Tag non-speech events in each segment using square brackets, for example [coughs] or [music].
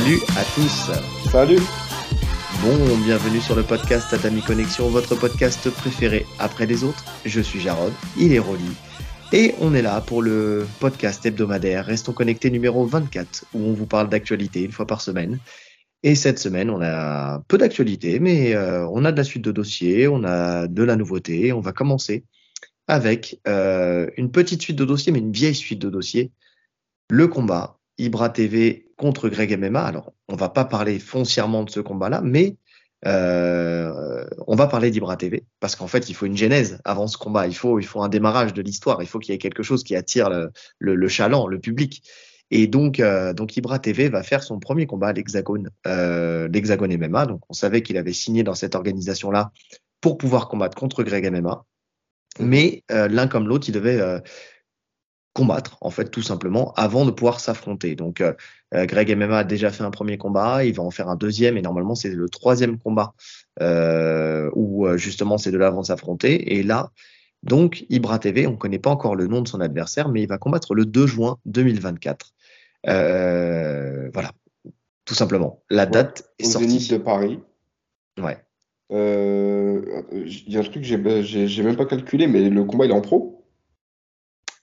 Salut à tous. Salut. Bon, bienvenue sur le podcast Tatami Connexion, votre podcast préféré après les autres. Je suis Jarod, il est Rolly. Et on est là pour le podcast hebdomadaire Restons connectés numéro 24, où on vous parle d'actualité une fois par semaine. Et cette semaine, on a peu d'actualité, mais euh, on a de la suite de dossiers, on a de la nouveauté. On va commencer avec euh, une petite suite de dossiers, mais une vieille suite de dossiers. Le combat Ibra TV contre Greg MMA. Alors, on va pas parler foncièrement de ce combat-là, mais euh, on va parler d'Ibra TV parce qu'en fait, il faut une genèse avant ce combat. Il faut, il faut un démarrage de l'histoire. Il faut qu'il y ait quelque chose qui attire le, le, le chaland, le public. Et donc, euh, donc Ibra TV va faire son premier combat à l'Hexagone, euh, l'Hexagone MMA. Donc, on savait qu'il avait signé dans cette organisation-là pour pouvoir combattre contre Greg MMA. Mais l'un comme l'autre, il devait euh, combattre, en fait, tout simplement, avant de pouvoir s'affronter. Donc, euh, Greg MMA a déjà fait un premier combat, il va en faire un deuxième, et normalement, c'est le troisième combat euh, où justement ces deux-là vont s'affronter. Et là, donc, Ibra TV, on ne connaît pas encore le nom de son adversaire, mais il va combattre le 2 juin 2024. Euh, voilà, tout simplement. La date Au est sortie. Zénith de Paris. Ouais. Euh, Il y a un truc que j'ai même pas calculé, mais le combat il est en pro?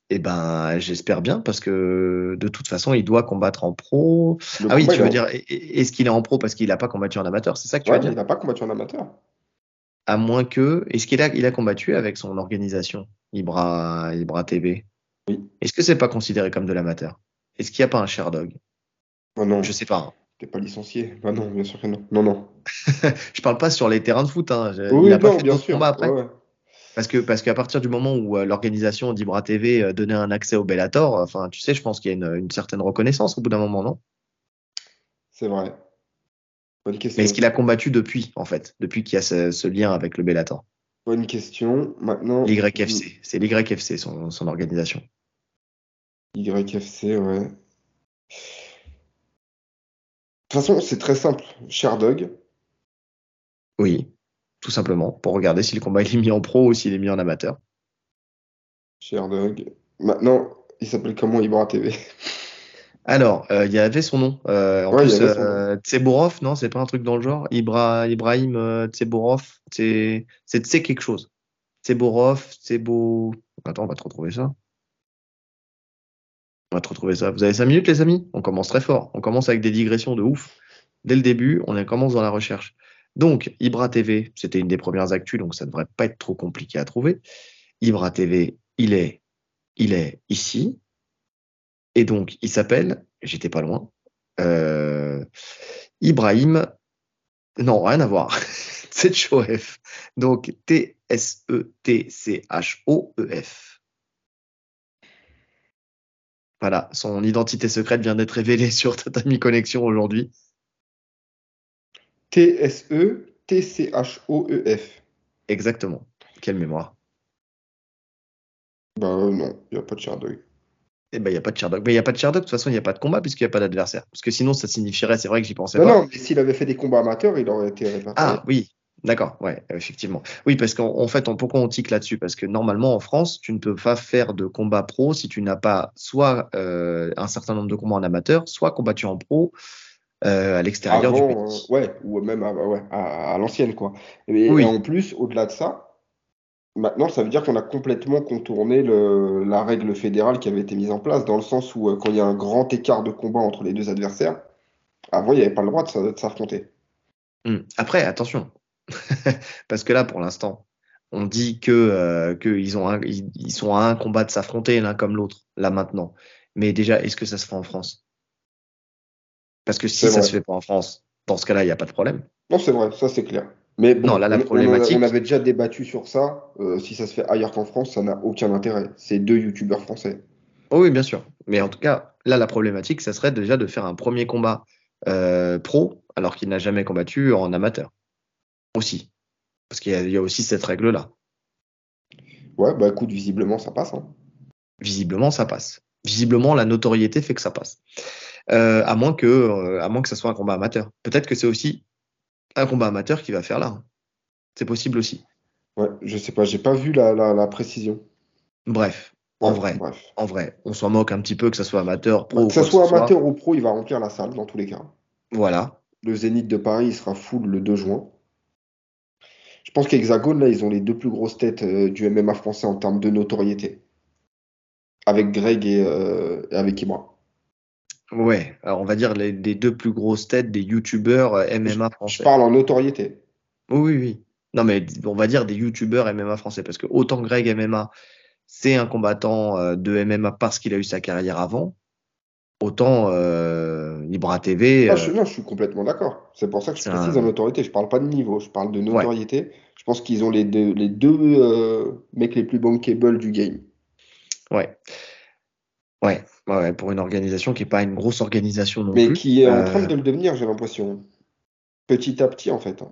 Eh ben, j'espère bien parce que de toute façon, il doit combattre en pro. Le ah oui, combat, tu veux dire, est- est-ce qu'il est en pro parce qu'il n'a pas combattu en amateur? C'est ça que tu veux dire? il n'a pas combattu en amateur. À moins que, est-ce qu'il a, il a combattu avec son organisation, Ibra, Ibra TV Oui. Est-ce que c'est pas considéré comme de l'amateur? Est-ce qu'il n'y a pas un Sherdog Oh non, Je sais pas. hein. t'es pas licencié. Bah non, bien sûr que non. Non, non. [laughs] Je parle pas sur les terrains de foot. Hein. Oui, il a pas fait bien sûr. combats après. Ouais, ouais. Parce que parce qu'à partir du moment où euh, l'organisation d'Ibra TV euh, donnait un accès au Bellator, enfin, tu sais, je pense qu'il y a une, une certaine reconnaissance au bout d'un moment, non? C'est vrai. Bonne question. Mais est-ce qu'il a combattu depuis, en fait, depuis qu'il y a ce, ce lien avec le Bellator? Bonne question. Maintenant. L'YFC, c'est l'YFC, son, son organisation. YFC, ouais. De toute façon, c'est très simple. Sherdog, Oui, tout simplement, pour regarder si le combat il est mis en pro ou s'il est mis en amateur. Sherdog. Maintenant, il s'appelle comment Ibra TV Alors, euh, il y avait son nom. Euh, en Ouais, plus, euh, Tseborov, non, c'est pas un truc dans le genre? Ibra, Ibrahim Tseborov, c'est Tse quelque chose. Tseborov, Tsebo. Attends, on va te retrouver ça. On va te retrouver ça. Vous avez cinq minutes, les amis? On commence très fort. On commence avec des digressions de ouf. Dès le début, on commence dans la recherche. Donc, Ibra TV, c'était une des premières actus, donc ça ne devrait pas être trop compliqué à trouver. Ibra TV, il est, il est ici. Et donc, il s'appelle, j'étais pas loin, euh, Ibrahim, non, rien à voir, [laughs] Tsetchoef. Donc, T-S-E-T-C-H-O-E-F. Voilà, son identité secrète vient d'être révélée [laughs] sur Tatami Connexion aujourd'hui. T-S-E-T-C-H-O-E-F. Exactement. Quelle mémoire. Bah euh, non, il n'y a pas de Sherdog. Eh ben, il n'y a pas de Sherdog. Mais il n'y a pas de Sherdog, de toute façon, il n'y a pas de combat puisqu'il n'y a pas d'adversaire. Parce que sinon, ça signifierait, c'est vrai que j'y pensais Non, pas. non, mais s'il avait fait des combats amateurs, il aurait été. Ah oui, d'accord, ouais, effectivement. Oui, parce qu'en en fait, on- pourquoi on tique là-dessus? Parce que normalement, en France, tu ne peux pas faire de combat pro si tu n'as pas soit euh, un certain nombre de combats en amateur, soit combattu en pro euh, à l'extérieur du pays. euh, ouais, ou même à, ouais, à, à l'ancienne, quoi. Et, Oui. et en plus, au-delà de ça, maintenant, ça veut dire qu'on a complètement contourné le, la règle fédérale qui avait été mise en place, dans le sens où, euh, quand il y a un grand écart de combat entre les deux adversaires, avant, il n'y avait pas le droit de, s'affronter. Hum. Après, attention, [laughs] parce que là, pour l'instant, on dit que euh, qu'ils ont un- ils, ils sont à un combat de s'affronter l'un comme l'autre, là maintenant. Mais déjà, est-ce que ça se fait en France? Parce que si ça vrai. se fait pas en France, dans ce cas-là, il n'y a pas de problème. Non, c'est vrai, ça c'est clair. Mais bon, Non, là, la problématique- on avait déjà débattu sur ça. euh, si ça se fait ailleurs qu'en France, ça n'a aucun intérêt. C'est deux youtubeurs français. Oh oui, bien sûr. Mais en tout cas, là, la problématique, ça serait déjà de faire un premier combat euh, pro alors qu'il n'a jamais combattu en amateur. Aussi. Parce qu'il y, a- il y a aussi cette règle-là. Ouais, bah écoute, visiblement, ça passe. hein. Visiblement, ça passe. Visiblement, la notoriété fait que ça passe. Euh, à moins que, euh, à moins que ça soit un combat amateur. Peut-être que c'est aussi un combat amateur qui va faire là. C'est possible aussi. Ouais, je sais pas, j'ai pas vu la, la, la précision. Bref, en vrai, Bref. en vrai, on s'en moque un petit peu que ça soit amateur, pro ou Que ça soit que amateur ou pro, il va remplir la salle dans tous les cas. Voilà. Le Zénith de Paris il sera full le 2 juin. Je pense qu'Hexagone, là, ils ont les deux plus grosses têtes euh, du MMA français en termes de notoriété. Avec Greg et, euh, avec Ibra. Ouais, alors on va dire les, les deux plus grosses têtes des youtubeurs euh, MMA Je français. parle en notoriété. Oui, oui, oui. Non, mais on va dire des youtubeurs MMA français, parce que autant Greg MMA, c'est un combattant euh, de MMA parce qu'il a eu sa carrière avant, autant euh, Libra TV. Ah, je, non, je suis complètement d'accord. C'est pour ça que je précise un- en notoriété. Je parle pas de niveau, je parle de notoriété. Je pense qu'ils ont les deux, les deux euh, mecs les plus bankable du game. ouais. Ouais, ouais, pour une organisation qui n'est pas une grosse organisation non Mais plus. qui est en Euh, train de le devenir, j'ai l'impression. Petit à petit, en fait.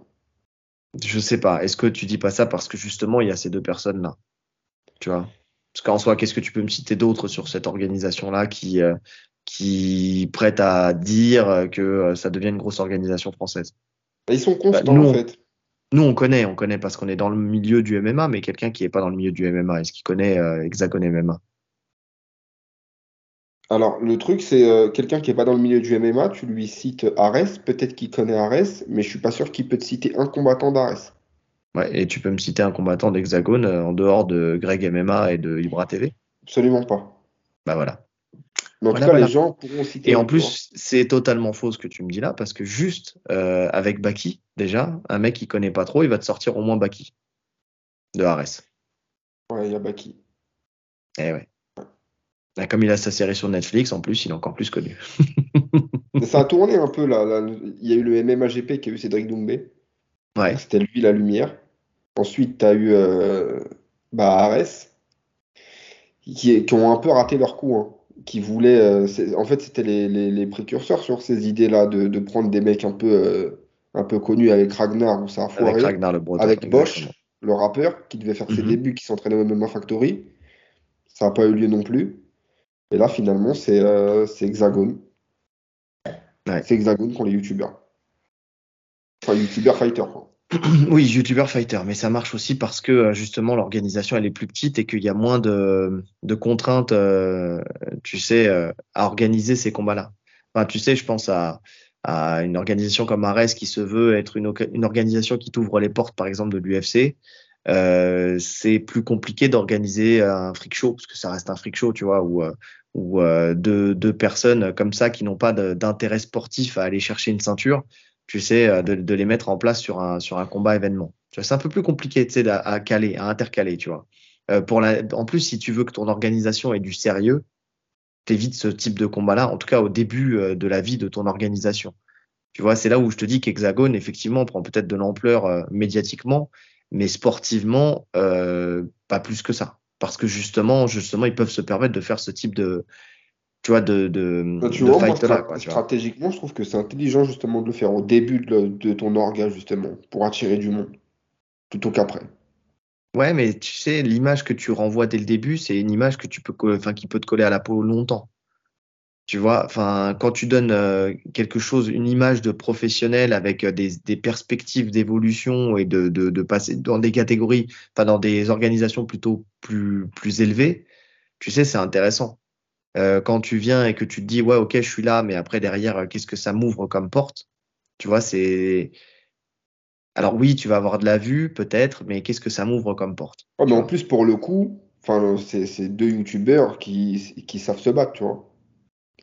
Je sais pas. Est-ce que tu dis pas ça parce que justement il y a ces deux personnes-là? Tu vois? Parce qu'en soi, qu'est-ce que tu peux me citer d'autre sur cette organisation-là qui, euh, qui prête à dire que euh, ça devient une grosse organisation française? Ils sont constants, Bah, nous, en fait. Nous, on connaît, on connaît parce qu'on est dans le milieu du MMA, mais quelqu'un qui n'est pas dans le milieu du MMA, est-ce qu'il connaît euh, Hexagone MMA? Alors, le truc, c'est euh, quelqu'un qui est pas dans le milieu du MMA, tu lui cites Ares, peut-être qu'il connaît Ares, mais je suis pas sûr qu'il peut te citer un combattant d'Ares. Ouais, et tu peux me citer un combattant d'Hexagone euh, en dehors de Greg MMA et de Ibra TV? Absolument pas. Bah voilà. Mais en Voilà, tout cas, voilà. les gens pourront citer. Et en plus, c'est totalement faux ce que tu me dis là, parce que juste euh, avec Baki, déjà, un mec qui connaît pas trop, il va te sortir au moins Baki de Ares. Ouais, il y a Baki. Eh ouais. Là, comme il a sa série sur Netflix, en plus, il est encore plus connu. [laughs] Ça a [laughs] tourné un peu là, là. Il y a eu le MMAGP qui a eu Cédric Doumbé. Ouais, C'était lui la lumière. Ensuite, tu as eu euh, bah, Ares, qui, qui ont un peu raté leur coup. hein. Qui voulaient, euh, en fait, c'était les, les- les précurseurs sur ces idées-là de, de prendre des mecs un peu, euh, un peu connus avec Ragnar où ça a avec Ragnar le Breton. avec Bosch, le rappeur, qui devait faire ses Mhm. débuts, qui s'entraînait au MMA Factory. Ça n'a pas eu lieu non plus. Et là, finalement, c'est euh, Hexagone. Ouais. C'est Hexagone pour les youtubeurs. Enfin, youtubeurs fighters, quoi. [clears throat] Oui, YouTuber Fighter, mais ça marche aussi parce que euh, justement l'organisation elle est plus petite et qu'il y a moins de, de contraintes, euh, tu sais, euh, à organiser ces combats-là. Enfin, tu sais, je pense à, à une organisation comme Ares qui se veut être une, organisation qui t'ouvre les portes, par exemple, de l'UFC. Euh, c'est plus compliqué d'organiser un freak show parce que ça reste un freak show, tu vois, où, où euh, deux, deux personnes comme ça qui n'ont pas d'intérêt sportif à aller chercher une ceinture tu sais, euh, de, de les mettre en place sur un, sur un combat événement. C'est un peu plus compliqué, tu sais, à, à caler, à intercaler, tu vois. Euh, pour la, en plus, si tu veux que ton organisation ait du sérieux, t'évites ce type de combat-là, en tout cas au début euh, de la vie de ton organisation. Tu vois, c'est là où je te dis qu'Hexagone, effectivement, prend peut-être de l'ampleur euh, médiatiquement, mais sportivement, euh, pas plus que ça. Parce que justement, justement, ils peuvent se permettre de faire ce type de, tu vois, de, de, Bah, tu de vois, moi, fight-là, stra- quoi, tu vois. stratégiquement, je trouve que c'est intelligent justement de le faire au début de, le- de ton orga, justement, pour attirer du monde, plutôt qu'après. Ouais, mais tu sais, l'image que tu renvoies dès le début, c'est une image que tu peux, enfin, qui peut te coller à la peau longtemps. Tu vois, enfin, quand tu donnes euh, quelque chose, une image de professionnel avec euh, des, des perspectives d'évolution et de, de, de passer dans des catégories, enfin, dans des organisations plutôt plus, plus élevées, tu sais, c'est intéressant. Euh, quand tu viens et que tu te dis, ouais, ok, je suis là, mais après, derrière, euh, qu'est-ce que ça m'ouvre comme porte? Tu vois, c'est. Alors oui, tu vas avoir de la vue, peut-être, mais qu'est-ce que ça m'ouvre comme porte? Tu mais en plus, pour le coup, enfin, c'est c'est deux youtubeurs qui, qui savent se battre, tu vois.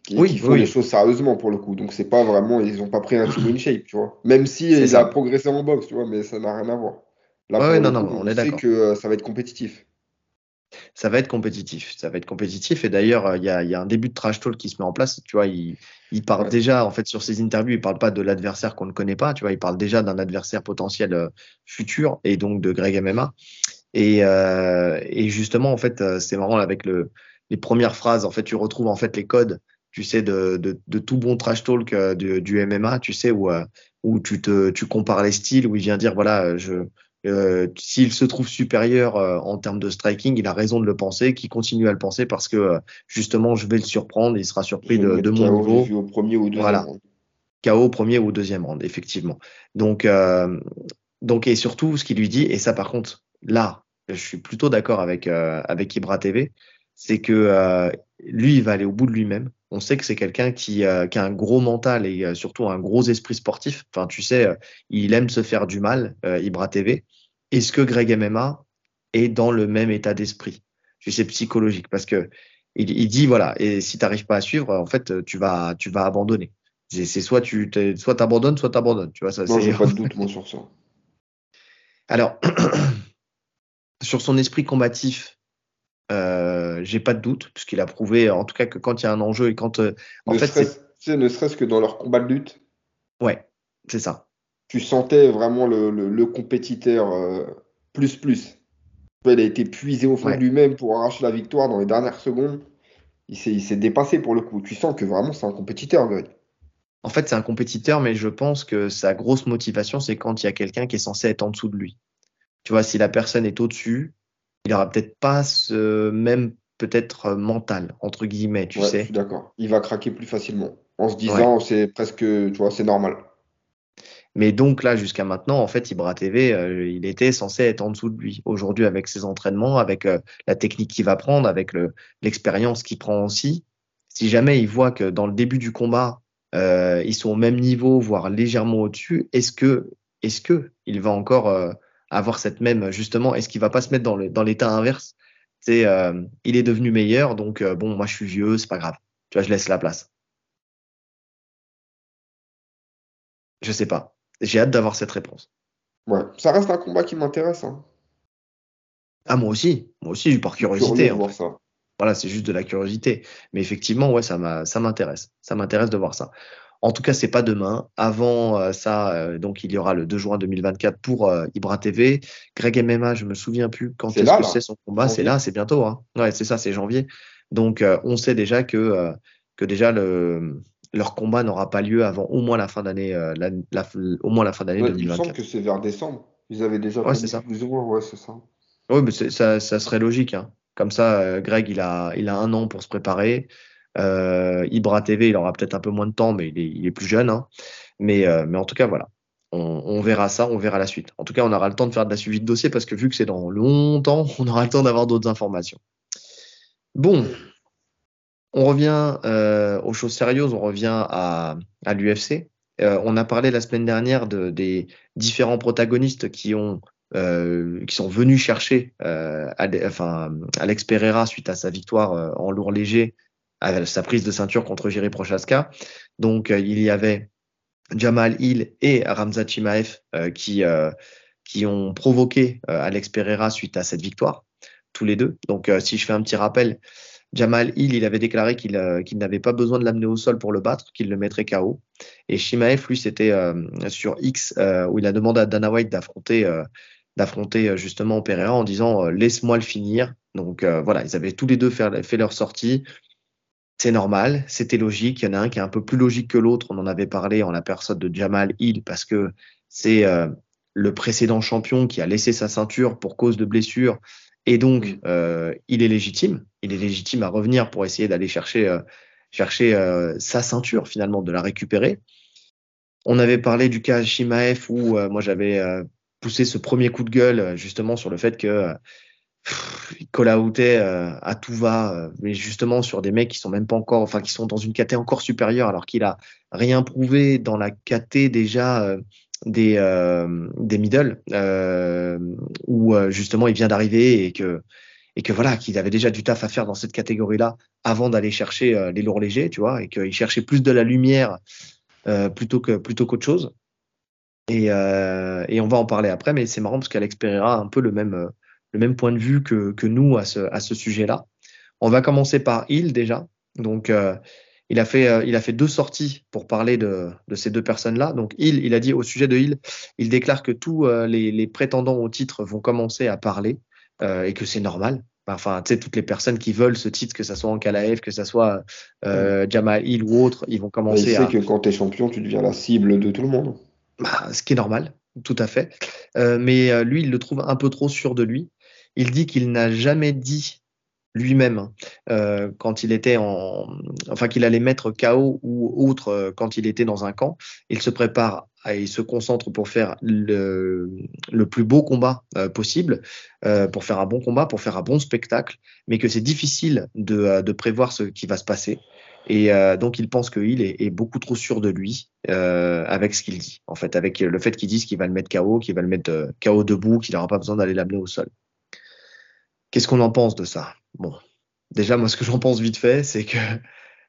Qui, Oui, qui font oui. les choses sérieusement, pour le coup. Donc, c'est pas vraiment, ils ont pas pris un [clears throat] film in shape, tu vois. Même si il ça. a progressé en boxe, tu vois, mais ça n'a rien à voir. Là, Ouais, non, coup, non, on on est sait d'accord. que euh, ça va être compétitif. Ça va être compétitif. Ça va être compétitif. Et d'ailleurs, euh, il y a, il y a un début de trash talk qui se met en place. Tu vois, il, il parle Ouais. déjà, en fait, sur ses interviews, il parle pas de l'adversaire qu'on ne connaît pas. Tu vois, il parle déjà d'un adversaire potentiel euh, futur et donc de Greg MMA. Et, et justement, en fait, c'est marrant avec le, les premières phrases. En fait, tu retrouves en fait les codes, tu sais, de, de, de tout bon trash talk euh, du, du MMA, tu sais, où, euh, où tu te, tu compares les styles, où il vient dire, voilà, je, euh, s'il se trouve supérieur euh, en termes de striking, il a raison de le penser, qu'il continue à le penser parce que euh, justement, je vais le surprendre, il sera surpris de, de mon niveau. au premier ou deuxième Voilà. round. KO au premier ou au deuxième round, effectivement. Donc, euh, donc, et surtout, ce qu'il lui dit, et ça, par contre, là, je suis plutôt d'accord avec, euh, avec Ibra TV, c'est que euh, lui, il va aller au bout de lui-même, on sait que c'est quelqu'un qui, a un gros mental et surtout un gros esprit sportif. Enfin, tu sais, il aime se faire du mal, Ibra TV. Est-ce que Greg MMA est dans le même état d'esprit? Tu sais, psychologique, parce que il, dit voilà, et si tu n'arrives pas à suivre, en fait, tu vas, tu vas abandonner. C'est soit tu soit t'abandonnes, soit t'abandonnes. Tu vois, ça, non, j'ai pas de doute [laughs] moi sur ça. Alors, [clears throat] sur son esprit combatif, euh, j'ai pas de doute, puisqu'il a prouvé, en tout cas, que quand il y a un enjeu et quand. Euh, en ne fait, serait ne serait-ce que dans leur combat de lutte. Ouais, c'est ça. Tu sentais vraiment le, le, compétiteur euh, plus plus. Il a été puisé au fond de lui-même pour arracher la victoire dans les dernières secondes. Il s'est dépassé pour le coup. Tu sens que vraiment c'est un compétiteur, Greg. En fait, c'est un compétiteur, mais je pense que sa grosse motivation, c'est quand il y a quelqu'un qui est censé être en dessous de lui. Tu vois, si la personne est au-dessus, il aura peut-être pas ce même peut-être mental entre guillemets, tu sais. Je suis d'accord. Il va craquer plus facilement en se disant c'est presque, tu vois, c'est normal. Mais donc là, jusqu'à maintenant, en fait, Ibra TV, euh, il était censé être en dessous de lui. Aujourd'hui, avec ses entraînements, avec euh, la technique qu'il va prendre, avec l'expérience qu'il prend aussi, si jamais il voit que dans le début du combat, euh, ils sont au même niveau, voire légèrement au-dessus, est-ce que, est-ce que il va encore avoir cette même justement Est-ce qu'il va pas se mettre dans le dans l'état inverse? C'est euh, il est devenu meilleur, donc euh, bon, moi je suis vieux, c'est pas grave. Tu vois, je laisse la place. Je sais pas. J'ai hâte d'avoir cette réponse. Ouais, ça reste un combat qui m'intéresse. Hein. Ah moi aussi, moi aussi par curiosité. Voilà, c'est juste de la curiosité. Mais effectivement, ouais, ça m'intéresse. Ça m'intéresse de voir ça. En tout cas, c'est pas demain. Avant euh, ça, euh, donc il y aura le 2 juin 2024 pour euh, Ibra TV. Greg MMA, je me souviens plus quand est-ce que c'est son combat. C'est là, c'est bientôt. Hein. Ouais, c'est ça, c'est janvier. Donc on sait déjà que que déjà le leur combat n'aura pas lieu avant au moins la fin d'année, au moins la fin d'année 2024. Il me semble que c'est vers décembre. Ils avaient déjà ouais, c'est ça. ouais, c'est ça. Oui, mais ça, ça serait logique. Hein. Comme ça, Greg, il a, il a un an pour se préparer. Euh, Ibra TV, il aura peut-être un peu moins de temps, mais il est, plus jeune. Hein. Mais, euh, mais en tout cas, voilà. On, verra ça, on verra la suite. En tout cas, on aura le temps de faire de la suivi de dossier parce que vu que c'est dans longtemps, [laughs] on aura le temps d'avoir d'autres informations. Bon, on revient euh, aux choses sérieuses, on revient à, l'UFC. on a parlé la semaine dernière de, des différents protagonistes qui ont qui sont venus chercher Alex Pereira suite à sa victoire en lourd léger sa prise de ceinture contre Jiri Prochaska. Donc euh, il y avait Jamal Hill et Ramzat Chimaev euh, qui, euh, qui ont provoqué Alex Pereira suite à cette victoire, tous les deux. Donc si je fais un petit rappel, Jamal Hill, il avait déclaré qu'il n'avait pas besoin de l'amener au sol pour le battre, qu'il le mettrait KO. Et Chimaev, lui, c'était sur X, où il a demandé à Dana White d'affronter d'affronter justement Pereira en disant laisse-moi le finir. Donc voilà, ils avaient tous les deux fait leur sortie c'est normal, c'était logique. Il y en a un qui est un peu plus logique que l'autre. On en avait parlé en la personne de Jamal Hill parce que c'est euh, le précédent champion qui a laissé sa ceinture pour cause de blessure et donc mm. euh, il est légitime. Il est légitime à revenir pour essayer d'aller chercher euh, chercher sa ceinture finalement, de la récupérer. On avait parlé du cas Shimaev où moi j'avais poussé ce premier coup de gueule justement sur le fait que il call euh, à tout va, euh, mais justement sur des mecs qui sont même pas encore, enfin qui sont dans une KT encore supérieure, alors qu'il a rien prouvé dans la KT déjà euh, des des middle, où justement il vient d'arriver et que et que voilà qu'il avait déjà du taf à faire dans cette catégorie-là avant d'aller chercher les lourds légers, tu vois, et qu'il cherchait plus de la lumière plutôt que plutôt qu'autre chose. Et, et on va en parler après, mais c'est marrant parce qu'Alex Pereira a un peu le même le même point de vue que, que nous à ce, à ce sujet-là. On va commencer par Hill déjà. Donc, euh, il, a fait, euh, il a fait deux sorties pour parler de, de ces deux personnes-là. Donc, Hill, il a dit au sujet de Hill, il déclare que tous euh, les, les, prétendants au titre vont commencer à parler et que c'est normal. Enfin, tu sais, toutes les personnes qui veulent ce titre, que ce soit en Kalaev, que ce soit Jamal Hill ou autre, ils vont commencer à. Il sait que quand tu es champion, tu deviens la cible de tout le monde. Bah, ce qui est normal, tout à fait. mais lui, il le trouve un peu trop sûr de lui. Il dit qu'il n'a jamais dit lui-même euh, quand il était en, enfin qu'il allait mettre KO ou autre euh, quand il était dans un camp. Il se prépare et il se concentre pour faire le, plus beau combat euh, possible, pour faire un bon combat, pour faire un bon spectacle, mais que c'est difficile de, prévoir ce qui va se passer. Et donc, il pense que Hill est, est, beaucoup trop sûr de lui avec ce qu'il dit. En fait, avec le fait qu'il dise qu'il va le mettre KO, qu'il va le mettre KO debout, qu'il n'aura pas besoin d'aller l'amener au sol. Qu'est-ce qu'on en pense de ça? Bon, déjà, moi, ce que j'en pense vite fait, c'est que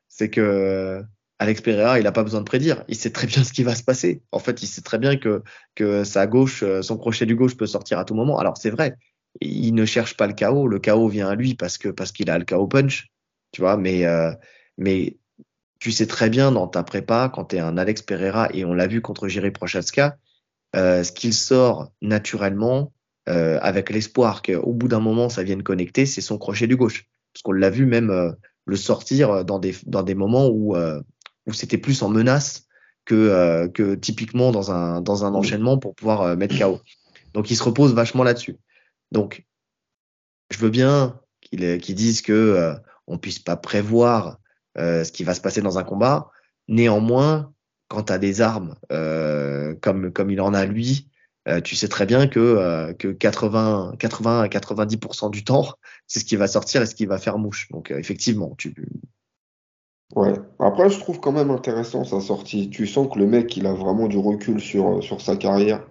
c'est que Alex Pereira, il n'a pas besoin de prédire. Il sait très bien ce qui va se passer. En fait, il sait très bien que, que sa gauche, son crochet du gauche peut sortir à tout moment. Alors, c'est vrai, il ne cherche pas le chaos. Le chaos vient à lui parce que parce qu'il a le chaos punch, tu vois. Mais euh, mais tu sais très bien dans ta prépa quand tu es un Alex Pereira et on l'a vu contre Jiri Prochaska, euh, ce qu'il sort naturellement euh, avec l'espoir qu'au bout d'un moment ça vienne connecter, c'est son crochet du gauche. Parce qu'on l'a vu même euh, le sortir dans des dans des moments où euh, où c'était plus en menace que euh, que typiquement dans un dans un enchaînement pour pouvoir mettre KO. Donc il se repose vachement là-dessus. Donc, je veux bien qu'ils qu disent que euh, on puisse pas prévoir euh, ce qui va se passer dans un combat. Néanmoins, quand tu as des armes euh, comme, comme il en a lui, euh, tu sais très bien que, euh, que 80, 80 à 90% du temps, [laughs] c'est ce qui va sortir et ce qui va faire mouche. Donc, euh, effectivement, tu. Ouais. Après, je trouve quand même intéressant sa sortie. Tu sens que le mec, il a vraiment du recul sur, sur sa carrière.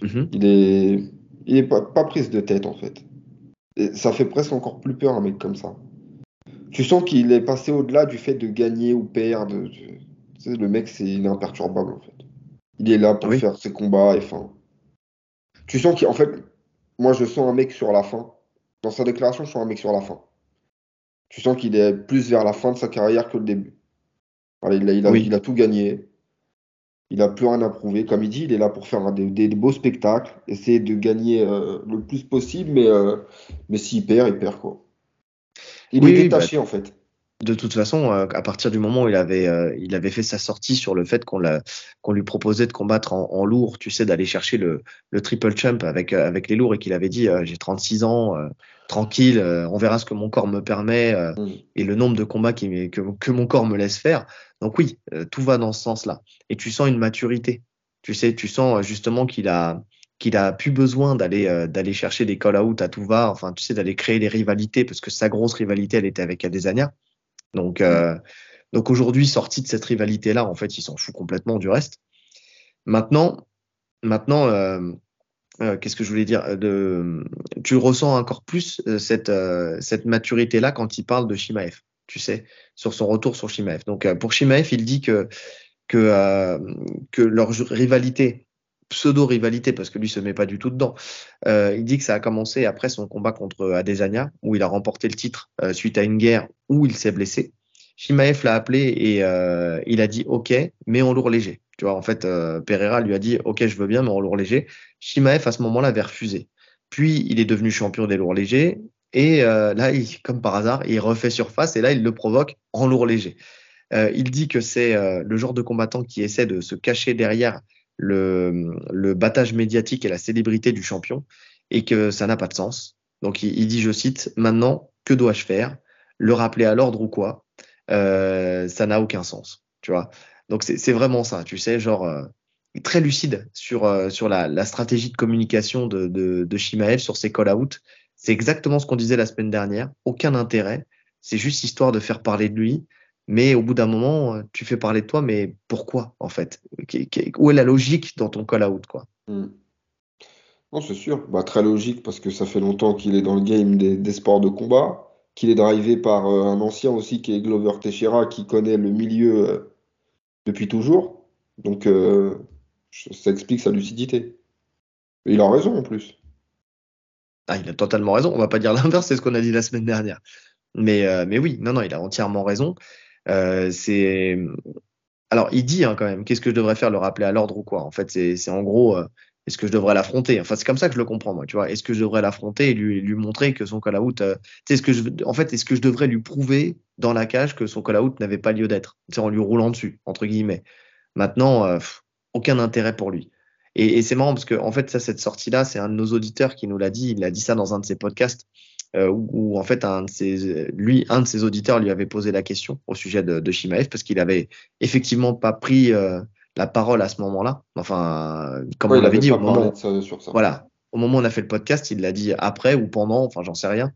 Mm -hmm. Il est il est pas, pas prise de tête en fait. Et ça fait presque encore plus peur un mec comme ça. Tu sens qu'il est passé au-delà du fait de gagner ou perdre. Tu sais, le mec, c'est il est imperturbable en fait. Il est là pour oui. faire ses combats et fin. Tu sens qu'en fait, moi je sens un mec sur la fin. Dans sa déclaration, je sens un mec sur la fin. Tu sens qu'il est plus vers la fin de sa carrière que le début. Voilà, il, a, il, a, oui. il a tout gagné. Il n'a plus rien à prouver. Comme il dit, il est là pour faire des, des, des beaux spectacles, essayer de gagner euh, le plus possible, mais, euh, mais s'il perd, il perd quoi. Il oui, est détaché bah, en fait. De toute façon, euh, à partir du moment où il avait, euh, il avait fait sa sortie sur le fait qu'on qu'on lui proposait de combattre en, en lourd, tu sais, d'aller chercher le, le, triple champ avec, euh, avec les lourds et qu'il avait dit j'ai 36 ans, tranquille, on verra ce que mon corps me permet mm. et le nombre de combats qui, que, que mon corps me laisse faire. Donc oui, tout va dans ce sens-là. Et tu sens une maturité. Tu sais, tu sens justement qu'il a, qu'il a plus besoin d'aller euh, d'aller chercher des call out à tout va, enfin tu sais d'aller créer des rivalités parce que sa grosse rivalité elle était avec Adesanya. Donc euh, donc aujourd'hui sorti de cette rivalité là, en fait, il s'en fout complètement du reste. Maintenant maintenant euh, euh, qu'est-ce que je voulais dire de tu ressens encore plus euh, cette cette maturité là quand il parle de Shimaev, tu sais, sur son retour sur Shimaev. Donc pour Shimaev, il dit que que que leur rivalité pseudo-rivalité parce que lui se met pas du tout dedans. Euh, il dit que ça a commencé après son combat contre Adesanya où il a remporté le titre euh, suite à une guerre où il s'est blessé. Shimaev l'a appelé et euh, il a dit OK, mais en lourd léger. Tu vois, en fait, euh, Pereira lui a dit OK, je veux bien, mais en lourd léger. Shimaev à ce moment-là avait refusé. Puis il est devenu champion des lourds légers et euh, là, il, comme par hasard, il refait surface et là, il le provoque en lourd léger. il dit que c'est le genre de combattant qui essaie de se cacher derrière le, le battage médiatique et la célébrité du champion et que ça n'a pas de sens. Donc il, il, dit, je cite, maintenant, que dois-je faire? Le rappeler à l'ordre ou quoi? Euh, Ça n'a aucun sens, tu vois? Donc c'est vraiment ça, tu sais, genre euh, très lucide sur euh, sur la, la, stratégie de communication de, de, de sur ses call-out. C'est exactement ce qu'on disait la semaine dernière. Aucun intérêt. C'est juste histoire de faire parler de lui mais au bout d'un moment, euh, tu fais parler de toi, mais pourquoi en fait? Où est la logique dans ton call-out quoi? Mmh. Non, c'est sûr. Bah, très logique parce que ça fait longtemps qu'il est dans le game des, des sports de combat, qu'il est drivé par euh, un ancien aussi qui est Glover Teixeira qui connaît le milieu euh, depuis toujours. Donc euh, ça explique sa lucidité. Et il a raison en plus. Ah, il a totalement raison. On va pas dire l'inverse, c'est ce qu'on a dit la semaine dernière. Mais, mais oui, non, non, il a entièrement raison. Euh, c'est alors il dit hein, quand même qu'est-ce que je devrais faire le rappeler à l'ordre ou quoi? En fait c'est en gros euh, est-ce que je devrais l'affronter? Enfin c'est comme ça que je le comprends moi tu vois. Est-ce que je devrais l'affronter et lui lui montrer que son call out euh, est-ce que je en fait est-ce que je devrais lui prouver dans la cage que son call out n'avait pas lieu d'être? C'est en lui roulant dessus entre guillemets. Maintenant euh, aucun intérêt pour lui. Et, et c'est marrant parce que en fait ça cette sortie là c'est un de nos auditeurs qui nous l'a dit. Il a dit ça dans un de ses podcasts où, où, en fait un de ses, lui, un de ses auditeurs lui avait posé la question au sujet de, de Shimaev parce qu'il avait effectivement pas pris euh, la parole à ce moment-là. Enfin, comme Ouais, on l'avait avait dit au moment, ça, sur ça. voilà, au moment où on a fait le podcast, il l'a dit après ou pendant, enfin j'en sais rien.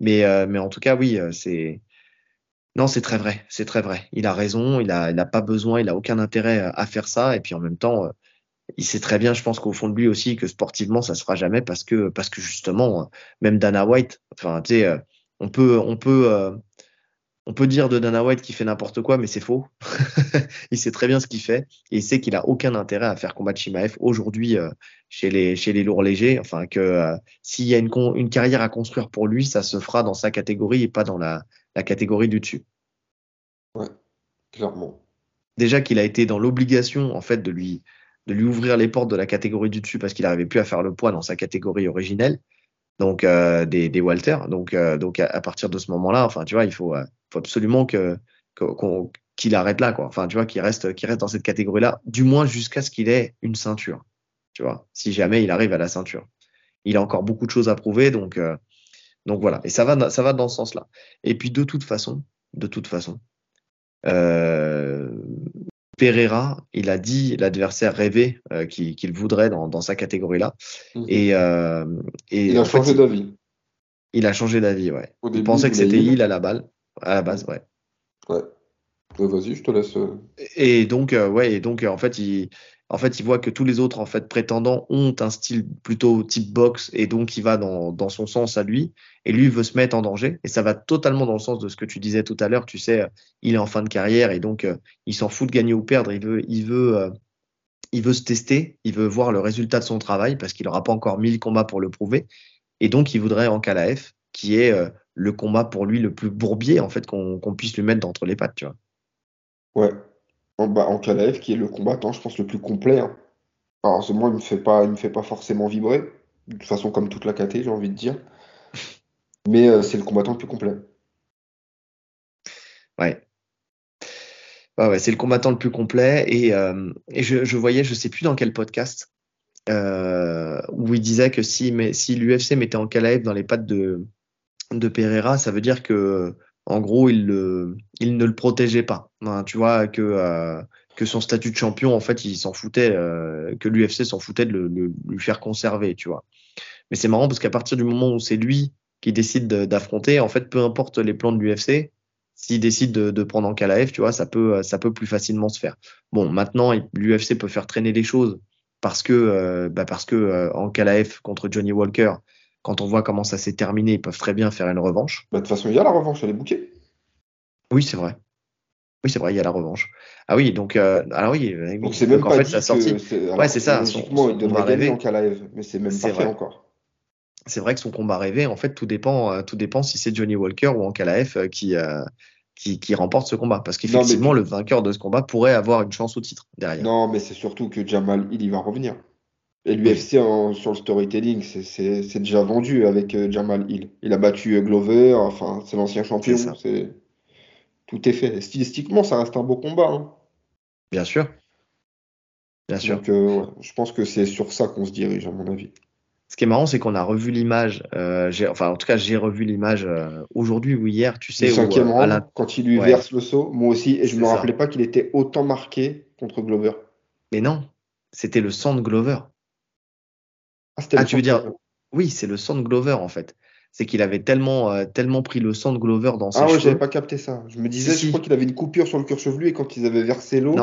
Mais euh, mais en tout cas oui, euh, c'est Non, c'est très vrai, c'est très vrai. Il a raison, il a, il a pas besoin, il a aucun intérêt à faire ça. Et puis en même temps, il sait très bien, je pense qu'au fond de lui aussi, que sportivement, ça se fera jamais parce que, parce que justement, même Dana White, enfin, tu sais, on peut, on peut, on peut dire de Dana White qu'il fait n'importe quoi, mais c'est faux. [laughs] il sait très bien ce qu'il fait et il sait qu'il a aucun intérêt à faire combattre Shimaev aujourd'hui euh, chez, les, chez les lourds légers. Enfin, que euh, s'il y a une, une carrière à construire pour lui, ça se fera dans sa catégorie et pas dans la, la catégorie du dessus. Ouais, clairement. Déjà qu'il a été dans l'obligation en fait de lui, de lui ouvrir les portes de la catégorie du dessus parce qu'il n'arrivait plus à faire le poids dans sa catégorie originelle donc euh, des, des Walter. Donc, euh, donc à, partir de ce moment-là, enfin, tu vois, il faut, euh, faut absolument que, qu'il arrête là, quoi. Enfin, tu vois, qu'il reste, qu'il reste dans cette catégorie-là, du moins jusqu'à ce qu'il ait une ceinture. Tu vois, si jamais il arrive à la ceinture, il a encore beaucoup de choses à prouver, donc, donc voilà. Et ça va, ça va dans ce sens-là. Et puis de toute façon, de toute façon, euh, Pereira, il a dit l'adversaire rêvé euh, qu'il voudrait dans, sa catégorie-là. Mhm. Euh, et, il a changé d'avis. Il a changé d'avis, ouais. il pensait que c'était il à la balle, à la base, ouais. Ouais. Vas-y, je te laisse. Euh. Et donc, ouais, et donc en fait, il, en fait, il voit que tous les autres en fait prétendants ont un style plutôt type boxe et donc il va dans, son sens à lui et lui veut se mettre en danger et ça va totalement dans le sens de ce que tu disais tout à l'heure. Tu sais, il est en fin de carrière et donc euh, il s'en fout de gagner ou perdre. Il veut, il veut, euh, il veut se tester. Il veut voir le résultat de son travail parce qu'il n'aura pas encore mille combats pour le prouver et donc il voudrait en KLAF qui est euh, le combat pour lui le plus bourbier en fait qu'on puisse lui mettre d'entre les pattes, tu vois. Ouais, en, bah, qui est le combattant, je pense, le plus complet. Hein. Alors, moi, il me me fait pas forcément vibrer. De toute façon, comme toute la KT, j'ai envie de dire. Mais euh, c'est le combattant le plus complet. Ouais. ouais, c'est le combattant le plus complet. Et, euh, je, voyais, je sais plus dans quel podcast, euh, où il disait que si, si l'UFC mettait en KLF dans les pattes de, de Pereira, ça veut dire que en gros, il, le, il ne le protégeait pas. Tu vois, que, euh, que son statut de champion, en fait, il s'en foutait, euh, que l'UFC s'en foutait de le, lui faire conserver, tu vois. Mais c'est marrant parce qu'à partir du moment où c'est lui qui décide d'affronter, en fait, peu importe les plans de l'UFC, s'il décide de, de, prendre en KLF, tu vois, ça peut, ça peut plus facilement se faire. Bon, maintenant, l'UFC peut faire traîner les choses parce que, euh, bah parce que en KLF contre Johnny Walker, quand on voit comment ça s'est terminé, ils peuvent très bien faire une revanche. Bah, de toute façon, il y a la revanche, elle est bouquée. Oui, c'est vrai. Oui, c'est vrai, il y a la revanche. Ah oui, donc, euh, alors oui, donc c'est même pas en fait, ça sorti. Ouais, c'est ça. Son, son il combat rêvé en live, mais c'est même pas vrai. encore. C'est vrai que son combat rêvé, en fait, tout dépend, euh, tout dépend si c'est Johnny Walker ou Ankalaev euh, qui, qui, qui, remporte ce combat. Parce qu'effectivement, le vainqueur de ce combat pourrait avoir une chance au titre derrière. Non, mais c'est surtout que Jamal, il y va revenir. Et l'UFC sur le storytelling, c'est déjà vendu avec euh, Jamal Hill. Il a battu euh, Glover, enfin, c'est l'ancien champion. C'est Tout est fait. Stylistiquement, ça reste un beau combat. Hein. Bien sûr. Bien sûr. Donc, euh, je pense que c'est sur ça qu'on se dirige, à mon avis. Ce qui est marrant, c'est qu'on a revu l'image. enfin, en tout cas, j'ai revu l'image aujourd'hui ou hier, tu sais. Le cinquième round, quand il lui verse le saut, moi aussi, et je ne me rappelais pas qu'il était autant marqué contre Glover. Mais non, c'était le sang de Glover. Ah, ah tu veux dire Oui, c'est le sang de Glover en fait. C'est qu'il avait tellement, euh, tellement pris le sang de Glover dans ses Ah ouais, j'avais pas capté ça. Je me disais, je crois qu'il avait une coupure sur le cuir chevelu et quand ils avaient versé l'eau,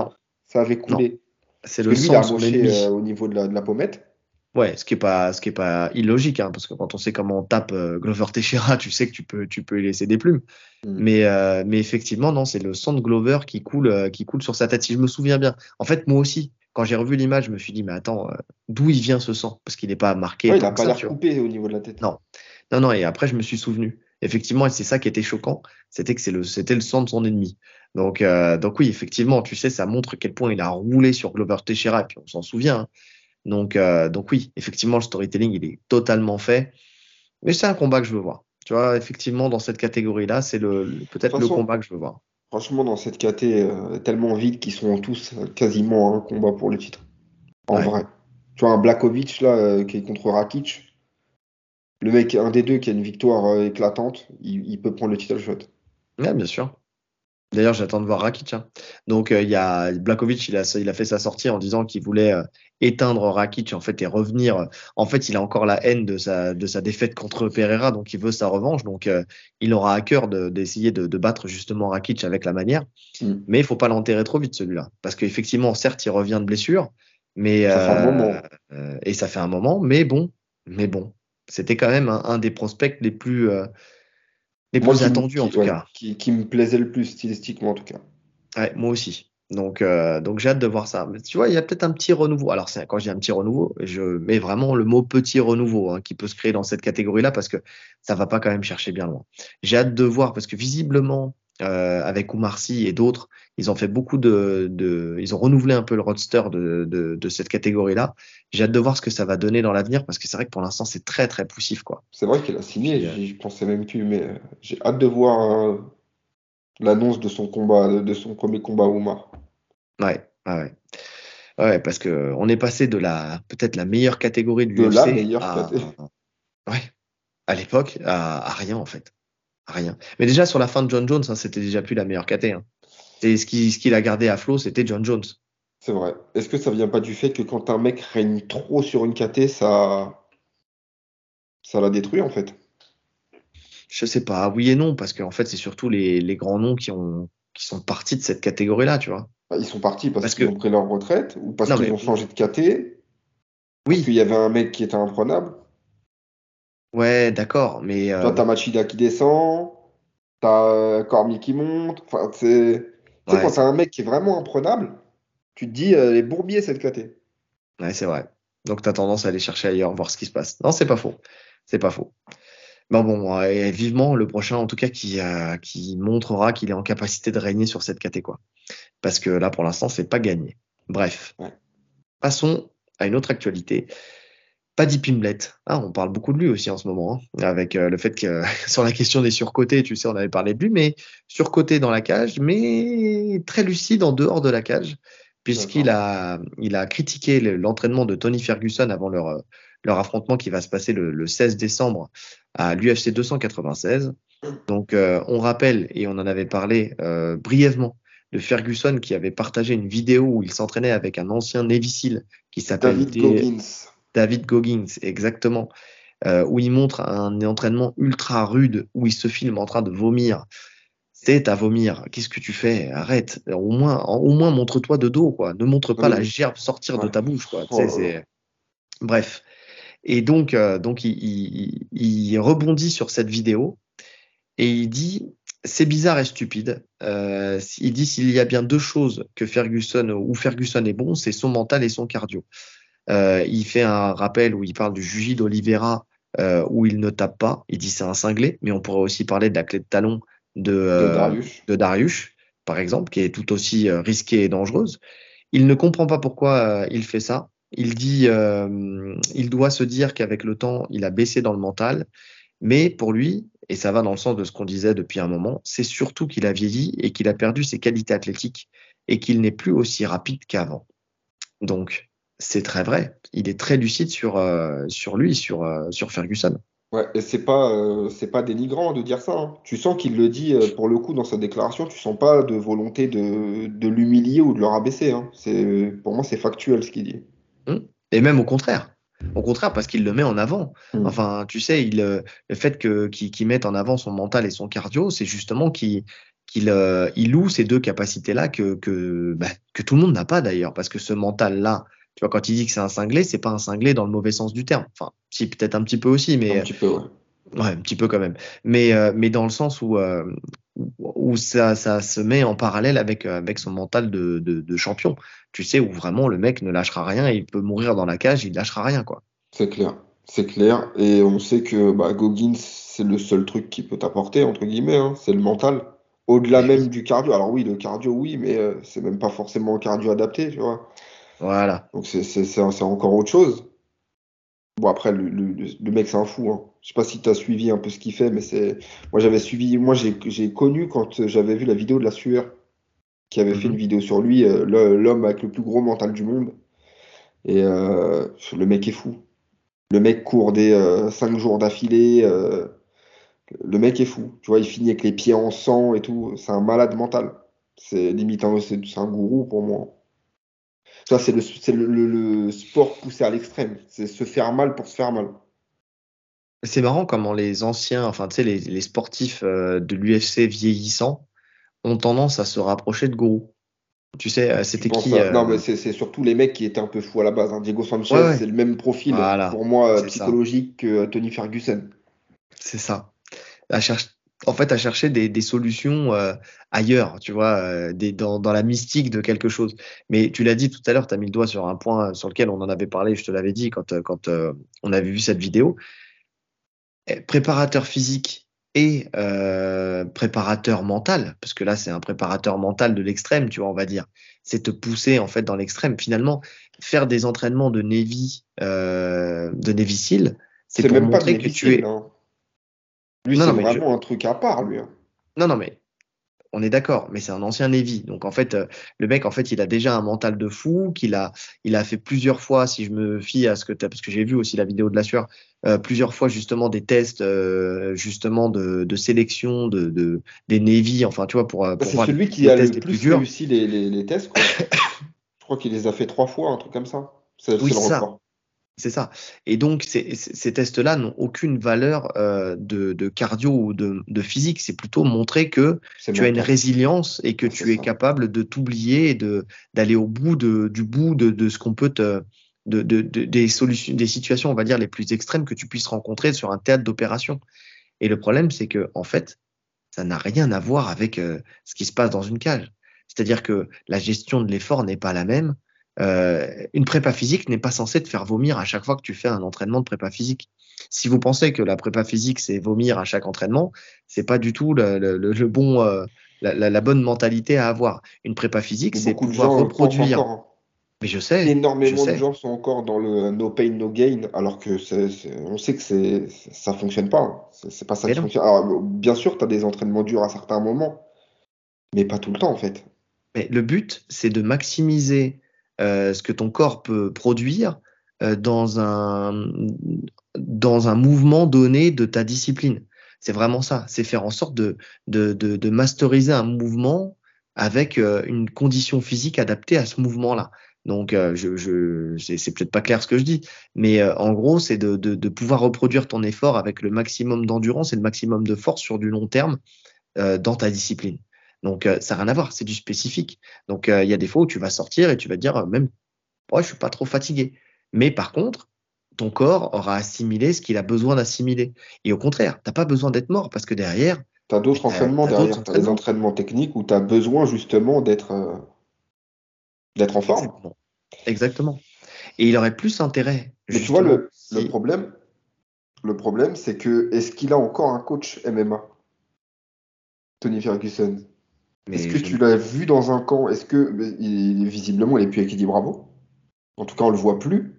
ça avait coulé. C'est le sang de son euh, au niveau de la, de la, pommette. Ouais, ce qui est pas, ce qui est pas illogique, hein, parce que quand on sait comment on tape euh, Glover Teixeira, tu sais que tu peux, tu peux y laisser des plumes. Hmm. Mais, mais effectivement, non, c'est le sang de Glover qui coule, qui coule sur sa tête. Si je me souviens bien. En fait, moi aussi, quand j'ai revu l'image, je me suis dit, mais attends, euh, d'où il vient ce sang? Parce qu'il n'est pas marqué. il n'a pas l'air coupé au niveau de la tête. Non. Non, non, et après, je me suis souvenu. Effectivement, et c'est ça qui était choquant, c'était que c'était le sang de son ennemi. Donc, euh, donc oui, effectivement, tu sais, ça montre quel point il a roulé sur Glover Teixeira, et puis on s'en souvient. Hein. Donc, euh, donc oui, effectivement, le storytelling, il est totalement fait. Mais c'est un combat que je veux voir. Tu vois, effectivement, dans cette catégorie-là, c'est le, peut-être le combat que je veux voir. Franchement, dans cette KT euh, tellement vide qu'ils sont tous quasiment un combat pour le titre. En vrai. Tu vois, un Blakovic là, euh, qui est contre Rakic. Le mec, un des deux qui a une victoire euh, éclatante, il, peut prendre le title shot. Ouais, bien sûr. D'ailleurs, j'attends de voir Rakic. Hein. Donc, euh, il y a Blakovic, il a, il a fait sa sortie en disant qu'il voulait euh, éteindre Rakic en fait et revenir. En fait, il a encore la haine de sa, de sa défaite contre Pereira, donc il veut sa revanche. Donc, euh, il aura à cœur d'essayer de, de, battre justement Rakic avec la manière. Mm. Mais il faut pas l'enterrer trop vite celui-là, parce qu'effectivement, certes, il revient de blessure, mais ça fait un moment. et ça fait un moment. Mais bon, mais bon, c'était quand même un, un, des prospects les plus les plus attendus en tout cas. Qui, qui, me plaisait le plus stylistiquement en tout cas. Ouais, moi aussi. Donc, euh, donc j'ai hâte de voir ça. Mais tu vois, il y a peut-être un petit renouveau. Alors, quand je dis un petit renouveau, je mets vraiment le mot petit renouveau hein, qui peut se créer dans cette catégorie-là parce que ça va pas quand même chercher bien loin. J'ai hâte de voir parce que visiblement, euh, avec Oumar et d'autres, ils ont fait beaucoup de, de, ils ont renouvelé un peu le roadster de, de, de cette catégorie-là. J'ai hâte de voir ce que ça va donner dans l'avenir parce que c'est vrai que pour l'instant c'est très très poussif quoi. C'est vrai qu'il a signé, euh, je pensais même plus, mais euh, j'ai hâte de voir l'annonce de son combat, de son premier combat Oumar. Ouais, ouais. Ouais, parce que on est passé de la peut-être la meilleure catégorie de l'UFC de la meilleure à, catégorie. [laughs] ouais, à l'époque à, à rien en fait rien. Mais déjà, sur la fin de John Jones, hein, c'était déjà plus la meilleure KT. Hein. Et ce qu'il ce a gardé à flot, c'était John Jones. C'est vrai. Est-ce que ça vient pas du fait que quand un mec règne trop sur une KT, ça, ça la détruit en fait? Je sais pas. Oui et non, parce qu'en fait, c'est surtout les, les, grands noms qui, ont, qui sont partis de cette catégorie-là, tu vois. Bah, ils sont partis parce, qu'ils ont pris leur retraite ou parce qu'ils ont changé de KT Oui. Parce qu'il y avait un mec qui était imprenable? Ouais, d'accord, mais. Euh... Toi, t'as Machida qui descend, t'as euh, Cormier qui monte. Enfin, c'est. Tu sais, quand t'as un mec qui est vraiment imprenable, tu te dis, euh, les bourbiers, c'est côté. Ouais, c'est vrai. Donc, t'as tendance à aller chercher ailleurs, voir ce qui se passe. Non, c'est pas faux. C'est pas faux. Bon, bon, et vivement le prochain, en tout cas, qui, euh, qui montrera qu'il est en capacité de régner sur cette caté, quoi. Parce que là, pour l'instant, c'est pas gagné. Bref. Passons à une autre actualité. Paddy Pimblet. Ah, on parle beaucoup de lui aussi en ce moment, hein, avec euh, le fait que [laughs] sur la question des surcotés, tu sais, on avait parlé de lui, mais surcoté dans la cage, mais très lucide en dehors de la cage, puisqu'il a, il a critiqué l'entraînement de Tony Ferguson avant leur, leur affrontement qui va se passer le, 16 décembre à l'UFC 296. Donc, euh, on rappelle, et on en avait parlé euh, brièvement, de Ferguson qui avait partagé une vidéo où il s'entraînait avec un ancien Navy SEAL qui s'appelle David Goggins. David Goggins, exactement, euh, où il montre un entraînement ultra rude, où il se filme en train de vomir. C'est à vomir. Qu'est-ce que tu fais? Arrête. Au moins, au moins montre-toi de dos, quoi. Ne montre pas la gerbe sortir de ta bouche, quoi. Oh. Bref. Et donc, euh, donc il, il, rebondit sur cette vidéo et il dit c'est bizarre et stupide. Euh, il dit s'il y a bien deux choses que Ferguson ou Ferguson est bon, c'est son mental et son cardio. Euh, il fait un rappel où il parle du Juji d'Olivera euh, où il ne tape pas. Il dit c'est un cinglé, mais on pourrait aussi parler de la clé de talon de, euh, de, Darius. par exemple, qui est tout aussi risquée et dangereuse. Il ne comprend pas pourquoi il fait ça. Il dit, il doit se dire qu'avec le temps, il a baissé dans le mental. Mais pour lui, et ça va dans le sens de ce qu'on disait depuis un moment, c'est surtout qu'il a vieilli et qu'il a perdu ses qualités athlétiques et qu'il n'est plus aussi rapide qu'avant. Donc, c'est très vrai. Il est très lucide sur, euh, sur lui, sur, euh, sur Ferguson. Ouais, et c'est pas, euh, c'est pas dénigrant de dire ça. Hein. Tu sens qu'il le dit pour le coup dans sa déclaration. Tu sens pas de volonté de, de l'humilier ou de le rabaisser. Hein. C'est, pour moi, c'est factuel ce qu'il dit. Hum. Et même au contraire. Au contraire, parce qu'il le met en avant. Hum. Enfin, tu sais, il, le fait que, qu'il, mette en avant son mental et son cardio, c'est justement qu'il, qu'il il loue ces deux capacités-là que, que, bah, que tout le monde n'a pas d'ailleurs. Parce que ce mental-là, tu vois, quand il dit que c'est un cinglé, c'est pas un cinglé dans le mauvais sens du terme. Enfin, si, peut-être un petit peu aussi, mais. Un petit peu, ouais. Ouais, un petit peu quand même. Mais, euh, mais dans le sens où, euh, où ça, ça se met en parallèle avec, euh, avec son mental de, de, de, champion. Tu sais, où vraiment le mec ne lâchera rien, il peut mourir dans la cage, il lâchera rien, quoi. C'est clair. C'est clair. Et on sait que bah, Goggins, c'est le seul truc qui peut t'apporter, entre guillemets, hein, c'est le mental. Au-delà même du cardio. Alors oui, le cardio, oui, mais c'est même pas forcément un cardio adapté, tu vois. Voilà. Donc c'est encore autre chose. Bon, après, le, le, mec, c'est un fou. Hein. Je sais pas si tu as suivi un peu ce qu'il fait, mais c'est. Moi, j'avais suivi. Moi, j'ai connu quand j'avais vu la vidéo de la sueur, qui avait fait une mhm. vidéo sur lui, euh, l'homme avec le plus gros mental du monde. Et euh, le mec est fou. Le mec court des 5 euh, jours d'affilée. Le mec est fou. Tu vois, il finit avec les pieds en sang et tout. C'est un malade mental. C'est limite un, un gourou pour moi. Ça, c'est le, c'est le, le- le sport poussé à l'extrême. C'est se faire mal pour se faire mal. C'est marrant comment les anciens, enfin, tu sais, les, les sportifs euh, de l'UFC vieillissants ont tendance à se rapprocher de gourous. Tu sais, euh, c'était qui à- euh, Non, mais c'est surtout les mecs qui étaient un peu fous à la base. hein. Diego Sanchez, Ouais, ouais. c'est le même profil Voilà, pour moi ça. psychologique que Tony Ferguson. C'est ça. À chercher, en fait, à chercher des, des solutions euh, ailleurs, tu vois, euh, des, dans, dans la mystique de quelque chose. Mais tu l'as dit tout à l'heure, tu as mis le doigt sur un point sur lequel on en avait parlé, je te l'avais dit quand, euh, quand euh, on avait vu cette vidéo. Eh, Préparateur physique et euh, préparateur mental, parce que là, c'est un préparateur mental de l'extrême, tu vois, on va dire. C'est te pousser, en fait, dans l'extrême. Finalement, faire des entraînements de Navy, euh, de Navy Seal, c'est pour même montrer que tu es. Hein. Lui, c'est je- vraiment un truc à part, lui. hein. Non, non, mais on est d'accord, mais c'est un ancien Navy. Donc en fait, euh, le mec, en fait, il a déjà un mental de fou, qu'il a, il a fait plusieurs fois, si je me fie à ce que tu parce que j'ai vu aussi la vidéo de la sueur, euh, plusieurs fois justement des tests, euh, justement de, de sélection de, de des Navy, enfin tu vois, pour, Bah, pour c'est celui qui les a le plus réussi les, les, tests, quoi. [coughs] Je crois qu'il les a fait trois fois, un truc comme ça. C'est Oui, le c'est ça. C'est ça. Et donc, ces, tests-là n'ont aucune valeur euh, de, de cardio ou de, de physique. C'est plutôt montrer que tu as une résilience et que tu es capable de t'oublier et d'aller au bout de, du bout de, de ce qu'on peut te de, de, de- des solutions des situations on va dire les plus extrêmes que tu puisses rencontrer sur un théâtre d'opération et le problème c'est que en fait ça n'a rien à voir avec euh, ce qui se passe dans une cage c'est-à-dire que la gestion de l'effort n'est pas la même Euh, une prépa physique n'est pas censée te faire vomir à chaque fois que tu fais un entraînement de prépa physique si vous pensez que la prépa physique c'est vomir à chaque entraînement c'est pas du tout le, le, le- le bon euh, la, la- la bonne mentalité à avoir. Une prépa physique, c'est de pouvoir reproduire. encore. hein. Mais je sais, je Énormément de sais. gens sont encore dans le no pain, no gain, alors que on sait que c'est, ça fonctionne pas. hein. C'est pas ça Mais qui non. fonctionne. Alors, bien sûr, tu as des entraînements durs à certains moments, mais pas tout le temps, en fait. Mais le but, c'est de maximiser euh, ce que ton corps peut produire euh, dans un, dans un mouvement donné de ta discipline. C'est vraiment ça. C'est faire en sorte de, de, de, masteriser un mouvement avec euh, une condition physique adaptée à ce mouvement-là. Donc, euh, je, je, c'est peut-être pas clair ce que je dis, mais euh, en gros, c'est de, de, pouvoir reproduire ton effort avec le maximum d'endurance et le maximum de force sur du long terme euh, dans ta discipline. Donc, euh, ça n'a rien à voir, c'est du spécifique. Donc, euh, il y a des fois où tu vas sortir et tu vas te dire, euh, même, ouais, je suis pas trop fatigué. Mais par contre, ton corps aura assimilé ce qu'il a besoin d'assimiler. Et au contraire, t'as pas besoin d'être mort parce que derrière, Tu as d'autres entraînements derrière. Tu as des entraînements. techniques où tu as besoin justement d'être euh, d'être en forme. Exactement. Exactement. Et il aurait plus intérêt. Mais tu vois, le, problème, le problème, c'est que est-ce qu'il a encore un coach MMA, Tony Ferguson? Est-ce que je- tu l'as vu dans un camp? Est-ce que il, visiblement il est plus avec Eddie Bravo? En tout cas, on le voit plus.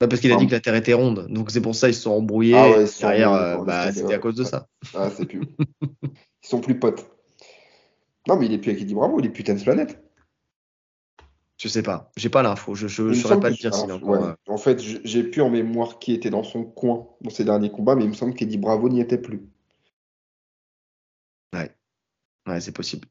Bah, parce qu'il a dit que la Terre était ronde. Donc c'est pour ça ils se sont embrouillés. Ah ouais, derrière, euh, bah, c'était à cause de Ouais. ça. Ah, c'est plus. Ils sont plus potes. Non, mais il est plus avec Eddie Bravo, il est plus Tennis Planet. Je sais pas. J'ai pas l'info. Je, je saurais pas te dire ouais. euh, En fait, j'ai plus en mémoire qui était dans son coin dans ses derniers combats, mais il me semble qu'Eddie Bravo n'y était plus. Ouais, c'est possible.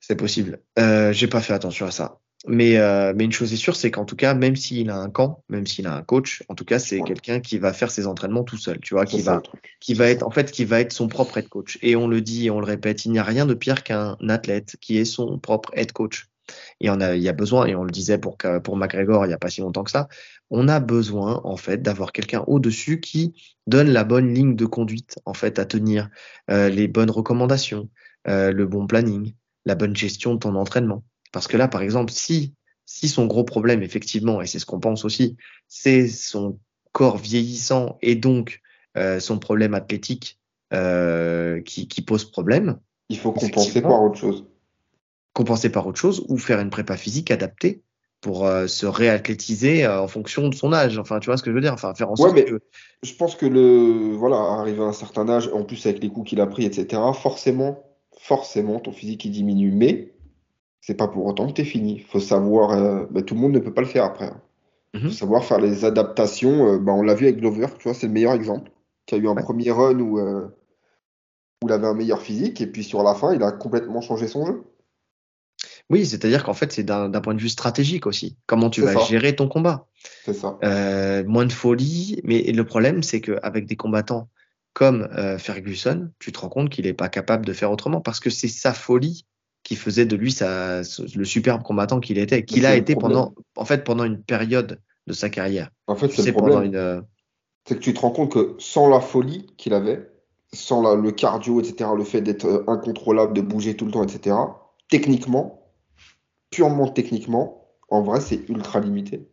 C'est possible. Euh, j'ai pas fait attention à ça. Mais, euh, mais une chose est sûre, c'est qu'en tout cas, même s'il a un camp, même s'il a un coach, en tout cas, c'est Ouais. quelqu'un qui va faire ses entraînements tout seul, tu vois, qui va, qui va être, en fait, qui va être son propre head coach. Et on le dit et on le répète, il n'y a rien de pire qu'un athlète qui est son propre head coach. Et on a, il y a besoin, et on le disait pour, pour McGregor il n'y a pas si longtemps que ça, on a besoin, en fait, d'avoir quelqu'un au-dessus qui donne la bonne ligne de conduite, en fait, à tenir, euh, les bonnes recommandations, euh, le bon planning, la bonne gestion de ton entraînement. Parce que là, par exemple, si, si son gros problème, effectivement, et c'est ce qu'on pense aussi, c'est son corps vieillissant et donc euh, son problème athlétique euh, qui, qui pose problème, Il faut compenser par autre chose. Compenser par autre chose ou faire une prépa physique adaptée pour euh, se réathlétiser euh, en fonction de son âge. Enfin, tu vois ce que je veux dire? Enfin, faire en Ouais, sorte mais- que Je pense que le voilà, arrivé à un certain âge, en plus avec les coups qu'il a pris, etc., forcément, forcément, ton physique il diminue. Mais c'est pas pour autant que t'es fini. Faut savoir, euh, bah, tout le monde ne peut pas le faire après. hein. Mhm. Faut savoir faire les adaptations. bah, on l'a vu avec Glover, tu vois, c'est le meilleur exemple. qui a eu un premier run où, où il avait un meilleur physique, et puis sur la fin, il a complètement changé son jeu. Oui, c'est-à-dire qu'en fait, c'est d'un point de vue stratégique aussi. Comment tu vas ça. gérer ton combat. C'est ça. Euh, moins de folie, mais le problème, c'est qu'avec des combattants comme euh, Ferguson, tu te rends compte qu'il n'est pas capable de faire autrement parce que c'est sa folie qui faisait de lui sa, le superbe combattant qu'il était, qu'il a été pendant, en fait, pendant une période de sa carrière. En fait, Tu c'est sais, le pendant problème. une. euh, C'est que tu te rends compte que sans la folie qu'il avait, sans la- le cardio, etc., le fait d'être incontrôlable, de bouger tout le temps, etc., techniquement, purement techniquement, en vrai, c'est ultra limité.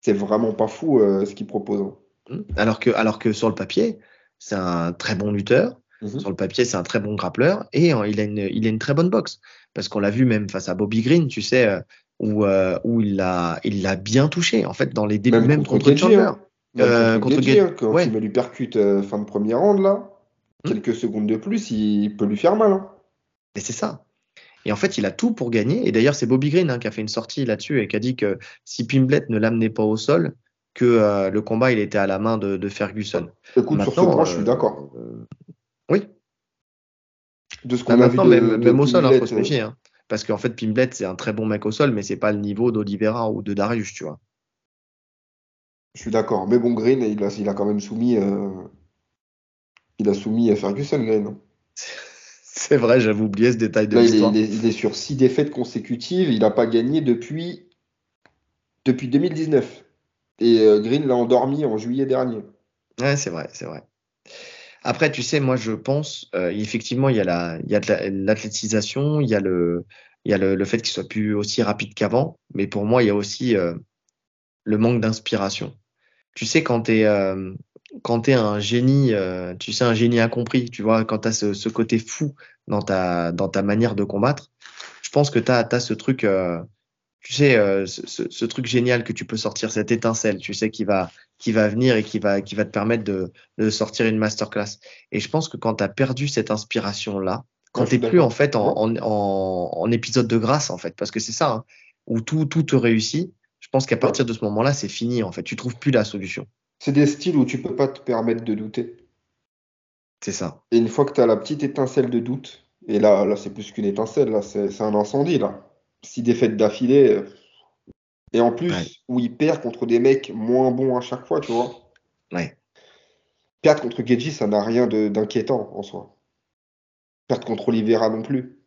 C'est vraiment pas fou euh, ce qu'il propose. hein. hmm, Alors que, alors que sur le papier, c'est un très bon lutteur. Mhm. Sur le papier, c'est un très bon grappleur et euh, il a une, il a une très bonne boxe. Parce qu'on l'a vu même face à Bobby Green, tu sais, euh, où, euh, où il l'a il l'a bien touché, en fait, dans les débuts, même, contre, Gaethje, Chandler. hein. Euh, contre contre hein, quand ouais. il met lui percute fin de première round, là, Hmm. quelques secondes de plus, il peut lui faire mal. hein. Et c'est ça. Et en fait, il a tout pour gagner. Et d'ailleurs, c'est Bobby Green hein, qui a fait une sortie là-dessus et qui a dit que si Pimblet ne l'amenait pas au sol, que euh, le combat, il était à la main de, de Ferguson. Écoute, sur ce point, je euh, suis d'accord. euh, oui, De ce Bah, qu'on a vu de, même, de même au sol, il Pimblet, faut se méfier. hein. Parce qu'en fait, Pimblet, c'est un très bon mec au sol, mais c'est pas le niveau d'Olivera ou de Darius, tu vois. Je suis d'accord. Mais bon, Green, il a, il a quand même soumis. Il a soumis à Ferguson, Green. [laughs] C'est vrai, j'avais oublié ce détail de Là, l'histoire. il est- il est sur six défaites consécutives. Il n'a pas gagné depuis, depuis 2019. Et euh, Green l'a endormi en juillet dernier. Ouais, c'est vrai, c'est vrai. Après, tu sais, moi, je pense, euh, effectivement, il y a la, il y a de l'athlétisation, il y a le, il y a le, le fait qu'il soit plus aussi rapide qu'avant, mais pour moi, il y a aussi euh, le manque d'inspiration. Tu sais, quand t'es, euh, quand t'es un génie, euh, tu sais, un génie incompris, tu vois, quand t'as ce, ce côté fou dans ta, dans ta manière de combattre, je pense que t'as, t'as ce truc, euh, tu sais, euh, ce, ce- ce truc génial que tu peux sortir, cette étincelle, tu sais, qui va, qui va venir et qui va, qui va te permettre de, de sortir une masterclass. Et je pense que quand tu as perdu cette inspiration-là, quand tu suis plus en fait en, en, en, en épisode de grâce, en fait, parce que c'est ça, hein, où tout, tout te réussit, je pense qu'à partir de ce moment-là, c'est fini, en fait. Tu trouves plus la solution. C'est des styles où tu peux pas te permettre de douter. C'est ça. Et une fois que tu as la petite étincelle de doute, et là, là c'est plus qu'une étincelle, là, c'est un incendie, là. Six défaites d'affilée. euh, Et en plus, Ouais. où il perd contre des mecs moins bons à chaque fois, tu vois. Ouais. Perdre contre Geji, ça n'a rien de- d'inquiétant en soi. Perdre contre Oliveira non plus.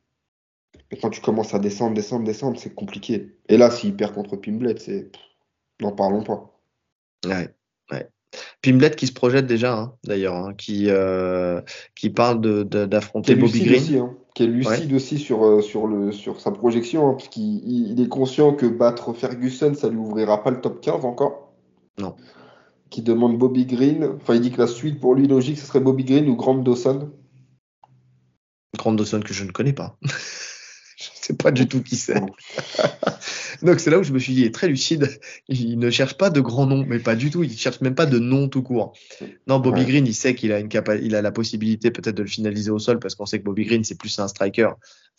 Mais quand tu commences à descendre, descendre, descendre, c'est compliqué. Et là, s'il perd contre Pimblet, c'est. N'en parlons pas. Ouais. Ouais. Pimblet qui se projette déjà, hein, d'ailleurs, hein, qui, euh, qui parle de, de- d'affronter est Bobby Green. aussi, hein. Qui est lucide aussi sur, euh, sur, le, sur sa projection, hein, parce qu'il il- il est conscient que battre Ferguson, ça lui ouvrira pas le top 15 encore. Non. Qui demande Bobby Green. Enfin, il dit que la suite pour lui logique, ce serait Bobby Green ou Grant Dawson. Grant Dawson que je ne connais pas. [laughs] sais pas du tout qui c'est. [laughs] Donc c'est là où je me suis dit, il est très lucide. Il ne cherche pas de grands noms, mais pas du tout. Il cherche même pas de nom tout court. Non, Bobby Ouais. Green, il sait qu'il a une capa- il a la possibilité peut-être de le finaliser au sol parce qu'on sait que Bobby Green c'est plus un striker,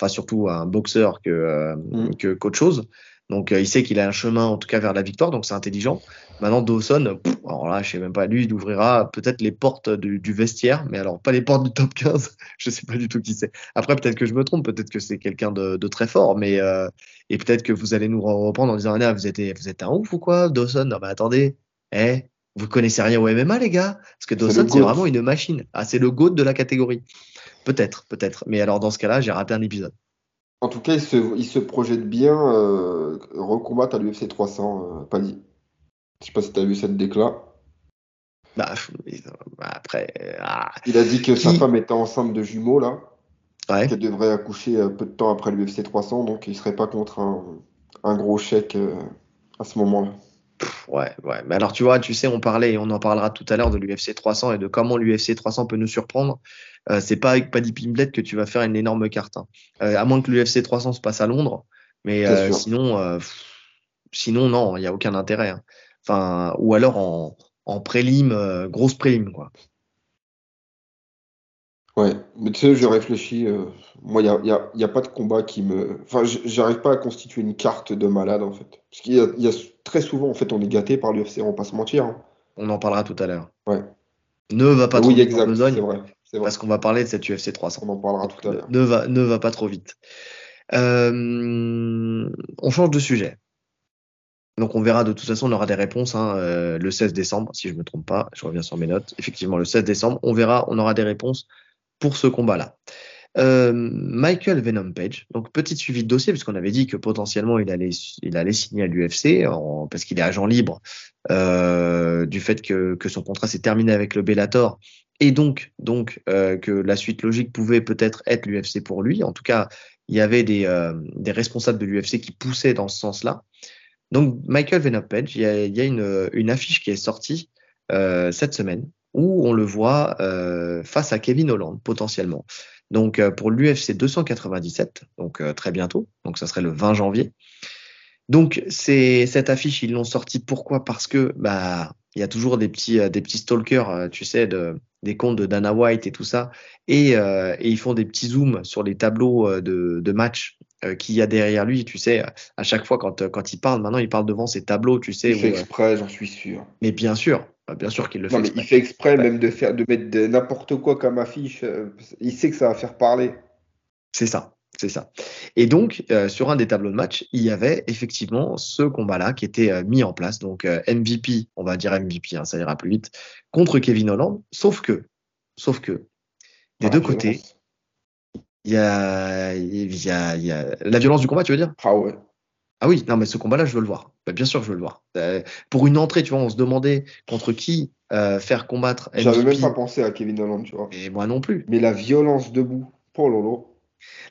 enfin surtout un boxeur que euh, Mm. que qu'autre chose. Donc euh, il sait qu'il a un chemin en tout cas vers la victoire, donc c'est intelligent. Maintenant Dawson, pff, alors là je sais même pas, lui il ouvrira peut-être les portes du, du vestiaire, mais alors pas les portes du top 15. [laughs] je sais pas du tout qui c'est. Après peut-être que je me trompe, peut-être que c'est quelqu'un de, de très fort, mais euh, et peut-être que vous allez nous reprendre en disant ah, vous êtes vous êtes un ouf ou quoi, Dawson? Non mais attendez, eh vous connaissez rien au MMA les gars? Parce que Dawson c'est vraiment une machine. Ah c'est le goat de la catégorie. Peut-être, peut-être. Mais alors dans ce cas-là j'ai raté un épisode. En tout cas, il se, il se projette bien euh, recombattre à l'UFC 300, euh, Paddy. Je sais pas si tu as vu cette déclat. Bah, bah, après, ah, Il a dit que sa femme était enceinte de jumeaux, là, ouais. qu'elle devrait accoucher euh, peu de temps après l'UFC 300, donc il serait pas contre un, un gros chèque euh, à ce moment-là. Ouais, ouais. Mais alors, tu vois, tu sais, on parlait et on en parlera tout à l'heure de l'UFC 300 et de comment l'UFC 300 peut nous surprendre. Euh, c'est pas avec Paddy Pimblet que tu vas faire une énorme carte. hein. Euh, à moins que l'UFC 300 se passe à Londres. Mais euh, sinon, pff, sinon, non, il n'y a aucun intérêt. hein. Enfin, ou alors en, en prélim, grosse prélim, quoi. Ouais, mais tu sais, je réfléchis. moi, il n'y a, y a- y a pas de combat qui me. Enfin, j'arrive pas à constituer une carte de malade, en fait. Parce qu'il y a, il y a très souvent, en fait, on est gâté par l'UFC, on va pas se mentir. hein. On en parlera tout à l'heure. Ouais. Ne va pas trop vite besogne, vrai. Vrai. parce qu'on va parler de cette UFC 300. On en parlera tout à l'heure. Ne va, ne va pas trop vite. Euh, on change de sujet. Donc on verra de toute façon, on aura des réponses hein, euh, le 16 décembre, si je ne me trompe pas. Je reviens sur mes notes. Effectivement, le 16 décembre, on verra, on aura des réponses pour ce combat-là. Euh, Michael Venom Page, donc petit suivi de dossier, puisqu'on avait dit que potentiellement il allait, il allait signer à l'UFC parce qu'il est agent libre euh, du fait que, que son contrat s'est terminé avec le Bellator et donc, donc euh, que la suite logique pouvait peut-être être l'UFC pour lui. En tout cas, il y avait des, euh, des responsables de l'UFC qui poussaient dans ce sens-là. Donc, Michael Venom Page, il y a, il y a une, une, affiche qui est sortie euh, cette semaine où on le voit face à Kevin Holland potentiellement. Donc euh, pour l'UFC 297, donc euh, très bientôt, donc ça serait le 20 janvier. Donc c'est cette affiche ils l'ont sortie pourquoi? Parce que bah il y a toujours des petits euh, des petits stalkers, tu sais, de, des comptes de Dana White et tout ça, et, et ils font des petits zooms sur les tableaux de, de match qu'il y a derrière lui, tu sais, à chaque fois quand, quand il parle, maintenant il parle devant ces tableaux, tu sais. Il fait où, exprès, j'en suis sûr. Mais bien sûr, bien sûr qu'il le fait. Non, mais exprès. il fait exprès même de faire de mettre n'importe quoi comme affiche. Il sait que ça va faire parler. C'est ça, c'est ça. Et donc euh, sur un des tableaux de match, il y avait effectivement ce combat-là qui était euh, mis en place. Donc euh, MVP, on va dire MVP, hein, ça ira plus vite, contre Kevin Holland. Sauf que, sauf que des Ah, deux côtés, il y a, y a, il y a la violence du combat, tu veux dire? Ah ouais. Ah oui, non, mais ce combat-là, je veux le voir. Bah, bien sûr, que je veux le voir. Euh, pour une entrée, tu vois, on se demandait contre qui euh, faire combattre J'avais même pas pensé à Kevin Holland, tu vois. Et moi non plus. Mais la violence debout, pour Lolo.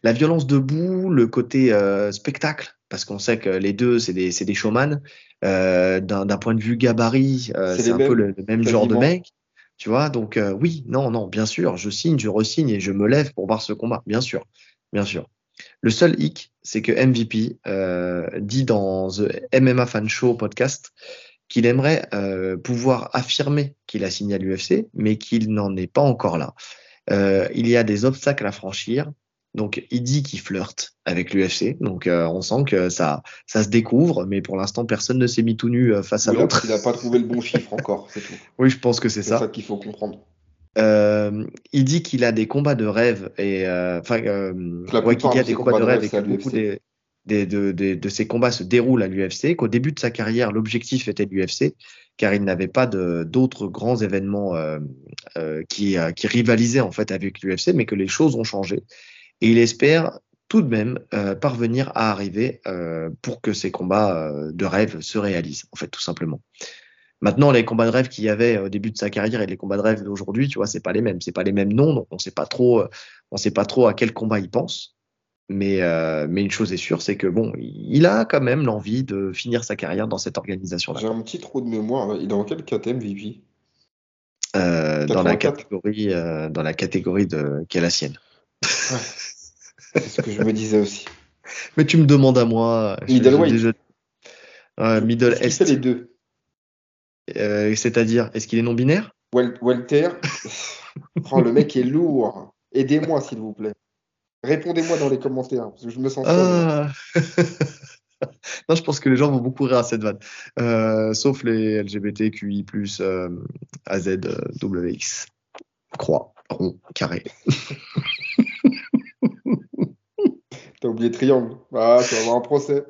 La violence debout, le côté euh, spectacle, parce qu'on sait que les deux, c'est des, des showman. D'un, point de vue gabarit, C'est un peu le, le même genre de mec. Tu vois, donc oui, non, non, bien sûr, je signe, je resigne et je me lève pour voir ce combat, bien sûr, bien sûr. Le seul hic, c'est que MVP euh, dit dans The MMA Fan Show podcast qu'il aimerait euh, pouvoir affirmer qu'il a signé à l'UFC, mais qu'il n'en est pas encore là. Euh, il y a des obstacles à franchir. Donc, il dit qu'il flirte avec l'UFC. Donc, euh, on sent que ça, ça se découvre, mais pour l'instant, personne ne s'est mis tout nu face à Ou l'autre. Il n'a pas trouvé le bon chiffre encore, c'est tout. [laughs] Oui, je pense que c'est C'est ça. ça qu'il faut comprendre. Euh, il dit qu'il a des combats de rêve et euh, enfin euh, ouais, qu'il y a de des combats de rêve et que beaucoup l'UFC. des, des, de, des- de ces combats se déroulent à l'UFC, qu'au début de sa carrière, l'objectif était l'UFC, car il n'avait pas de- d'autres grands événements euh, euh, qui, euh, qui rivalisaient en fait avec l'UFC, mais que les choses ont changé. Et il espère tout de même euh, parvenir à arriver euh, pour que ces combats de rêve se réalisent, en fait, tout simplement. Maintenant, les combats de rêve qu'il y avait au début de sa carrière et les combats de rêve d'aujourd'hui, tu vois, c'est pas les mêmes, c'est pas les mêmes noms, donc on sait pas trop, euh, on sait pas trop à quel combat il pense. Mais, euh, mais une chose est sûre, c'est que bon, il a quand même l'envie de finir sa carrière dans cette organisation-là, J'ai un petit trou de mémoire. Il est dans quel KTM MVP Euh, dans la 84. catégorie, euh, dans la catégorie de qui est la sienne. C'est ce que je me disais aussi. [laughs] Mais tu me demandes à moi. Middleweight. déjà- Euh, middle Est, les deux? Euh, c'est-à-dire, est-ce qu'il est non binaire Wel- Welter Oh, le mec est lourd. Aidez-moi, s'il vous plaît. Répondez-moi dans les commentaires, parce que je me sens. Ah [laughs] Non, je pense que les gens vont beaucoup rire à cette vanne. Euh, sauf les LGBTQI, euh, AZ, euh, WX. Croix, rond, carré. [laughs] T'as oublié triangle. Ah, tu vas avoir un procès.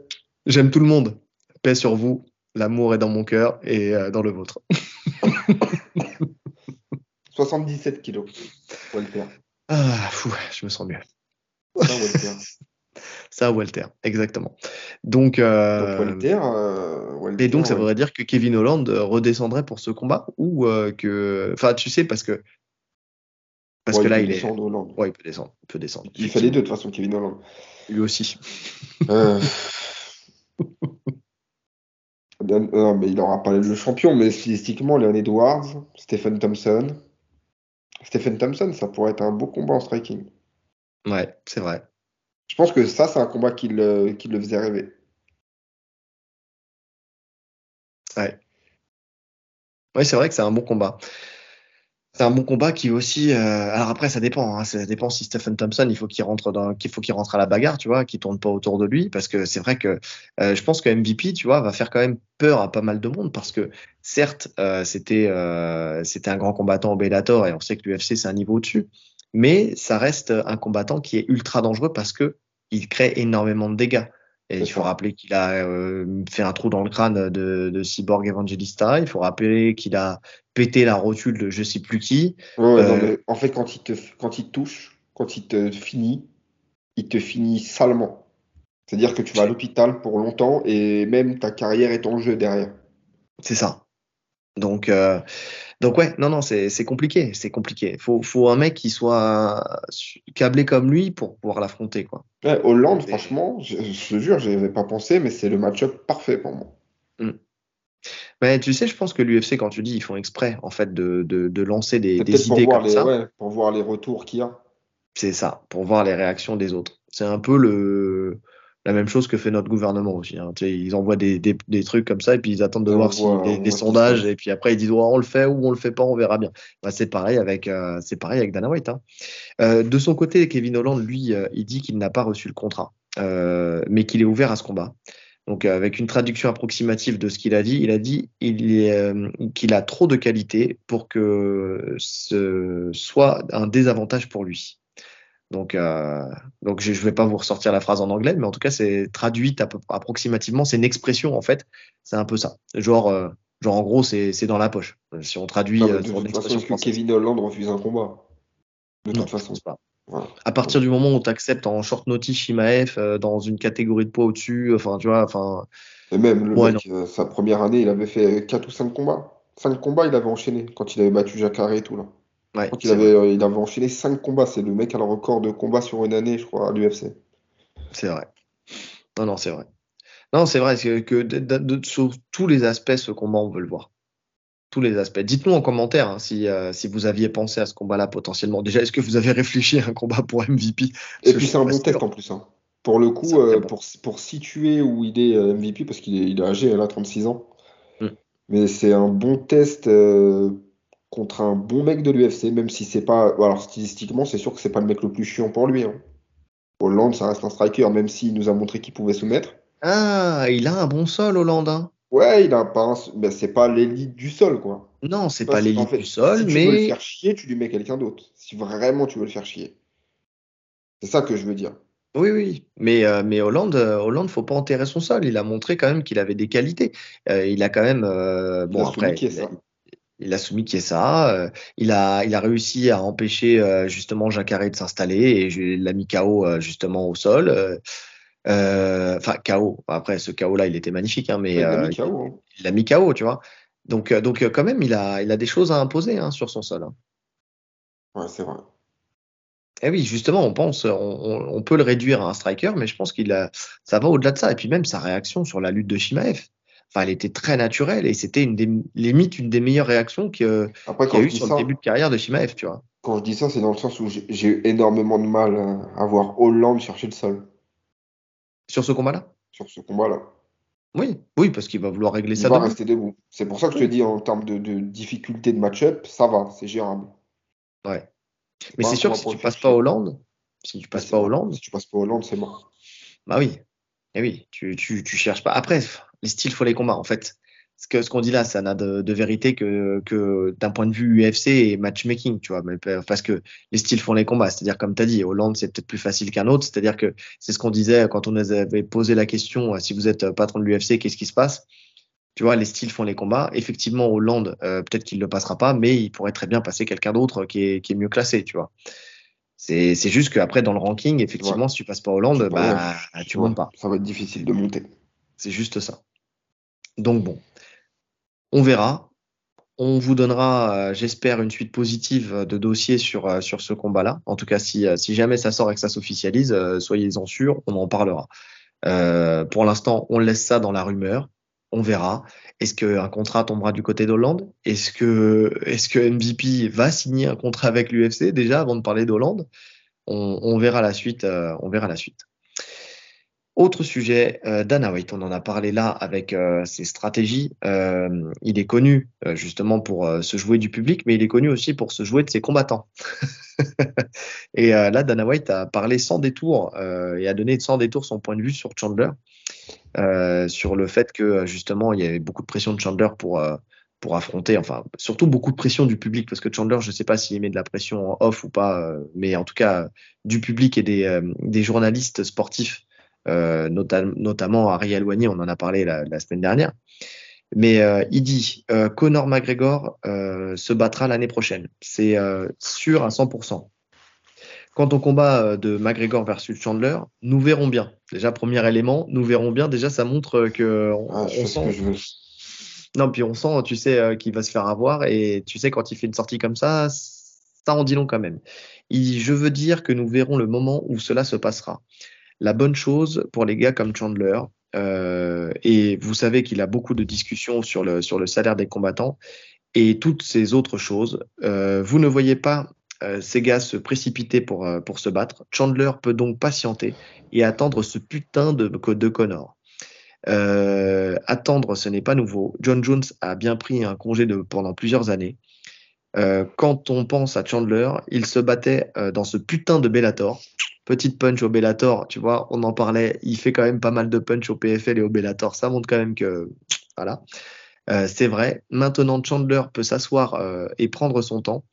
J'aime tout le monde. Paix sur vous. L'amour est dans mon cœur et euh, dans le vôtre. [laughs] 77 kilos. Walter. Ah, fou, je me sens mieux. Ça, Walter. [laughs] Ça, Walter, exactement. Donc, euh, Donc, Walter, euh, Walter, et donc, ça ouais. voudrait dire que Kevin Holland redescendrait pour ce combat ou euh, que, enfin, tu sais, parce que parce Ouais, que là, peut il est, descendre Hollande. ouais, il peut descendre, il peut descendre. Il fait les deux, de toute façon, Kevin Holland. Lui aussi. [laughs] Euh... Mais il aura pas le champion, mais stylistiquement, Leon Edwards, Stephen Thompson. Stephen Thompson, ça pourrait être un beau combat en striking. Ouais, c'est vrai. Je pense que ça, c'est un combat qui le, qui le faisait rêver. Ouais. Ouais, c'est vrai que c'est un bon combat. C'est un bon combat qui aussi. Euh, alors après, ça dépend. Hein, ça dépend si Stephen Thompson, il faut qu'il rentre dans, à la bagarre, tu vois, qu'il tourne pas autour de lui, parce que c'est vrai que euh, je pense que MVP, tu vois, va faire quand même peur à pas mal de monde, parce que certes, euh, c'était euh, c'était un grand combattant au Bellator et on sait que l'UFC c'est un niveau au-dessus, mais ça reste un combattant qui est ultra dangereux parce que il crée énormément de dégâts. Et il faut rappeler qu'il a euh, fait un trou dans le crâne de, de Cyborg Evangelista. Il faut rappeler qu'il a pété la rotule de je sais plus qui. Ouais, euh, en fait, quand il, te, quand il te touche, quand il te finit, il te finit salement. C'est-à-dire que tu vas à l'hôpital pour longtemps et même ta carrière est en jeu derrière. C'est ça. Donc, euh, donc ouais, non, non, c'est compliqué, c'est compliqué. Faut, faut un mec qui soit câblé comme lui pour pouvoir l'affronter, quoi. Ouais, Hollande, franchement, je, je te jure, j'y avais pas pensé, mais c'est le match-up parfait pour moi. Mm. Mais tu sais, je pense que l'UFC, quand tu dis, ils font exprès, en fait, de, de, de lancer des, des idées comme les, ça. Ouais, pour voir les retours qu'il y a. C'est ça, pour voir les réactions des autres. C'est un peu le, la même chose que fait notre gouvernement aussi. Hein. Ils envoient des, des, des, trucs comme ça et puis ils attendent de On voir voit- si, des, des sondages et puis après ils disent on le fait ou on le fait pas, on verra bien. Bah, c'est pareil avec euh, c'est pareil avec Dana White. Hein. Euh, de son côté, Kevin Holland, lui, euh, il dit qu'il n'a pas reçu le contrat, mais qu'il est ouvert à ce combat. Donc avec une traduction approximative de ce qu'il a dit, il a dit qu'il a trop de qualité pour que ce soit un désavantage pour lui. Donc, euh, donc je ne vais pas vous ressortir la phrase en anglais, mais en tout cas, c'est traduite approximativement. C'est une expression, en fait. C'est un peu ça. Genre, euh, genre en gros, c'est dans la poche. Si on traduit Non, euh, de sur toute façon, que. Kevin Holland refuse un combat De Non, toute je façon. pense pas. Voilà. À partir du moment où tu acceptes en short notice Shimaev euh, dans une catégorie de poids au-dessus, enfin, tu vois, enfin, Et même le Ouais, mec, euh, sa première année, il avait fait 4 ou 5 combats. 5 combats, il avait enchaîné quand il avait battu Jacare et tout là. Ouais, Donc il c'est avait, vrai. euh, il avait enchaîné 5 combats. C'est le mec à le record de combats sur une année, je crois, à l'UFC. C'est vrai. Non, non, c'est vrai. Non, c'est vrai que, que de- de- de- sur tous les aspects, ce combat, on veut le voir. Tous les aspects. Dites-nous en commentaire hein, si, euh, si vous aviez pensé à ce combat-là potentiellement. Déjà, est-ce que vous avez réfléchi à un combat pour MVP Et puis c'est un bon sûr. test en plus. hein. Pour le coup, euh, bon. pour, pour situer où il est MVP, parce qu'il est, il est âgé, il a 36 ans. Mm. Mais c'est un bon test contre un bon mec de l'UFC, même si c'est pas. Alors statistiquement, c'est sûr que c'est pas le mec le plus chiant pour lui. hein. Hollande, ça reste un striker, même s'il nous a montré qu'il pouvait soumettre. Ah, il a un bon sol, Hollande. hein. Ouais, il a un... ben, c'est pas l'élite du sol, quoi. Non, c'est pas l'élite fait, du sol, si tu veux le mais faire chier, tu lui mets quelqu'un d'autre. Si vraiment tu veux le faire chier. C'est ça que je veux dire. oui, oui. Mais, euh, mais Hollande, euh, Hollande, faut pas enterrer son sol. Il a montré quand même qu'il avait des qualités. Euh, il a quand même, euh, Il bon a après, il a, ça. Il a soumis ça. euh, il a, il a réussi à empêcher euh, justement Jacare de s'installer et il l'a mis KO euh, justement au sol. Enfin, KO. Après, ce KO-là, il était magnifique, hein, mais Ouais, il l'a mis KO. hein. il l'a mis KO, tu vois. Donc, donc quand même, il a, il a des choses à imposer hein, sur son sol. hein. Ouais, c'est vrai. Eh oui, justement, on pense, on, on- on peut le réduire à un striker, mais je pense qu'il a, ça va au-delà de ça. Et puis même sa réaction sur la lutte de Shimaev, enfin, elle était très naturelle et c'était une des, limite une des meilleures réactions que- Après, qu'il y a eu sur ça, le début de carrière de Shimaev, tu vois. quand je dis ça, c'est dans le sens où j'ai eu énormément de mal à voir Hollande chercher le sol Sur ce combat-là? sur ce combat-là. Oui, oui, parce qu'il va vouloir régler Il ça va debout. rester debout. C'est pour ça que je te dis, en termes de, de difficulté de match-up, ça va, c'est gérable. Ouais. Mais c'est sûr que si tu passes pas. Hollande, si tu Mais passes pas. Hollande, Si tu passes pas Hollande, c'est mort. bah oui. Eh oui, tu, tu, tu cherches pas. Après, les styles font les combats, en fait. Ce que, ce qu'on dit là, ça n'a de, de vérité que, que d'un point de vue UFC et matchmaking, tu vois. Mais parce que les styles font les combats. C'est-à-dire, comme tu as dit, Hollande, c'est peut-être plus facile qu'un autre. C'est-à-dire que c'est ce qu'on disait quand on nous avait posé la question, euh, si vous êtes patron de l'UFC, qu'est-ce qui se passe? Tu vois, les styles font les combats. Effectivement, Hollande, euh, peut-être qu'il ne passera pas, mais il pourrait très bien passer quelqu'un d'autre qui est, qui est mieux classé, tu vois. C'est, c'est juste qu'après, dans le ranking, effectivement, si tu passes pas Hollande, Ouais, bah, tu montes pas. Ça va être difficile de monter. C'est juste ça. Donc bon, on verra. On vous donnera, euh, j'espère, une suite positive de dossiers sur, euh, sur ce combat-là. En tout cas, si, euh, si jamais ça sort et que ça s'officialise, soyez-en sûrs, on en parlera. Pour l'instant, on laisse ça dans la rumeur. On verra. Est-ce qu'un contrat tombera du côté d'Hollande? Est-ce que, que MVP va signer un contrat avec l'UFC déjà avant de parler d'Hollande? On, verra la suite. euh, on verra la suite. Autre sujet, euh, Dana White, on en a parlé là avec euh, ses stratégies. Il est connu justement pour se jouer du public, mais il est connu aussi pour se jouer de ses combattants. [laughs] et là, Dana White a parlé sans détour et a donné sans détour son point de vue sur Chandler, euh, sur le fait que justement il y avait beaucoup de pression de Chandler pour euh, pour affronter, enfin surtout beaucoup de pression du public parce que Chandler, je ne sais pas s'il met de la pression en off ou pas, euh, mais en tout cas du public et des euh, journalistes sportifs euh, nota- notamment Ariel Wagner, on en a parlé la, semaine dernière. Mais euh, il dit euh, Conor McGregor euh, se battra l'année prochaine. C'est euh, sûr à 100%. Quant au combat euh, de McGregor versus Chandler, nous verrons bien. Déjà, premier élément, nous verrons bien. Déjà, ça montre que on, Ah, on que sent. je veux. Non, puis on sent, tu sais, euh, qu'il va se faire avoir. Et tu sais, quand il fait une sortie comme ça, ça en dit long quand même. Je veux dire que nous verrons le moment où cela se passera. La bonne chose pour les gars comme Chandler, euh, et vous savez qu'il a beaucoup de discussions sur le, sur le salaire des combattants et toutes ces autres choses. Euh, vous ne voyez pas euh, gars se précipiter pour, euh, pour se battre. Chandler peut donc patienter et attendre ce putain de, de Connor. Euh, attendre, ce n'est pas nouveau. John Jones a bien pris un congé pendant plusieurs années. Quand on pense à Chandler, il se battait dans ce putain de Bellator. Petite punch au Bellator, tu vois, on en parlait. Il fait quand même pas mal de punch au PFL et au Bellator. Ça montre quand même que, voilà, c'est vrai. Maintenant, Chandler peut s'asseoir et prendre son temps,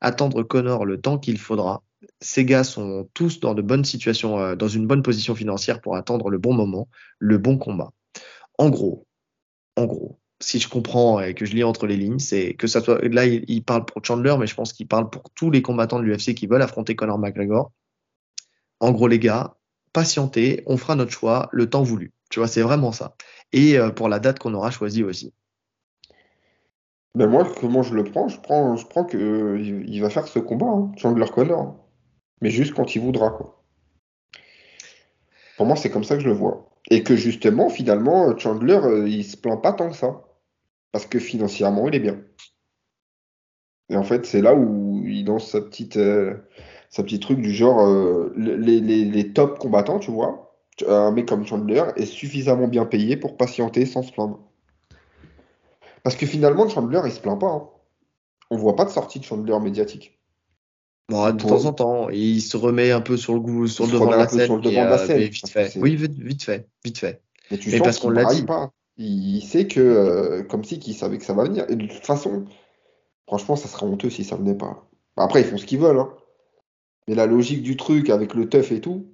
attendre Connor le temps qu'il faudra. Ces gars sont tous dans de bonnes situations, euh, dans une bonne position financière pour attendre le bon moment, le bon combat. En gros, en gros, si je comprends et que je lis entre les lignes, c'est que ça soit là, il, parle pour Chandler, mais je pense qu'il parle pour tous les combattants de l'UFC qui veulent affronter Conor McGregor. En gros, les gars, patientez, on fera notre choix, le temps voulu. Tu vois, c'est vraiment ça. Et euh, pour la date qu'on aura choisie aussi. Ben moi, comment je le prends? Je prends, je que va faire ce combat, hein, Chandler Connor. Mais juste quand il voudra, quoi. Pour moi, c'est comme ça que je le vois. Et que justement, finalement, Chandler, euh, il se plaint pas tant que ça. Parce que financièrement, il est bien. Et en fait, c'est là où il lance sa petite, euh, truc du genre, euh, les, les, les top combattants, tu vois. Un mec comme Chandler est suffisamment bien payé pour patienter sans se plaindre. Parce que finalement, Chandler, il se plaint pas. hein. On voit pas de sortie de Chandler médiatique. Bon, de Pour- temps en temps, il se remet un peu sur le goût, sur Il le devant de la un peu scène, sur le mais, devant de la euh, scène, vite fait. Oui, vite, vite fait, vite fait. Mais tu Mais sens parce qu'on l'a braille dit. pas. Il, sait que, euh, comme si qu'il savait que ça va venir. Et de toute façon, franchement, ça serait honteux si ça venait pas. Après, ils font ce qu'ils veulent, hein. Mais la logique du truc avec le teuf et tout.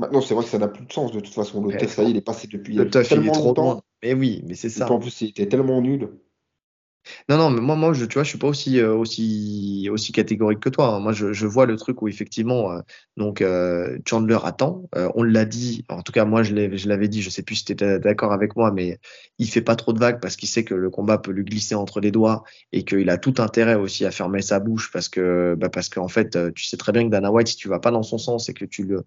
Maintenant, c'est vrai que ça n'a plus de sens de toute façon. Le teuf, ça y est, il est passé depuis Le teuf, il est trop longtemps. loin. Mais oui, mais c'est ça. en plus, il était tellement nul. Non, non, mais moi, moi, je, tu vois, je suis pas aussi, euh, aussi, aussi catégorique que toi. hein. Moi, je, je vois le truc où effectivement, euh, donc euh, Chandler attend. On l'a dit, en tout cas, moi, je l'avais dit. Je sais plus si tu étais d'accord avec moi, mais il fait pas trop de vagues parce qu'il sait que le combat peut lui glisser entre les doigts et qu'il a tout intérêt aussi à fermer sa bouche parce que, bah, parce qu'en fait, tu sais très bien que Dana White, si tu vas pas dans son sens et que tu le,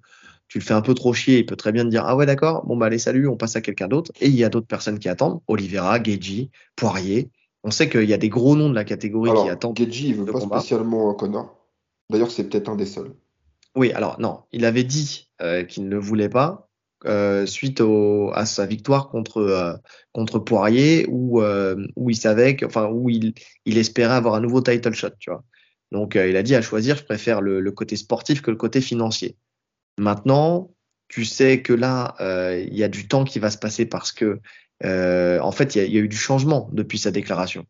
tu le fais un peu trop chier, il peut très bien te dire ah ouais d'accord, bon bah allez salut, on passe à quelqu'un d'autre. Et il y a d'autres personnes qui attendent, Oliveira, Gagey, Poirier. On sait qu'il y a des gros noms de la catégorie Alors, qui attendent. Gedji, il veut pas combat. spécialement Connor. D'ailleurs, c'est peut-être un des seuls. Oui, alors non, il avait dit euh, qu'il ne voulait pas euh, suite au, à sa victoire contre euh, contre Poirier où où il savait que, enfin où il il espérait avoir un nouveau title shot, tu vois. Donc il a dit à choisir, je préfère le, le côté sportif que le côté financier. Maintenant, tu sais que là, euh, il y a du temps qui va se passer parce que euh, en fait, il y a, il y a eu du changement depuis sa déclaration.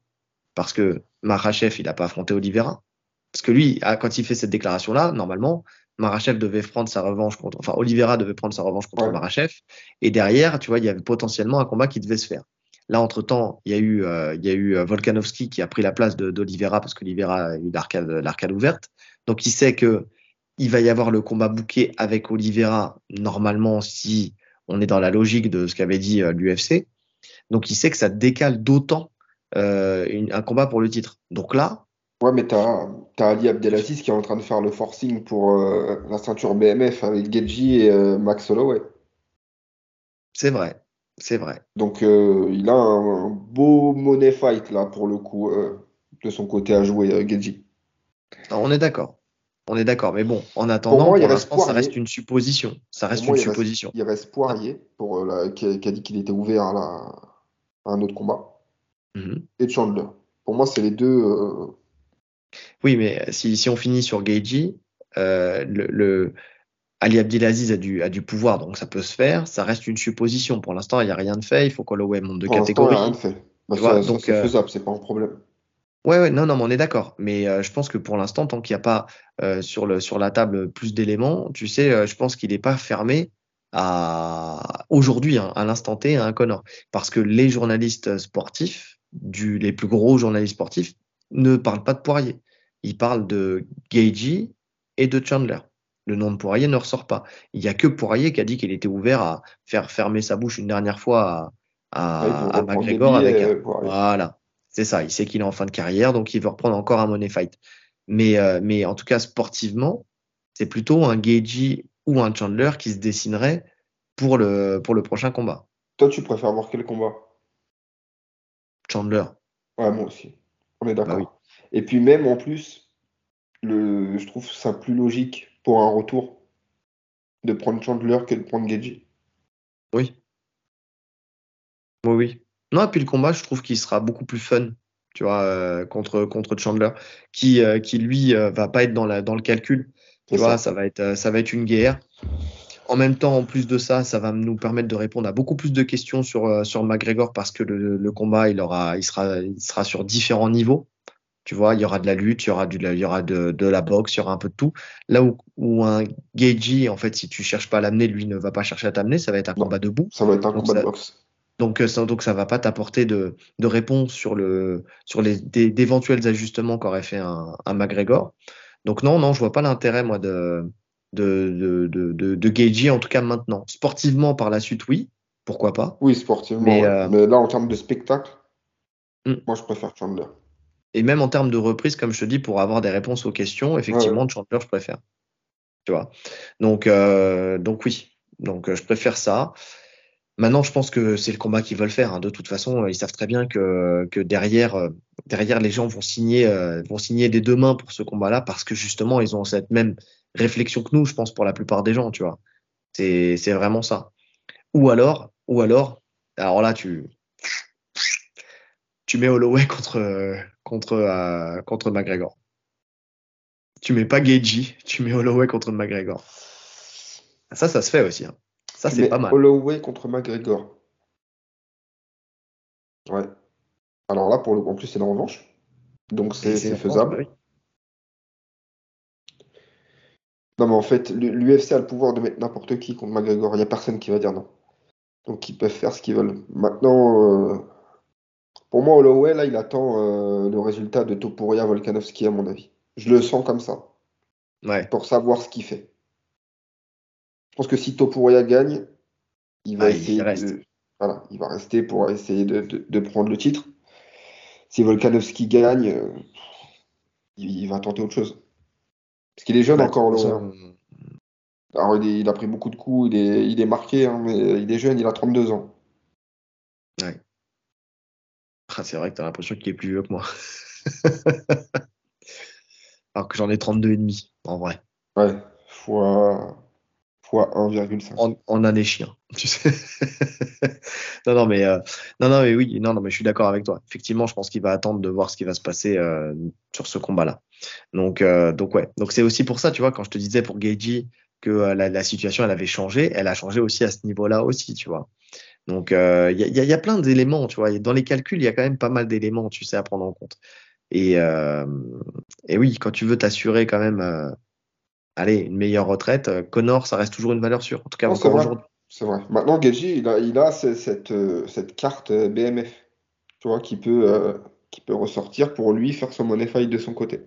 Parce que Marachev, il n'a pas affronté Oliveira. Parce que lui, ah, quand il fait cette déclaration-là, normalement, Marachev devait prendre sa revanche contre, enfin, Oliveira devait prendre sa revanche contre Ouais. Marachev. Et derrière, tu vois, il y avait potentiellement un combat qui devait se faire. Là, entre-temps, il y a eu, euh, il y a eu euh, Volkanovski qui a pris la place d'Oliveira parce qu'Oliveira a eu l'arcade ouverte. Donc, il sait que il va y avoir le combat bouquet avec Oliveira, normalement, si on est dans la logique de ce qu'avait dit euh, l'UFC. Donc, il sait que ça décale d'autant euh, une- un combat pour le titre. Donc là, Ouais, mais t'as t'as Ali Abdelaziz qui est en train de faire le forcing pour euh, la ceinture BMF avec Gedji et Max Holloway. c'est vrai, c'est vrai. Donc il a un, un beau money fight là pour le coup de son côté à jouer Gedji. On est d'accord. On est d'accord. Mais bon, en attendant, moi, pour reste l'instant, ça reste une supposition. Ça reste moi, une il reste- supposition. Il reste Poirier, pour, euh, la- qui, a, qui a dit qu'il était ouvert à, la- à un autre combat, Mhm. et Chandler. Pour moi, c'est les deux. euh, Oui, mais si, si on finit sur Geiji, euh, le, le- Ali Abdelaziz a du, a du pouvoir, donc ça peut se faire. Ça reste une supposition. Pour l'instant, il n'y a rien de fait. Il faut qu'Holloway monte de pour l'instant, il catégorie. n'y a rien de fait. Bah, vois, ça, donc, c'est euh, faisable, c'est pas un problème. Ouais, ouais, non, non, mais on est d'accord. Mais euh, je pense que pour l'instant, tant qu'il n'y a pas euh, sur le, sur la table plus d'éléments, tu sais, euh, je pense qu'il n'est pas fermé à aujourd'hui, hein, à l'instant T, à un Connor. Parce que les journalistes sportifs, du, les plus gros journalistes sportifs, ne parlent pas de Poirier. Ils parlent de Gagey et de Chandler. Le nom de Poirier ne ressort pas. Il n'y a que Poirier qui a dit qu'il était ouvert à faire fermer sa bouche une dernière fois à, à, à McGregor avec un, euh, Poirier. voilà, c'est ça. Il sait qu'il est en fin de carrière, donc il veut reprendre encore un money fight. Mais, euh, mais en tout cas, sportivement, c'est plutôt un Gagey ou un Chandler qui se dessinerait pour le, pour le prochain combat. Toi, tu préfères voir quel combat? Chandler. Ouais, moi aussi. On est d'accord. Bah oui. Et puis même en plus, le, je trouve ça plus logique pour un retour de prendre Chandler que de prendre Gagey. Oui. Oui, oui. Non, et puis le combat, je trouve qu'il sera beaucoup plus fun, tu vois, euh, contre, contre Chandler, qui, euh, qui lui, euh, va pas être dans, la, dans le calcul. Tu vois, ça. ça va être, ça va être une guerre. En même temps, en plus de ça, ça va nous permettre de répondre à beaucoup plus de questions sur, sur McGregor parce que le, le combat, il aura, il sera, il sera sur différents niveaux. Tu vois, il y aura de la lutte, il y aura, du, il y aura de, de la boxe, il y aura un peu de tout. Là où, où un Gagey, en fait, si tu cherches pas à l'amener, lui ne va pas chercher à t'amener, ça va être un Non. combat debout. Ça va être un Donc combat ça- de boxe. Donc, euh, ça, donc ça va pas t'apporter de, de réponse sur le sur les d'éventuels ajustements qu'aurait fait un, un McGregor. Donc non, non, je vois pas l'intérêt moi de de de de, de, Gaethje, en tout cas maintenant. Sportivement par la suite, oui, pourquoi pas. Oui, sportivement. Mais, ouais. euh, Mais là, en termes de spectacle, Hmm. moi, je préfère Chandler. Et même en termes de reprise, comme je te dis, pour avoir des réponses aux questions, effectivement, Chandler, je préfère. Tu vois. Donc euh, donc oui, donc euh, je préfère ça. Maintenant, je pense que c'est le combat qu'ils veulent faire. hein. De toute façon, euh, ils savent très bien que, euh, derrière, les gens vont signer, euh, vont signer des deux mains pour ce combat-là parce que justement, ils ont cette même réflexion que nous, je pense, pour la plupart des gens, tu vois. C'est, vraiment ça. Ou alors, ou alors, alors là, tu, tu mets Holloway contre, contre, euh, contre McGregor. Tu mets pas Gagey, tu mets Holloway contre McGregor. Ça, ça se fait aussi. hein. Ça, c'est pas mal. Holloway contre McGregor. Ouais. Alors là, pour le en plus, c'est la revanche. Donc, c'est faisable. Bah Non, mais en fait, l'UFC a le pouvoir de mettre n'importe qui contre McGregor. Il n'y a personne qui va dire non. Donc, ils peuvent faire ce qu'ils veulent. Maintenant, euh, pour moi, Holloway, là, il attend euh, le résultat de Topuria Volkanovski, à mon avis. Je le sens comme ça. Ouais. pour savoir ce qu'il fait. Je pense que si Topuria gagne, il va Ah, il essayer reste. de. Voilà, il va rester pour essayer de, de- de prendre le titre. Si Volkanovski gagne, euh, il, il va tenter autre chose. Parce qu'il est jeune encore, façon, Alors, il, est- il a pris beaucoup de coups, il est, il est marqué, hein, mais il est jeune, il a 32 ans. Ah, c'est vrai que t'as l'impression qu'il est plus vieux que moi. [laughs] Alors que j'en ai 32 et demi, en vrai. Ouais, fois, fois 1,5. En, en année chien, tu sais. [laughs] non, non, mais, euh, non, non, mais oui, non, non, mais je suis d'accord avec toi. Effectivement, je pense qu'il va attendre de voir ce qui va se passer euh, sur ce combat-là. Donc, euh, donc ouais. Donc c'est aussi pour ça, tu vois, quand je te disais pour Geiji que la, situation elle avait changé, elle a changé aussi à ce niveau-là aussi, tu vois. Donc il y, a, plein d'éléments, tu vois. Dans les calculs, il y a quand même pas mal d'éléments, tu sais, à prendre en compte. Et, et oui, quand tu veux t'assurer quand même, allez, une meilleure retraite, euh, Connor, ça reste toujours une valeur sûre. En tout cas, Non, encore aujourd'hui. C'est vrai. Maintenant, Gaethje, il a, il a ce- cette, euh, cette carte euh, BMF, tu vois, qui peut, euh, qui peut ressortir pour lui faire son money fight de son côté,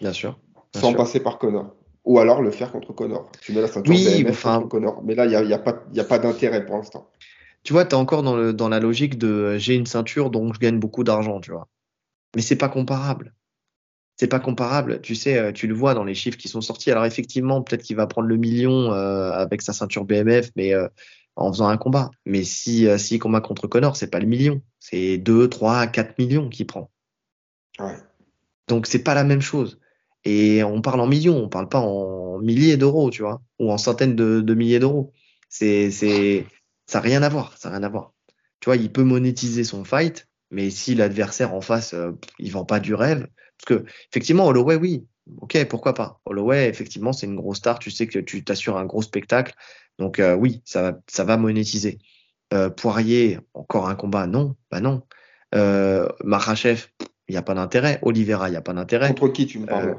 Bien sûr. bien sans sûr. passer par Connor. Ou alors le faire contre Connor. Tu mets la ceinture Oui, BMF enfin- contre Connor. Mais là, il n'y a, il y a pas, il y a pas d'intérêt pour l'instant. Tu vois, tu es encore dans, le, dans la logique de j'ai une ceinture donc je gagne beaucoup d'argent, tu vois. Mais c'est pas comparable. C'est pas comparable. Tu sais, euh, tu le vois dans les chiffres qui sont sortis. Alors effectivement, peut-être qu'il va prendre le million euh, avec sa ceinture BMF, mais euh, en faisant un combat. Mais si euh, s'il combat contre Connor, c'est pas le million, c'est 2, 3, 4 millions qu'il prend. Ouais. Donc c'est pas la même chose. Et on parle en millions, on parle pas en milliers d'euros, tu vois, ou en centaines de, de milliers d'euros. C'est, c'est, ça n'a rien à voir, ça n'a rien à voir. Tu vois, il peut monétiser son fight, mais si l'adversaire en face, il vend pas du rêve, parce que effectivement, Holloway, oui, ok, pourquoi pas. Holloway, effectivement, c'est une grosse star, tu sais que tu t'assures un gros spectacle, donc euh, oui, ça va, ça va monétiser. Euh, Poirier, encore un combat, non, bah non. Euh, Marachev, il n'y a pas d'intérêt. Oliveira, il n'y a pas d'intérêt. Contre qui tu me parles? Euh,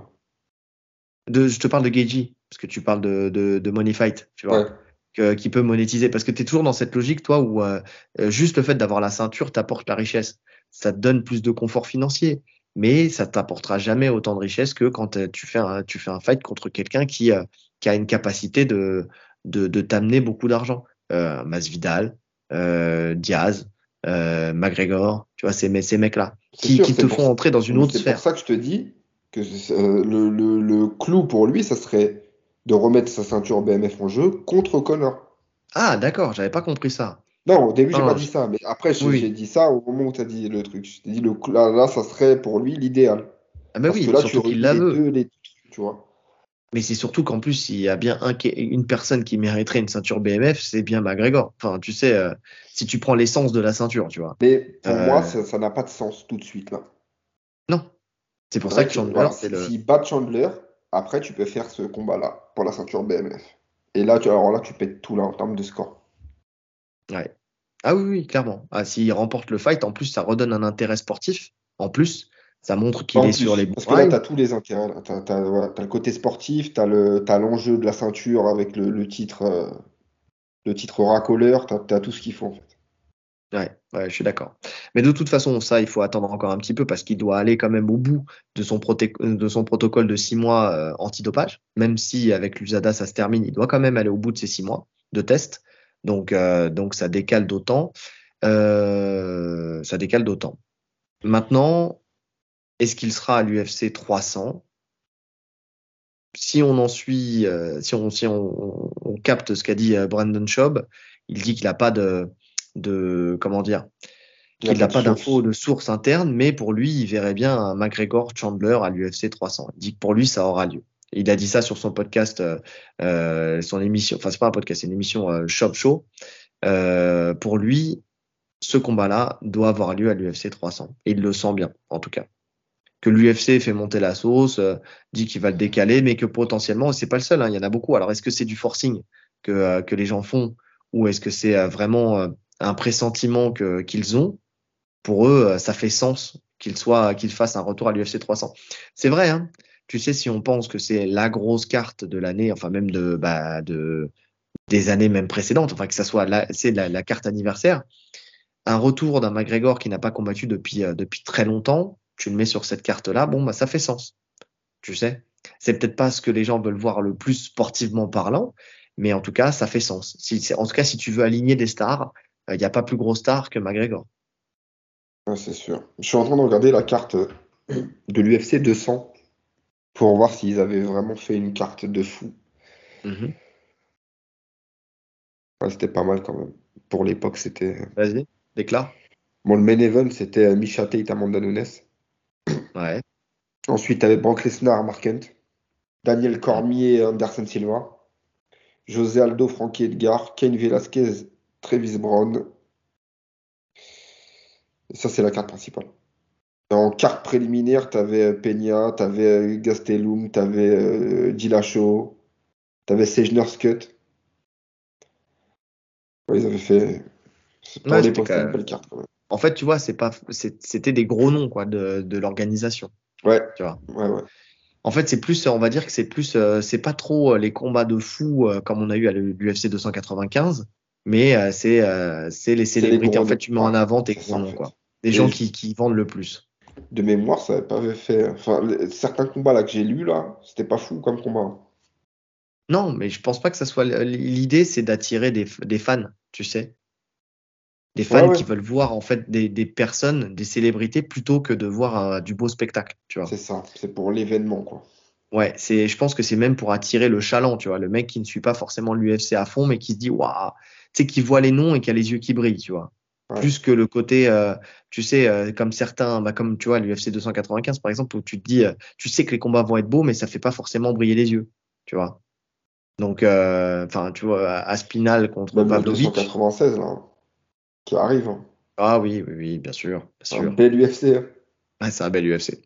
de, je te parle de Geiji, parce que tu parles de, de, de Money Fight, tu vois, Ouais. que- qui peut monétiser. Parce que tu es toujours dans cette logique, toi, où juste le fait d'avoir la ceinture t'apporte la richesse. Ça te donne plus de confort financier, mais ça t'apportera jamais autant de richesse que quand euh, tu fais un, tu fais un fight contre quelqu'un qui, euh, qui a une capacité de, de, de t'amener beaucoup d'argent. Euh, Masvidal, euh, Diaz, euh, McGregor, tu vois, ces, ces mecs-là, C'est qui, sûr, qui c'est te font entrer dans une autre C'est sphère. pour ça que je te dis que le, le, le clou pour lui, ça serait de remettre sa ceinture BMF en jeu contre Connor. Ah, d'accord, j'avais pas compris ça. Non, au début, j'ai Non, pas dit ça, mais après, je- Oui. j'ai dit ça au moment où tu as dit le truc. Je t'ai dit, le, là, là, ça serait pour lui l'idéal. Ah, bah Parce oui, que là, tu surtout qu'il réunis la les veut. deux, les deux tu vois. Mais c'est surtout qu'en plus, il y a bien un, une personne qui mériterait une ceinture BMF, c'est bien McGregor. Enfin, tu sais, euh, si tu prends l'essence de la ceinture, tu vois. Mais pour Euh, moi, ça n'a pas de sens tout de suite, là. Non. C'est pour ça que Chandler, voilà, c'est si- le. S'il bat Chandler, après, tu peux faire ce combat-là pour la ceinture BMF. Et là, tu, alors là, tu pètes tout, là, en termes de score. Ouais. Ah oui, oui, clairement. Ah, s'il remporte le fight, en plus, ça redonne un intérêt sportif. En plus, ça montre qu'il est plus, sur les bons parce que là, tu as tous les intérêts. Tu as, le côté sportif, tu as l'enjeu de la ceinture avec le, le titre, euh, le titre racoleur, tu as, tout ce qu'il faut, en fait. Ouais, ouais, je suis d'accord. Mais de toute façon, ça, il faut attendre encore un petit peu parce qu'il doit aller quand même au bout de son, proté- de son protocole de six mois euh, antidopage. Même si avec l'USADA ça se termine, il doit quand même aller au bout de ces six mois de test. Donc, euh, donc ça décale d'autant. Euh, ça décale d'autant. Maintenant, est-ce qu'il sera à l'UFC 300? Si on en suit, euh, si on, si on, on capte ce qu'a dit Brandon Schaub, il dit qu'il n'a pas de, de, comment dire, qu'il n'a pas d'infos de source interne, mais pour lui, il verrait bien un McGregor Chandler à l'UFC 300. Il dit que pour lui, ça aura lieu. Il a dit ça sur son podcast, euh, euh, son émission, enfin c'est pas un podcast, c'est une émission euh, Shop Show. Euh, pour lui, ce combat-là doit avoir lieu à l'UFC 300. Et il le sent bien, en tout cas. Que l'UFC fait monter la sauce, euh, dit qu'il va le décaler, mais que potentiellement, c'est pas le seul, hein, il y en a beaucoup. Alors est-ce que c'est du forcing que, euh, que les gens font, ou est-ce que c'est vraiment un pressentiment qu'ils ont? Pour eux, ça fait sens qu'il soit, qu'il fasse un retour à l'UFC 300. C'est vrai, hein. Tu sais, si on pense que c'est la grosse carte de l'année, enfin même de, bah, de des années même précédentes, enfin que ça soit la, c'est la, carte anniversaire, un retour d'un McGregor qui n'a pas combattu depuis euh, très longtemps, tu le mets sur cette carte-là, bon bah ça fait sens. Tu sais, c'est peut-être pas ce que les gens veulent voir le plus sportivement parlant, mais en tout cas ça fait sens. En tout cas, si tu veux aligner des stars, il n'y a pas plus gros star que McGregor. C'est sûr. Je suis en train de regarder la carte de l'UFC 200 pour voir s'ils avaient vraiment fait une carte de fou. Mhm. Ouais, c'était pas mal quand même. Pour l'époque, c'était. Vas-y, déclare. Bon, le main event, c'était euh, Misha Tate, Amanda Nunes. Ouais. Ensuite, t'avais Brock Lesnar, Mark. Daniel Cormier, Anderson Silva. José Aldo, Frankie Edgar. Kane Velasquez, Travis Brown. Et ça, c'est la carte principale. En carte préliminaire, t'avais euh, Peña, t'avais euh, Gastelum, t'avais euh, Dillashaw, t'avais Sejner Scott. Ouais, ils avaient fait. Pour Ouais, une belle carte quand même. En fait, tu vois, c'est pas, c'est- c'était des gros noms quoi de, de l'organisation. Ouais, Tu vois. ouais, ouais. En fait, c'est plus, on va dire que c'est plus, euh, c'est pas trop les combats de fous euh, comme on a eu à l'UFC 295, mais euh, c'est, c'est les célébrités. En fait, tu mets en avant tes c'est en noms, quoi. Des gens qui, qui vendent le plus. De mémoire, ça n'avait pas fait. Enfin, certains combats là que j'ai lus là, c'était pas fou comme combat. Non, mais je pense pas que ça soit l'idée, c'est d'attirer des, des fans, tu sais. Des fans Ouais, ouais. qui veulent voir en fait des, des personnes, des célébrités, plutôt que de voir euh, du beau spectacle, tu vois. C'est ça, c'est pour l'événement quoi. Ouais, c'est, je pense que c'est même pour attirer le chaland, tu vois, le mec qui ne suit pas forcément l'UFC à fond, mais qui se dit, waouh, tu sais, qui voit les noms et qui a les yeux qui brillent, tu vois. Ouais. Plus que le côté, euh, tu sais, euh, comme certains, bah, comme tu vois, l'UFC 295 par exemple, où tu te dis, euh, tu sais que les combats vont être beaux, mais ça fait pas forcément briller les yeux, tu vois. Donc, enfin, tu vois, Aspinal contre Même Pavlovich. 296, là, qui arrive. hein. Ah oui, oui, oui, bien sûr, bien C'est un sûr. bel UFC. hein. Ouais, c'est un bel UFC.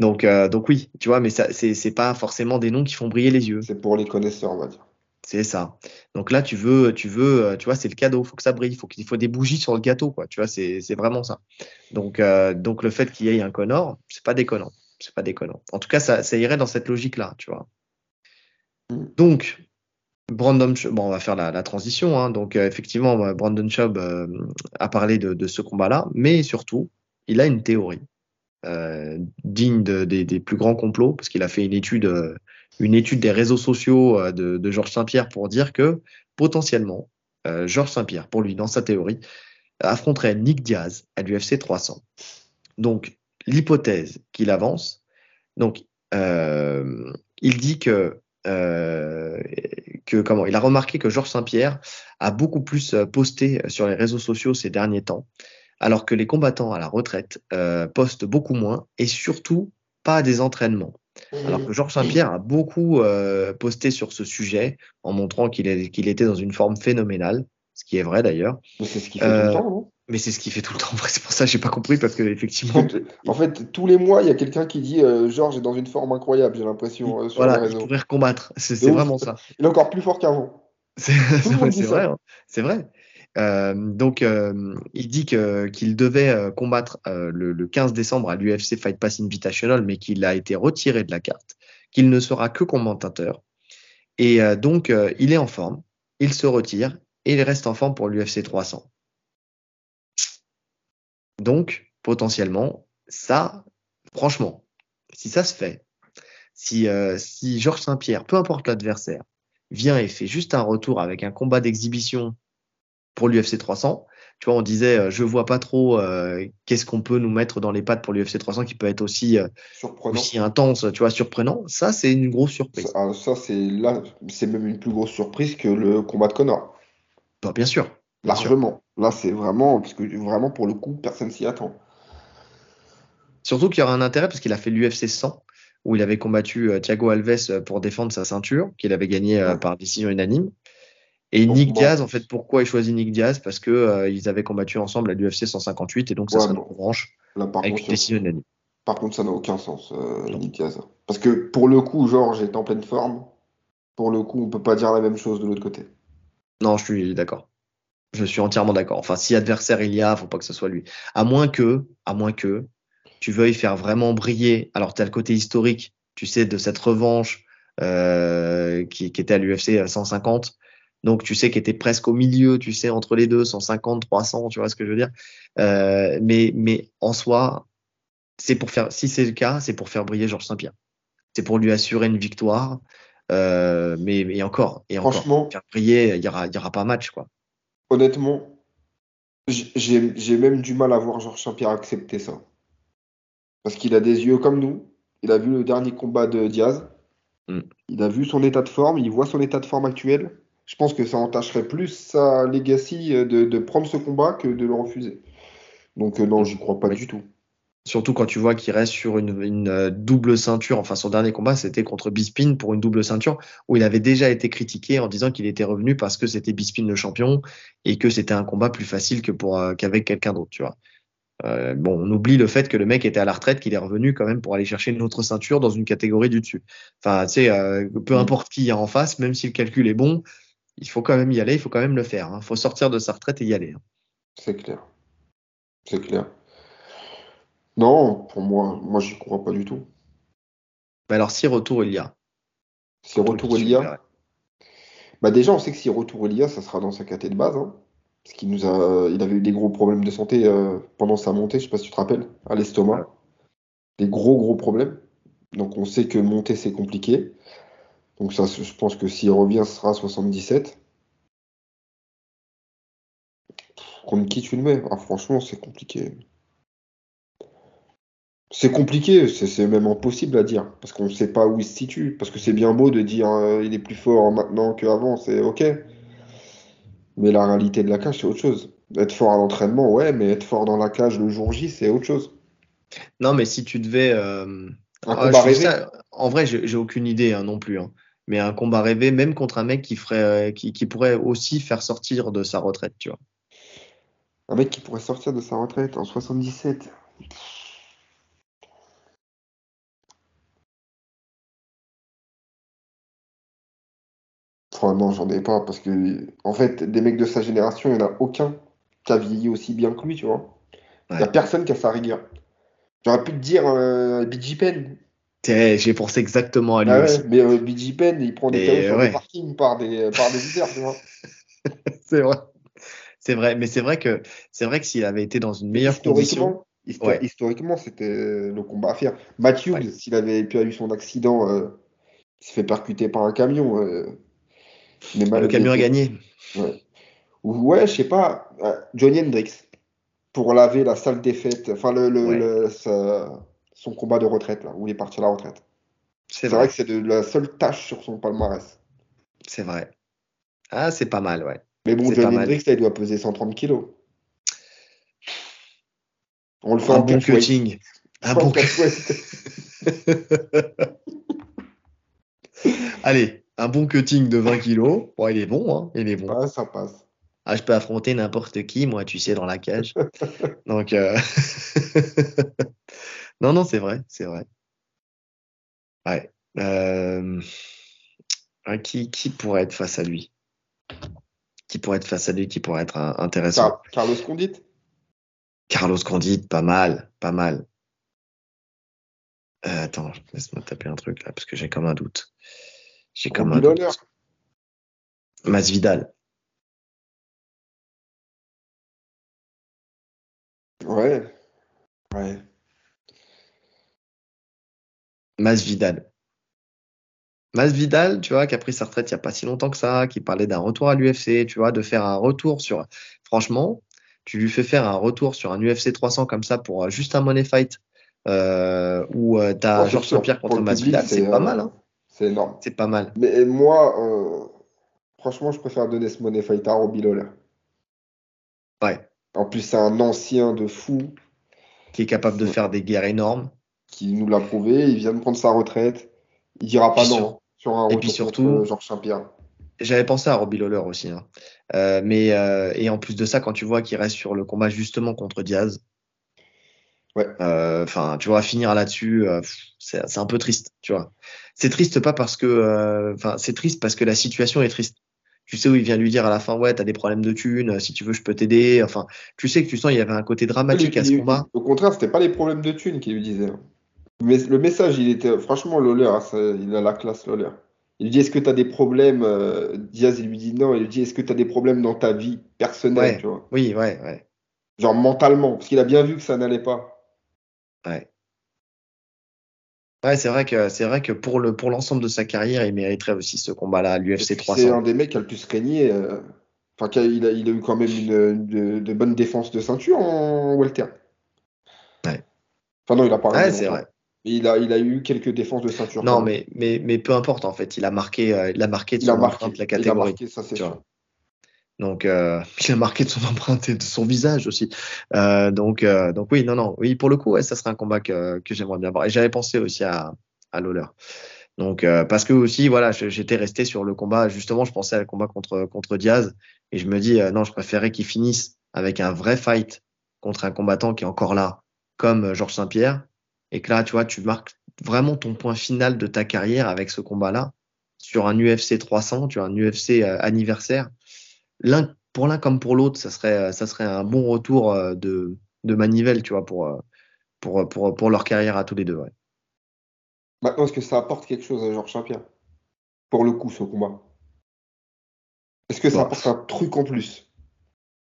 Donc, donc oui, tu vois, mais ça, c'est, c'est pas forcément des noms qui font briller les yeux. C'est pour les connaisseurs, on va dire. C'est ça. Donc là, tu veux, tu veux, euh, tu vois, c'est le cadeau. Faut que ça brille. Faut qu'il faut des bougies sur le gâteau, quoi. Tu vois, c'est, vraiment ça. Donc, euh, donc le fait qu'il y ait un Connor, c'est pas déconnant. C'est pas déconnant. En tout cas, ça, irait dans cette logique-là, tu vois. Donc, Brandon, bon, on va faire la, transition. Hein. Donc, euh, effectivement, euh, Brandon euh, a parlé de, ce combat-là, mais surtout, il a une théorie digne de- des, plus grands complots, parce qu'il a fait une étude, une étude des réseaux sociaux euh, de, Georges Saint-Pierre pour dire que potentiellement, euh, Georges Saint-Pierre, pour lui, dans sa théorie, affronterait Nick Diaz à l'UFC 300. Donc, l'hypothèse qu'il avance, donc, euh, il dit que, comment, il a remarqué que Georges Saint-Pierre a beaucoup plus posté sur les réseaux sociaux ces derniers temps, alors que les combattants à la retraite postent beaucoup moins et surtout pas des entraînements. Alors que Georges Saint-Pierre a beaucoup euh, posté sur ce sujet en montrant qu'il était dans une forme phénoménale, ce qui est vrai d'ailleurs. Mais c'est ce qu'il fait tout Euh, le temps, non? Mais c'est ce qu'il fait tout le temps. [laughs] C'est pour ça que j'ai pas compris parce que effectivement, En fait, tous les mois, il y a quelqu'un qui dit euh, Georges est dans une forme incroyable, j'ai l'impression, euh, sur voilà, les il réseaux. pourrait recombattre. C'est c'est vraiment ça. Il est encore plus fort qu'avant. [laughs] C'est le monde dit c'est vrai, hein. Euh, donc, euh, il dit qu'il devait euh, combattre le, le 15 décembre à l'UFC Fight Pass Invitational, mais qu'il a été retiré de la carte, qu'il ne sera que commentateur. Et donc, il est en forme, il se retire et il reste en forme pour l'UFC 300. Donc, potentiellement, ça, franchement, si ça se fait, si, si Georges Saint-Pierre, peu importe l'adversaire, vient et fait juste un retour avec un combat d'exhibition pour l'UFC 300, tu vois, on disait, euh, je vois pas trop euh, qu'est-ce qu'on peut nous mettre dans les pattes pour l'UFC 300 qui peut être aussi, euh, aussi intense, tu vois, surprenant. Ça, c'est une grosse surprise. Ça, ça, c'est là, c'est même une plus grosse surprise que le combat de Connor. Bah, bien sûr. Bien sûr. Largement. Là, c'est vraiment, parce que vraiment, pour le coup, personne s'y attend. Surtout qu'il y aura un intérêt parce qu'il a fait l'UFC 100 où il avait combattu Thiago Alves pour défendre sa ceinture, qu'il avait gagné Ouais. par décision unanime. Et Donc, Nick bon. Diaz, en fait, pourquoi il choisit Nick Diaz? Parce que euh, ils avaient combattu ensemble à l'UFC 158 et donc ça Ouais, une bon. revanche avec une décision unanime. par contre, ça n'a aucun sens, euh. Nick Diaz. Parce que pour le coup, Georges est en pleine forme. Pour le coup, on peut pas dire la même chose de l'autre côté. Non, je suis d'accord. Je suis entièrement d'accord. Enfin, si adversaire il y a, faut pas que ce soit lui. À moins que, à moins que tu veuilles faire vraiment briller. Alors, tu as le côté historique, tu sais, de cette revanche euh, qui, qui était à l'UFC 150. Donc, tu sais, qui était presque au milieu, tu sais, entre les deux, 150, 300, tu vois ce que je veux dire. Euh, mais, mais en soi, c'est pour faire, si c'est le cas, c'est pour faire briller Georges Saint-Pierre. C'est pour lui assurer une victoire. Euh, mais, mais encore, et encore, Franchement, faire briller, il y aura, y aura pas match, quoi. honnêtement, j'ai même du mal à voir Georges Saint-Pierre accepter ça. Parce qu'il a des yeux comme nous. Il a vu le dernier combat de Diaz. Mm. Il a vu son état de forme. Il voit son état de forme actuel. Je pense que ça entacherait plus sa legacy euh, de, de prendre ce combat que de le refuser. Donc euh, non, j'y crois pas Oui. du tout. Surtout quand tu vois qu'il reste sur une, une, euh, double ceinture. Enfin, son dernier combat, c'était contre Bisping pour une double ceinture, où il avait déjà été critiqué en disant qu'il était revenu parce que c'était Bisping le champion et que c'était un combat plus facile que pour euh, qu'avec quelqu'un d'autre, tu vois. Euh, bon, on oublie le fait que le mec était à la retraite, qu'il est revenu quand même pour aller chercher une autre ceinture dans une catégorie du dessus. Enfin, tu sais, euh, peu Mm. importe qui y a en face, même si le calcul est bon, il faut quand même y aller, il faut quand même le faire. Il faut sortir de sa retraite et y aller. hein. C'est clair. C'est clair. Non, pour moi, moi j'y crois pas du tout. Mais alors, si retour il y a, Si retour il y a, bah déjà on sait que si retour il y a, ça sera dans sa caté de base. hein. Parce qu'il nous a, il avait eu des gros problèmes de santé euh, pendant sa montée, je sais pas si tu te rappelles, à l'estomac. Ouais. Des gros gros problèmes. Donc on sait que monter c'est compliqué. Donc ça, je pense que s'il revient, ce sera 77. Contre qui tu le mets? Ah, franchement, c'est compliqué. C'est compliqué, c'est même impossible à dire, parce qu'on ne sait pas où il se situe. Parce que c'est bien beau de dire euh, il est plus fort maintenant qu'avant, c'est ok. Mais la réalité de la cage, c'est autre chose. Être fort à l'entraînement, ouais, mais être fort dans la cage le jour J, c'est autre chose. Non, mais si tu devais. euh, ah, ça- en vrai, j'ai j'ai aucune idée hein, non plus. hein. Mais un combat rêvé, même contre un mec qui ferait, qui, qui pourrait aussi faire sortir de sa retraite, tu vois. Un mec qui pourrait sortir de sa retraite en 77. Enfin, non, j'en ai pas, parce que, en fait, des mecs de sa génération, il n'y en a aucun qui a vieilli aussi bien que lui, tu vois. Il n'y a personne qui a sa rigueur. J'aurais pu te dire euh, BG Penn. J'ai pensé exactement à lui Ah ouais, aussi. mais euh, BG Penn, il prend des KO sur ouais. le parking par des, par des leaders, tu vois. [laughs] C'est vrai. C'est vrai. Mais c'est vrai que c'est vrai que s'il avait été dans une meilleure condition. Historiquement, Ouais. historiquement, c'était le combat à faire. Matthews, s'il avait pu eu son accident, euh, il se fait percuter par un camion. euh, mais Le camion a gagné. Ouais, Ou ouais, je sais pas, euh, Johnny Hendricks, pour laver la sale défaite, enfin le, le- le- sa- son combat de retraite, là, où il est parti à la retraite. C'est vrai. vrai que c'est de- la seule tâche sur son palmarès. C'est vrai. Ah, c'est pas mal, ouais. Mais bon, mal. Hendricks, là, il doit peser 130 kilos. On le fait Un en bon cutting. Un bon catchweight. [laughs] Allez, un bon cutting de 20 kilos. Bon, il est bon, hein. Il est bon. Ouais, ça passe. Ah, je peux affronter n'importe qui, moi, tu sais, dans la cage. [laughs] Donc, euh, [laughs] non, non, c'est vrai, c'est vrai. Ouais. Euh, Qui, qui pourrait être face à lui? Qui pourrait être face à lui, qui pourrait être euh, intéressant? Car- Carlos Condit. Carlos Condit, pas mal, pas mal. Euh, attends, laisse-moi taper un truc là, parce que j'ai comme un doute. J'ai comme un doute. Masvidal. Ouais. Ouais. Masvidal. Masvidal, tu vois, qui a pris sa retraite il n'y a pas si longtemps que ça, qui parlait d'un retour à l'UFC, tu vois, de faire un retour sur. Franchement, tu lui fais faire un retour sur un UFC 300 comme ça pour euh, juste un money fight euh, où tu Oh, as c'est Georges Pour contre Masvidal, c'est pas euh, mal, hein. C'est énorme. C'est pas mal. Mais moi, franchement, je préfère donner ce money fight à Robbie Lawler. Ouais. En plus, c'est un ancien de fou Qui est capable de faire des guerres énormes. Qui nous l'a prouvé. Il vient de prendre sa retraite. Il dira pas Puis non sur- sur un et retour puis contre surtout- Georges Saint-Pierre. J'avais pensé à Robbie Lawler aussi. hein. Euh, mais euh, et en plus de ça, quand tu vois qu'il reste sur le combat justement contre Diaz, Ouais. euh, enfin, tu vois, finir là-dessus, euh, c'est un peu triste, tu vois. C'est triste pas parce que, euh, enfin, c'est triste parce que la situation est triste. Tu sais où il vient lui dire à la fin, ouais, t'as des problèmes de thunes, si tu veux, je peux t'aider. Enfin, tu sais que tu sens il y avait un côté dramatique à ce combat. Au contraire, c'était pas les problèmes de thunes qu'il lui disait. hein. Mais le message, il était franchement Lawler, hein, il a la classe Lawler. Il lui dit est-ce que tu as des problèmes euh, Diaz, il lui dit non. Il lui dit est-ce que tu as des problèmes dans ta vie personnelle, Ouais. tu vois? Oui, ouais, ouais, Genre mentalement, parce qu'il a bien vu que ça n'allait pas. ouais. Ouais, c'est vrai que c'est vrai que pour le pour l'ensemble de sa carrière, il mériterait aussi ce combat-là à l'UFC puis, 300. C'est un des mecs qui a le plus régné. euh, Enfin, il a, il a eu quand même une, une de, de bonnes défenses de ceinture en welter. Ouais. Enfin non, il a pas Ouais, c'est vrai. Mais il a, il a eu quelques défenses de ceinture. Non, mais, mais, mais peu importe en fait, il a marqué, euh, il a marqué de il a son marqué. empreinte la Il a catégorie. marqué, ça c'est sûr. Donc, euh, [laughs] il a marqué de son empreinte et de son visage aussi. Euh, donc, euh, donc oui, non, non, oui, pour le coup, ouais, ça serait un combat que, que j'aimerais bien voir. Et j'avais pensé aussi à, à Lawler. Donc, euh, parce que aussi, voilà, j'étais resté sur le combat. Justement, je pensais à le combat contre contre Diaz et je me dis, non, je préférais qu'il finisse avec un vrai fight contre un combattant qui est encore là, comme Georges Saint-Pierre, et que là, tu vois, tu marques vraiment ton point final de ta carrière avec ce combat-là sur un UFC 300, tu vois, un UFC euh, anniversaire. L'un pour l'un comme pour l'autre, ça serait ça serait un bon retour euh, de de manivelle, tu vois, pour euh, pour pour pour leur carrière à tous les deux. Ouais. Maintenant, est-ce que ça apporte quelque chose à Georges Saint-Pierre? Pour le coup, ce combat? Est-ce que ça Bon. apporte un truc en plus?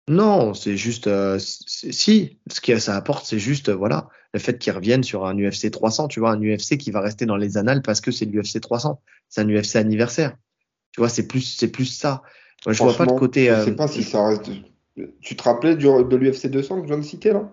Non, c'est juste euh, si ce que ça apporte, c'est juste euh, voilà le fait qu'ils reviennent sur un UFC 300, tu vois, un UFC qui va rester dans les annales parce que c'est l'UFC 300, c'est un UFC anniversaire. Tu vois, c'est plus c'est plus ça. Moi, je vois pas le Franchement, côté. je euh, sais pas si ça reste. Tu te rappelais du- de l'UFC 200 que je viens de citer là?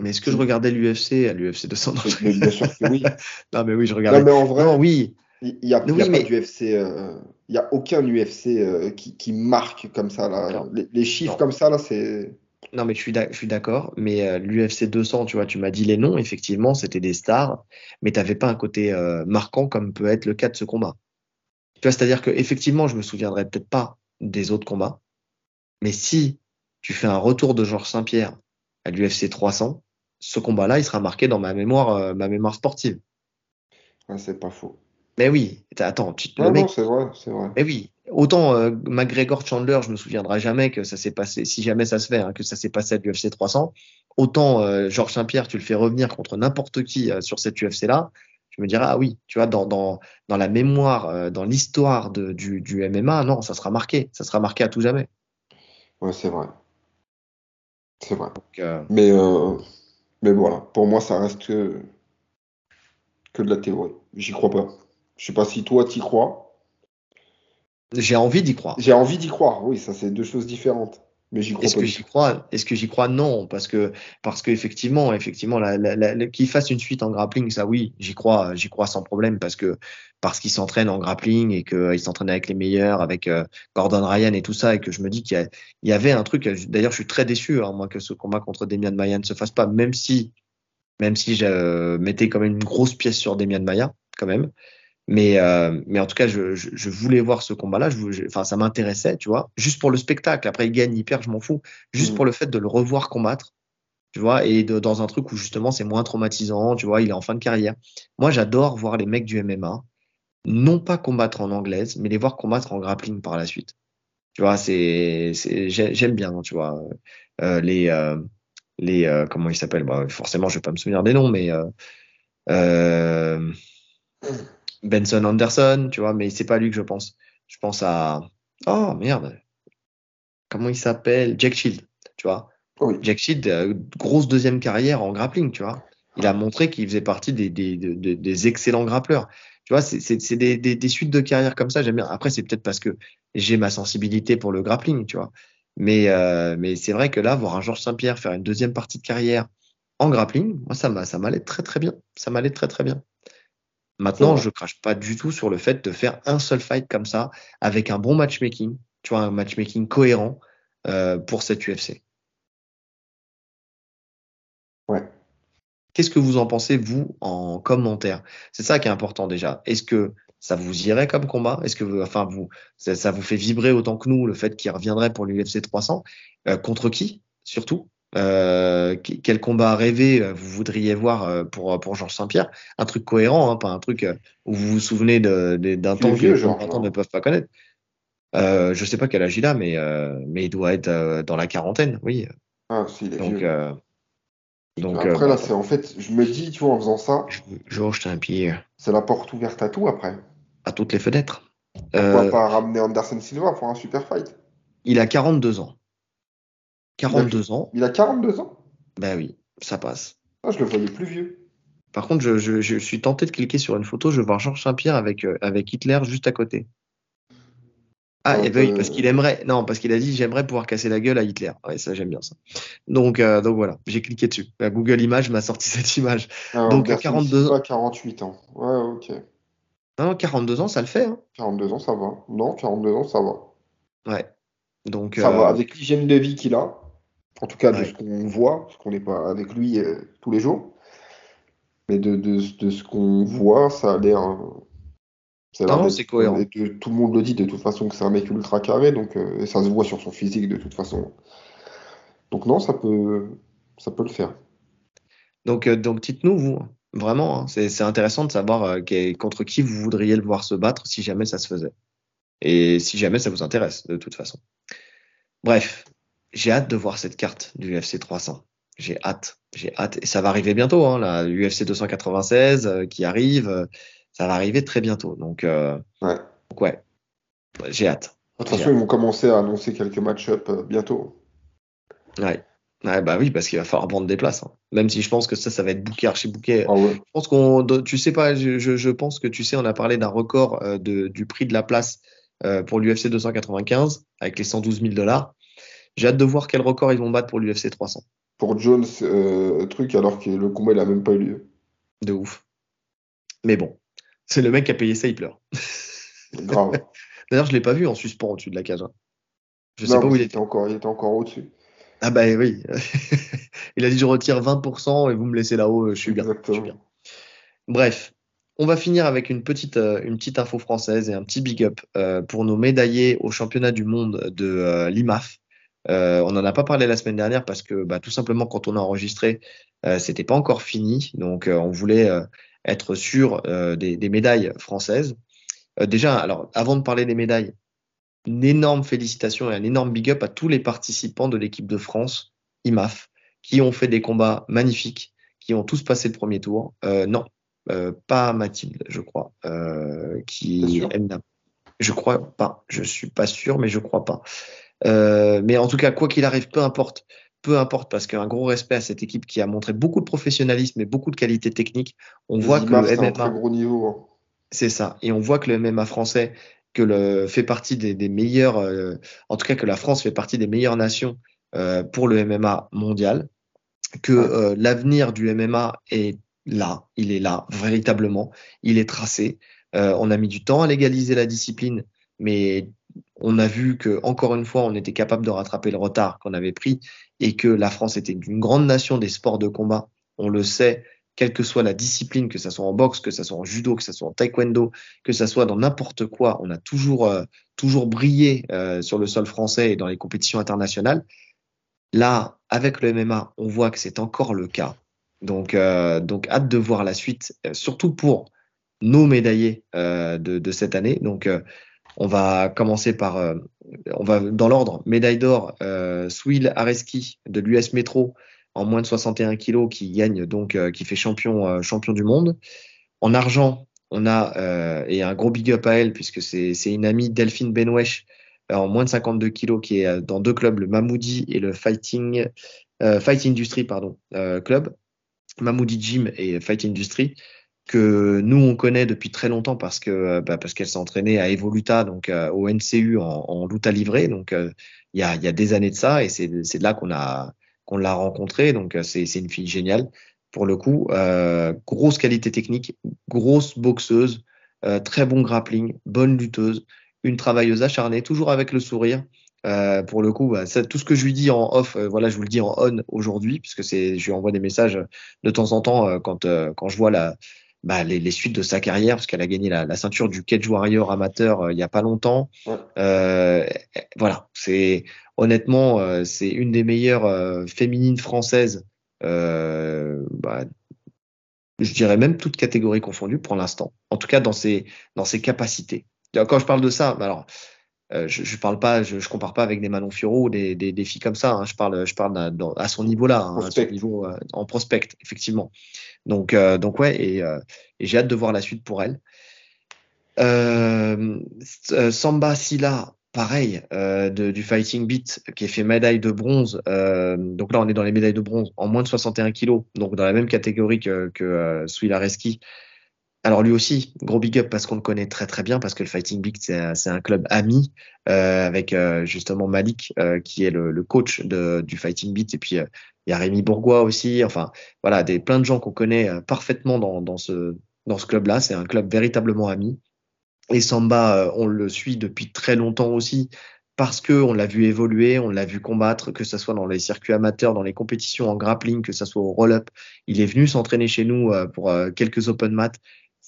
Mais est-ce que je regardais l'UFC à l'UFC 200 non, je Mais Bien sûr que oui. [laughs] Non, mais oui, je Non, regardais. mais en vrai, Non, oui, Il n'y a, Oui, il y a mais- pas d'UFC, euh, il y a aucun UFC euh, qui, qui marque comme ça là. Les, les chiffres Non. comme ça là, c'est. Non, mais je suis d'accord, mais euh, l'UFC 200, tu vois, tu m'as dit les noms, effectivement, c'était des stars, mais tu n'avais pas un côté euh, marquant comme peut être le cas de ce combat. Tu vois, c'est-à-dire que effectivement, je me souviendrai peut-être pas des autres combats, mais si tu fais un retour de Georges Saint-Pierre à l'UFC 300, ce combat-là, il sera marqué dans ma mémoire, euh, ma mémoire sportive. C'est pas faux. Mais oui, attends, tu, le Non, mec, c'est vrai, c'est vrai. mais oui, autant euh, McGregor Chandler, je me souviendrai jamais que ça s'est passé, si jamais ça se fait, hein, que ça s'est passé à l'UFC 300. Autant euh, Georges Saint-Pierre, tu le fais revenir contre n'importe qui euh, sur cette UFC-là, je me dirais ah oui, tu vois, dans dans dans la mémoire, euh, dans l'histoire du du MMA, non, ça sera marqué, ça sera marqué à tout jamais. Ouais, c'est vrai. C'est vrai. Donc, Mais, mais voilà, pour moi, ça reste que, que de la théorie. J'y crois pas. Je sais pas si toi t'y crois. j'ai envie d'y croire. J'ai envie d'y croire, oui, ça c'est deux choses différentes. Mais j'y crois Est-ce que j'y crois? Est-ce que j'y crois? Non, parce que parce que effectivement, effectivement, la, la, la- la- qu'il fasse une suite en grappling, ça oui, j'y crois, j'y crois sans problème parce que parce qu'il s'entraîne en grappling et qu'il s'entraîne avec les meilleurs, avec euh, Gordon Ryan et tout ça, et que je me dis qu'il y avait un truc. D'ailleurs, je suis très déçu, hein, moi, que ce combat contre Demian Maia ne se fasse pas, même si même si je euh, mettais quand même une grosse pièce sur Demian Maia, quand même. Mais, euh, mais en tout cas, je, je, je voulais voir ce combat-là. Enfin, ça m'intéressait, tu vois, juste pour le spectacle. Après, il gagne, il perd, je m'en fous. Juste Mm. pour le fait de le revoir combattre, tu vois, et de, dans un truc où justement c'est moins traumatisant, tu vois, il est en fin de carrière. Moi, j'adore voir les mecs du MMA, non pas combattre en anglaise, mais les voir combattre en grappling par la suite. Tu vois, c'est, c'est, j'ai- j'aime bien, tu vois, euh, les, euh, les, comment ils s'appellent? Bah, Forcément, je vais pas me souvenir des noms, mais euh, Benson Anderson, tu vois, mais c'est pas lui que je pense. Je pense à, oh merde, comment il s'appelle? Jack Shield, tu vois. Oui. Jack Shield, euh, grosse deuxième carrière en grappling, tu vois. Il a montré qu'il faisait partie des, des, des, des- des excellents grappleurs. Tu vois, c'est des, suites de carrière comme ça, j'aime bien. Après, c'est peut-être parce que j'ai ma sensibilité pour le grappling, tu vois. Mais, euh, mais c'est vrai que là, voir un Georges Saint-Pierre faire une deuxième partie de carrière en grappling, moi, ça m'allait très très bien. Ça m'allait très très bien. Maintenant, je crache pas du tout sur le fait de faire un seul fight comme ça, avec un bon matchmaking, tu vois, un matchmaking cohérent euh, pour cette UFC. Ouais. Qu'est-ce que vous en pensez, vous, en commentaire? C'est ça qui est important déjà. Est-ce que ça vous irait comme combat? Est-ce que, vous, enfin, vous, ça, ça vous fait vibrer autant que nous le fait qu'il reviendrait pour l'UFC 300 Euh, Contre qui, surtout? Euh, Quel combat rêvé euh, vous voudriez voir euh, pour, pour Georges Saint-Pierre? Un truc cohérent, hein, pas un truc où vous vous souvenez de- de- d'un temps que vieux, les Georges, combattants hein. ne peuvent pas connaître. Euh, je sais pas quel âge il a, mais, euh, mais il doit être dans la quarantaine, oui. Ah, si, il est Donc, vieux. donc Après, là, c'est en fait, je me dis, tu vois, en faisant ça, Georges Saint-Pierre c'est la porte ouverte à tout après. à toutes les fenêtres. Pourquoi pas ramener Anderson Silva pour un super fight? il a 42 ans. 42 ans, Il a 42 ans? ben oui, ça passe. Ah, je le voyais plus vieux. Par contre, je, je, je suis tenté de cliquer sur une photo, je vais voir Georges Saint-Pierre avec, euh, avec Hitler juste à côté. Ah, et ben oui, euh, parce qu'il aimerait, non, parce qu'il a dit j'aimerais pouvoir casser la gueule à Hitler. Ouais, ça j'aime bien ça. Donc, euh, donc voilà, j'ai cliqué dessus. La Google Images m'a sorti [laughs] cette image. Ah, Donc, Anderson 42 Silva, 48 ans. Ouais, ok. Non, 42 ans, ça le fait. Hein. 42 ans, ça va. Non, 42 ans, ça va. Ouais. Donc, Ça euh, va. Avec l'hygiène de vie qu'il a, en tout cas de Ouais. ce qu'on voit, parce qu'on n'est pas avec lui euh, tous les jours, mais de, de, de ce qu'on voit, ça a l'air. euh, Non, c'est cohérent. de- tout le monde le dit de toute façon que c'est un mec ultra carré, donc euh, et ça se voit sur son physique de toute façon. Donc non, ça peut, ça peut le faire. Donc, euh, donc dites-nous, vous, vraiment, hein, c'est intéressant de savoir contre qui vous voudriez le voir se battre si jamais ça se faisait. Et si jamais ça vous intéresse, de toute façon. Bref, j'ai hâte de voir cette carte du UFC 300. J'ai hâte, j'ai hâte. Et ça va arriver bientôt, hein, la UFC 296 euh, qui arrive. euh, ça va arriver très bientôt. Donc, euh, Ouais. donc ouais, Ouais, j'ai hâte. De toute façon, ils vont commencer à annoncer quelques match-up bientôt. Ouais. Ouais, bah oui, parce qu'il va falloir prendre des places. hein. Même si je pense que ça, ça va être booké, archi booké. Ah ouais. Je pense qu'on, tu sais pas, je, pense que tu sais, on a parlé d'un record de, du prix de la place pour l'UFC 295 avec les 112 000 dollars. J'ai hâte de voir quel record ils vont battre pour l'UFC 300. Pour Jones, euh, truc, alors que le combat il a même pas eu lieu. De ouf. Mais bon, C'est le mec qui a payé ça, il pleure. Grave. [laughs] D'ailleurs, je l'ai pas vu en suspens au-dessus de la cage. hein. Je sais pas où il était. encore, il était encore au-dessus. Ah bah oui. [laughs] il a dit je retire 20% et vous me laissez là-haut, je suis bien. Je suis Exactement. bien. Bref, on va finir avec une petite, euh, une petite info française et un petit big up euh, pour nos médaillés au championnat du monde de euh, l'IMAF. Euh, on n'en a pas parlé la semaine dernière parce que bah, tout simplement quand on a enregistré, euh, c'était pas encore fini. Donc euh, on voulait être sûr des, des médailles françaises. Déjà, alors avant de parler des médailles, une énorme félicitation et un énorme big up à tous les participants de l'équipe de France IMAF qui ont fait des combats magnifiques, qui ont tous passé le premier tour. Non, euh, pas Mathilde, je crois, euh, qui je crois pas, je suis pas sûr, mais je crois pas. Euh, mais en tout cas, quoi qu'il arrive, peu importe, peu importe, parce qu'un gros respect à cette équipe qui a montré beaucoup de professionnalisme et beaucoup de qualité technique. On voit que le un MMA, très gros niveau. hein. c'est ça. Et on voit que le MMA français que le, fait partie des, des meilleurs, euh, en tout cas que la France fait partie des meilleures nations euh, pour le MMA mondial, que euh, l'avenir du MMA est là, il est là, véritablement, il est tracé. Euh, on a mis du temps à légaliser la discipline, mais on a vu que encore une fois, on était capable de rattraper le retard qu'on avait pris et que la France était une grande nation des sports de combat. On le sait, quelle que soit la discipline, que ça soit en boxe, que ça soit en judo, que ça soit en taekwondo, que ça soit dans n'importe quoi, on a toujours euh, toujours brillé euh, sur le sol français et dans les compétitions internationales. Là, avec le MMA, on voit que c'est encore le cas. Donc, euh, donc hâte de voir la suite, surtout pour nos médaillés de, de cette année. Donc, on va commencer par, euh, on va dans l'ordre, médaille d'or, euh, Swil Areski de l'US Metro en moins de 61 kilos qui gagne donc, euh, qui fait champion, euh, champion du monde. En argent, on a, et un gros big up à elle puisque c'est une amie Delphine euh, en moins de 52 kilos qui est dans deux clubs, le Mamoudi et le Fighting, Fight Industry pardon, club. Mamoudi Gym et Fight Industry que nous on connaît depuis très longtemps parce que euh, bah, parce qu'elle s'est entraînée à Evoluta donc euh, au NCU en, en lutte à livrer. Donc euh, il y a y a des années de ça et c'est c'est là qu'on a qu'on l'a rencontrée. Donc euh, c'est c'est une fille géniale pour le coup. Grosse qualité technique grosse boxeuse très bon grappling bonne lutteuse une travailleuse acharnée toujours avec le sourire. Pour le coup, bah, tout ce que je lui dis en off, voilà, je vous le dis en on aujourd'hui, puisque c'est, je lui envoie des messages de temps en temps quand quand je vois la, bah, les, les suites de sa carrière, parce qu'elle a gagné la, la ceinture du Cage Warrior amateur euh, il y a pas longtemps. Euh, voilà, c'est honnêtement, euh, c'est une des meilleures euh, féminines françaises. Euh, bah, je dirais même toute catégorie confondue pour l'instant. En tout cas, dans ses dans ses capacités. Quand je parle de ça, bah, alors euh, je, je parle pas, je, je compare pas avec des Manon Fiorot ou des, des, des filles comme ça. hein. Je parle, je parle à, dans- à son niveau là, hein, à son niveau euh, en prospect, effectivement. Donc, euh, donc ouais, et, euh, et j'ai hâte de voir la suite pour elle. Samba Silla, pareil, de, du Fighting Beat, qui a fait médaille de bronze. Donc là, on est dans les médailles de bronze en moins de 61 kilos, donc dans la même catégorie que, que Suilareski. Alors lui aussi, gros big up parce qu'on le connaît très très bien, parce que le Fighting Beat, c'est un, club ami euh, avec euh, justement Malik, euh, qui est le, coach du Fighting Beat, et puis il y a Rémi Bourgois aussi. Enfin, voilà, des plein de gens qu'on connaît parfaitement dans, ce dans ce club-là. C'est un club véritablement ami. Et Samba, on le suit depuis très longtemps aussi parce que on l'a vu évoluer, on l'a vu combattre, que ce soit dans les circuits amateurs, dans les compétitions en grappling, que ce soit au roll-up. Il est venu s'entraîner chez nous pour quelques open mat.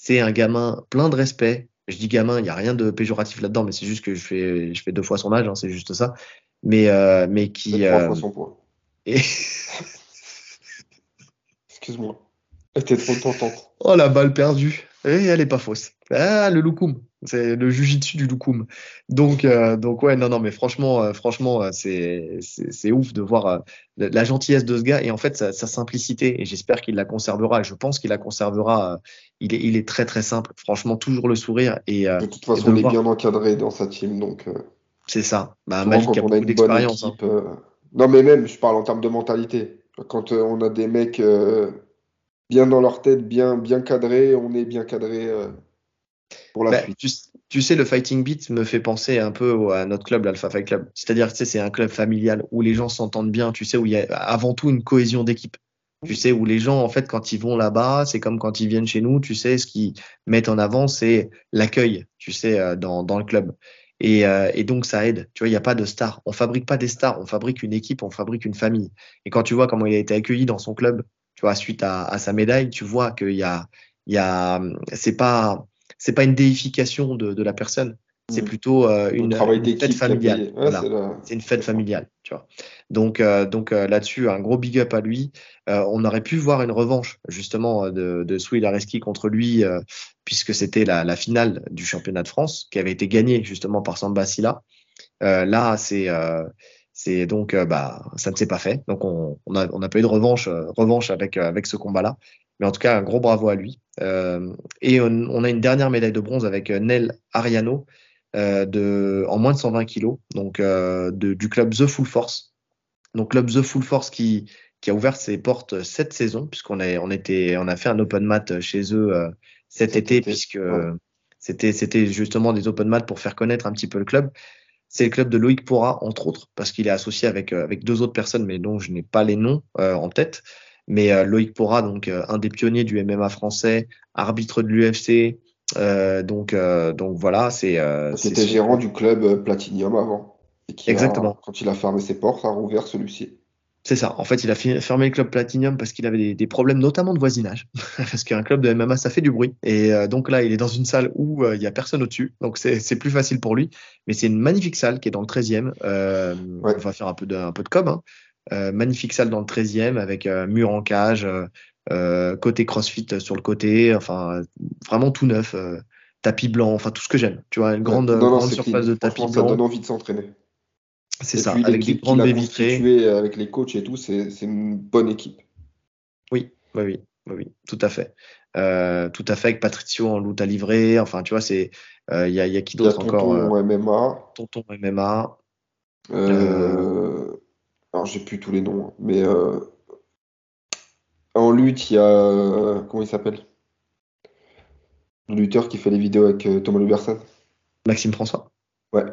C'est un gamin plein de respect. Je dis gamin, il n'y a rien de péjoratif là-dedans, mais c'est juste que je fais, je fais deux fois son âge, hein, c'est juste ça. Mais, euh, mais qui. trois euh, fois son poids. et- [laughs] Excuse-moi. Était trop tentante. Oh la balle perdue. Et elle est pas fausse. Ah le loukoum. C'est le jujitsu du loukoum. Donc euh, donc ouais non non mais franchement euh, franchement euh, c'est c'est c'est ouf de voir euh, la, gentillesse de ce gars et en fait sa, sa simplicité et j'espère qu'il la conservera et je pense qu'il la conservera. euh, il est il est très très simple. Franchement toujours le sourire et euh, De toute façon, de on est voir- bien encadré dans sa team, donc euh, c'est ça. Bah, Malik quand a beaucoup d'expérience. hein. équipe. euh, Non, mais même, je parle en termes de mentalité. Quand on a des mecs euh, bien dans leur tête, bien, bien cadrés, on est bien cadré euh, pour la Bah, suite. tu, tu sais, le Fighting Beat me fait penser un peu à notre club, l'Alpha Fight Club. C'est-à-dire, tu sais, c'est un club familial où les gens s'entendent bien, tu sais, où il y a avant tout une cohésion d'équipe. Tu sais, où les gens, en fait, quand ils vont là-bas, c'est comme quand ils viennent chez nous, tu sais, ce qu'ils mettent en avant, c'est l'accueil, tu sais, euh, dans, dans le club. Et, euh, et donc, ça aide. Tu vois, il n'y a pas de stars. On fabrique pas des stars, on fabrique une équipe, on fabrique une famille. Et quand tu vois comment il a été accueilli dans son club, tu vois, suite à, à sa médaille, tu vois qu'il y a, il y a, c'est pas, c'est pas une déification de, de la personne. C'est mm. plutôt euh, une, fête familiale. C'est une fête familiale, tu vois. Donc, euh, donc euh, là-dessus, un gros big up à lui. on aurait pu voir une revanche justement de, de Sui contre lui, puisque c'était la, la, finale du championnat de France qui avait été gagnée justement par Samba Silla. là, c'est c'est donc bah ça ne s'est pas fait. Donc on n'a on a pas eu de revanche revanche avec avec ce combat-là. Mais en tout cas, un gros bravo à lui. et on, on, a une dernière médaille de bronze avec Nel Ariano, euh, de, en moins de 120 kilos, donc euh, de, du club The Full Force. Donc club The Full Force qui, qui a ouvert ses portes cette saison, puisqu'on a, on était, on a fait un open mat chez eux euh, cet, été, puisque c'était, c'était justement des open mat pour faire connaître un petit peu le club. C'est le club de Loïc Pora, entre autres, parce qu'il est associé avec, avec deux autres personnes, mais dont je n'ai pas les noms en tête. Mais Loïc Pora, donc un des pionniers du MMA français, arbitre de l'UFC, euh, donc, euh, donc voilà, c'est. Euh, C'était gérant du club Platinum avant. Exactement. quand il a fermé ses portes, a rouvert celui-ci. C'est ça. En fait, il a fermé le club Platinum parce qu'il avait des, des, problèmes, notamment de voisinage. [laughs] parce qu'un club de MMA, ça fait du bruit. Et donc là, il est dans une salle où il y a personne au-dessus. Donc c'est plus facile pour lui. Mais c'est une magnifique salle qui est dans le 13e. On va faire un peu de, un peu de com. Hein. magnifique salle dans le 13e avec mur en cage, euh, côté CrossFit sur le côté, enfin vraiment tout neuf, euh, tapis blanc, enfin tout ce que j'aime. Tu vois, une grande, grande surface de tapis blanc. Ça donne envie de s'entraîner. C'est ça, avec des grandes baies vitrées. Avec les coachs et tout, c'est une bonne équipe. Oui, oui, oui, oui, tout à fait. Euh, tout à fait avec Patricio en loot à livrer. Enfin, tu vois, c'est il y, a, y a qui d'autre encore Tonton MMA. Tonton MMA. alors j'ai plus tous les noms, hein, mais en lutte, il y a. Euh, comment il s'appelle? Le lutteur qui fait les vidéos avec euh, Thomas Luberson. Maxime François. Ouais.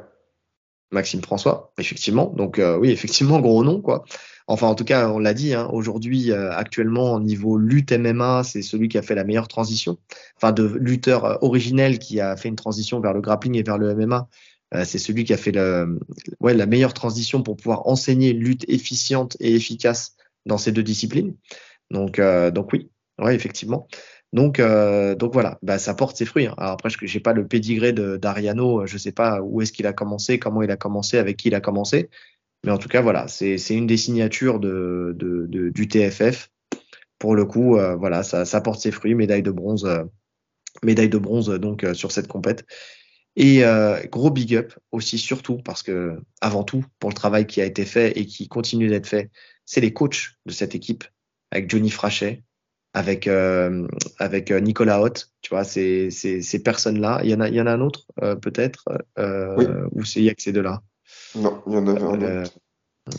Maxime François, effectivement. Donc euh, oui, effectivement, gros nom, quoi. Enfin, en tout cas, on l'a dit, hein, aujourd'hui, actuellement, au niveau lutte MMA, c'est celui qui a fait la meilleure transition. Enfin, de lutteur originel qui a fait une transition vers le grappling et vers le MMA. c'est celui qui a fait le, ouais, la meilleure transition pour pouvoir enseigner lutte efficiente et efficace dans ces deux disciplines. Donc, euh, donc oui, ouais, effectivement. Donc, euh, donc voilà, bah, ça porte ses fruits. Hein. Alors après, je n'ai pas le pédigré d'Ariano, je ne sais pas où est-ce qu'il a commencé, comment il a commencé, avec qui il a commencé. Mais en tout cas, voilà, c'est une des signatures de, du TFF. Pour le coup, euh, voilà, ça, ça, porte ses fruits, médaille de bronze, euh, médaille de bronze donc euh, sur cette compète. Et gros big up aussi, surtout parce que avant tout, pour le travail qui a été fait et qui continue d'être fait, c'est les coachs de cette équipe avec Johnny Frachet, avec euh, avec euh, Nicolas Hott, tu vois, ces, ces, ces personnes-là. Il y en a il y en a un autre euh, peut-être euh, oui. ou c'est y a que ces deux-là? Non, il y en avait un autre.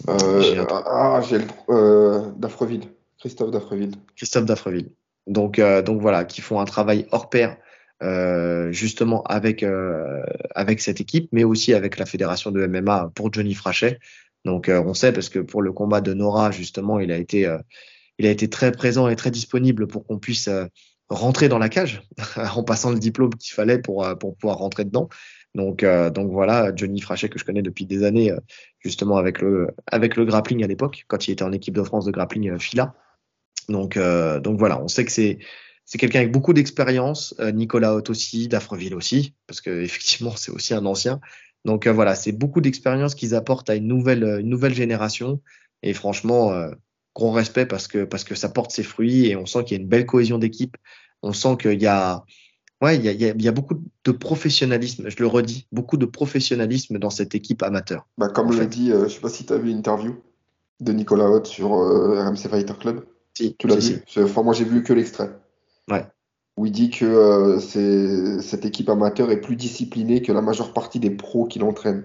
Euh, ah, j'ai le d'Afreville, Christophe d'Afreville. Christophe d'Afreville. Donc donc voilà, qui font un travail hors pair. justement avec avec cette équipe, mais aussi avec la fédération de MMA pour Johnny Frachet. Donc on sait parce que pour le combat de Nora justement, il a été il a été très présent et très disponible pour qu'on puisse euh, rentrer dans la cage [laughs] en passant le diplôme qu'il fallait pour, euh, pour pouvoir rentrer dedans. Donc, euh, donc voilà, Johnny Frachet que je connais depuis des années, justement avec le, avec le grappling à l'époque, quand il était en équipe de France de grappling FILA. Donc, donc voilà, on sait que c'est c'est quelqu'un avec beaucoup d'expérience. Nicolas Haute aussi, Dafreville aussi, parce que [laughs] effectivement c'est aussi un ancien. Donc voilà, c'est beaucoup d'expérience qu'ils apportent à une nouvelle, une nouvelle génération. Et franchement, gros respect parce que, parce que ça porte ses fruits et on sent qu'il y a une belle cohésion d'équipe. On sent qu'il y a, ouais, il y a, il y a, beaucoup de professionnalisme, je le redis, beaucoup de professionnalisme dans cette équipe amateur. Bah, comme l'a dit, euh, je sais pas si tu as vu une interview de Nicolas Haute sur euh, RMC Fighter Club. Si, tu l'as vu Enfin, moi, j'ai vu que l'extrait. Ouais. Où il dit que euh, cette équipe amateur est plus disciplinée que la majeure partie des pros qui l'entraînent.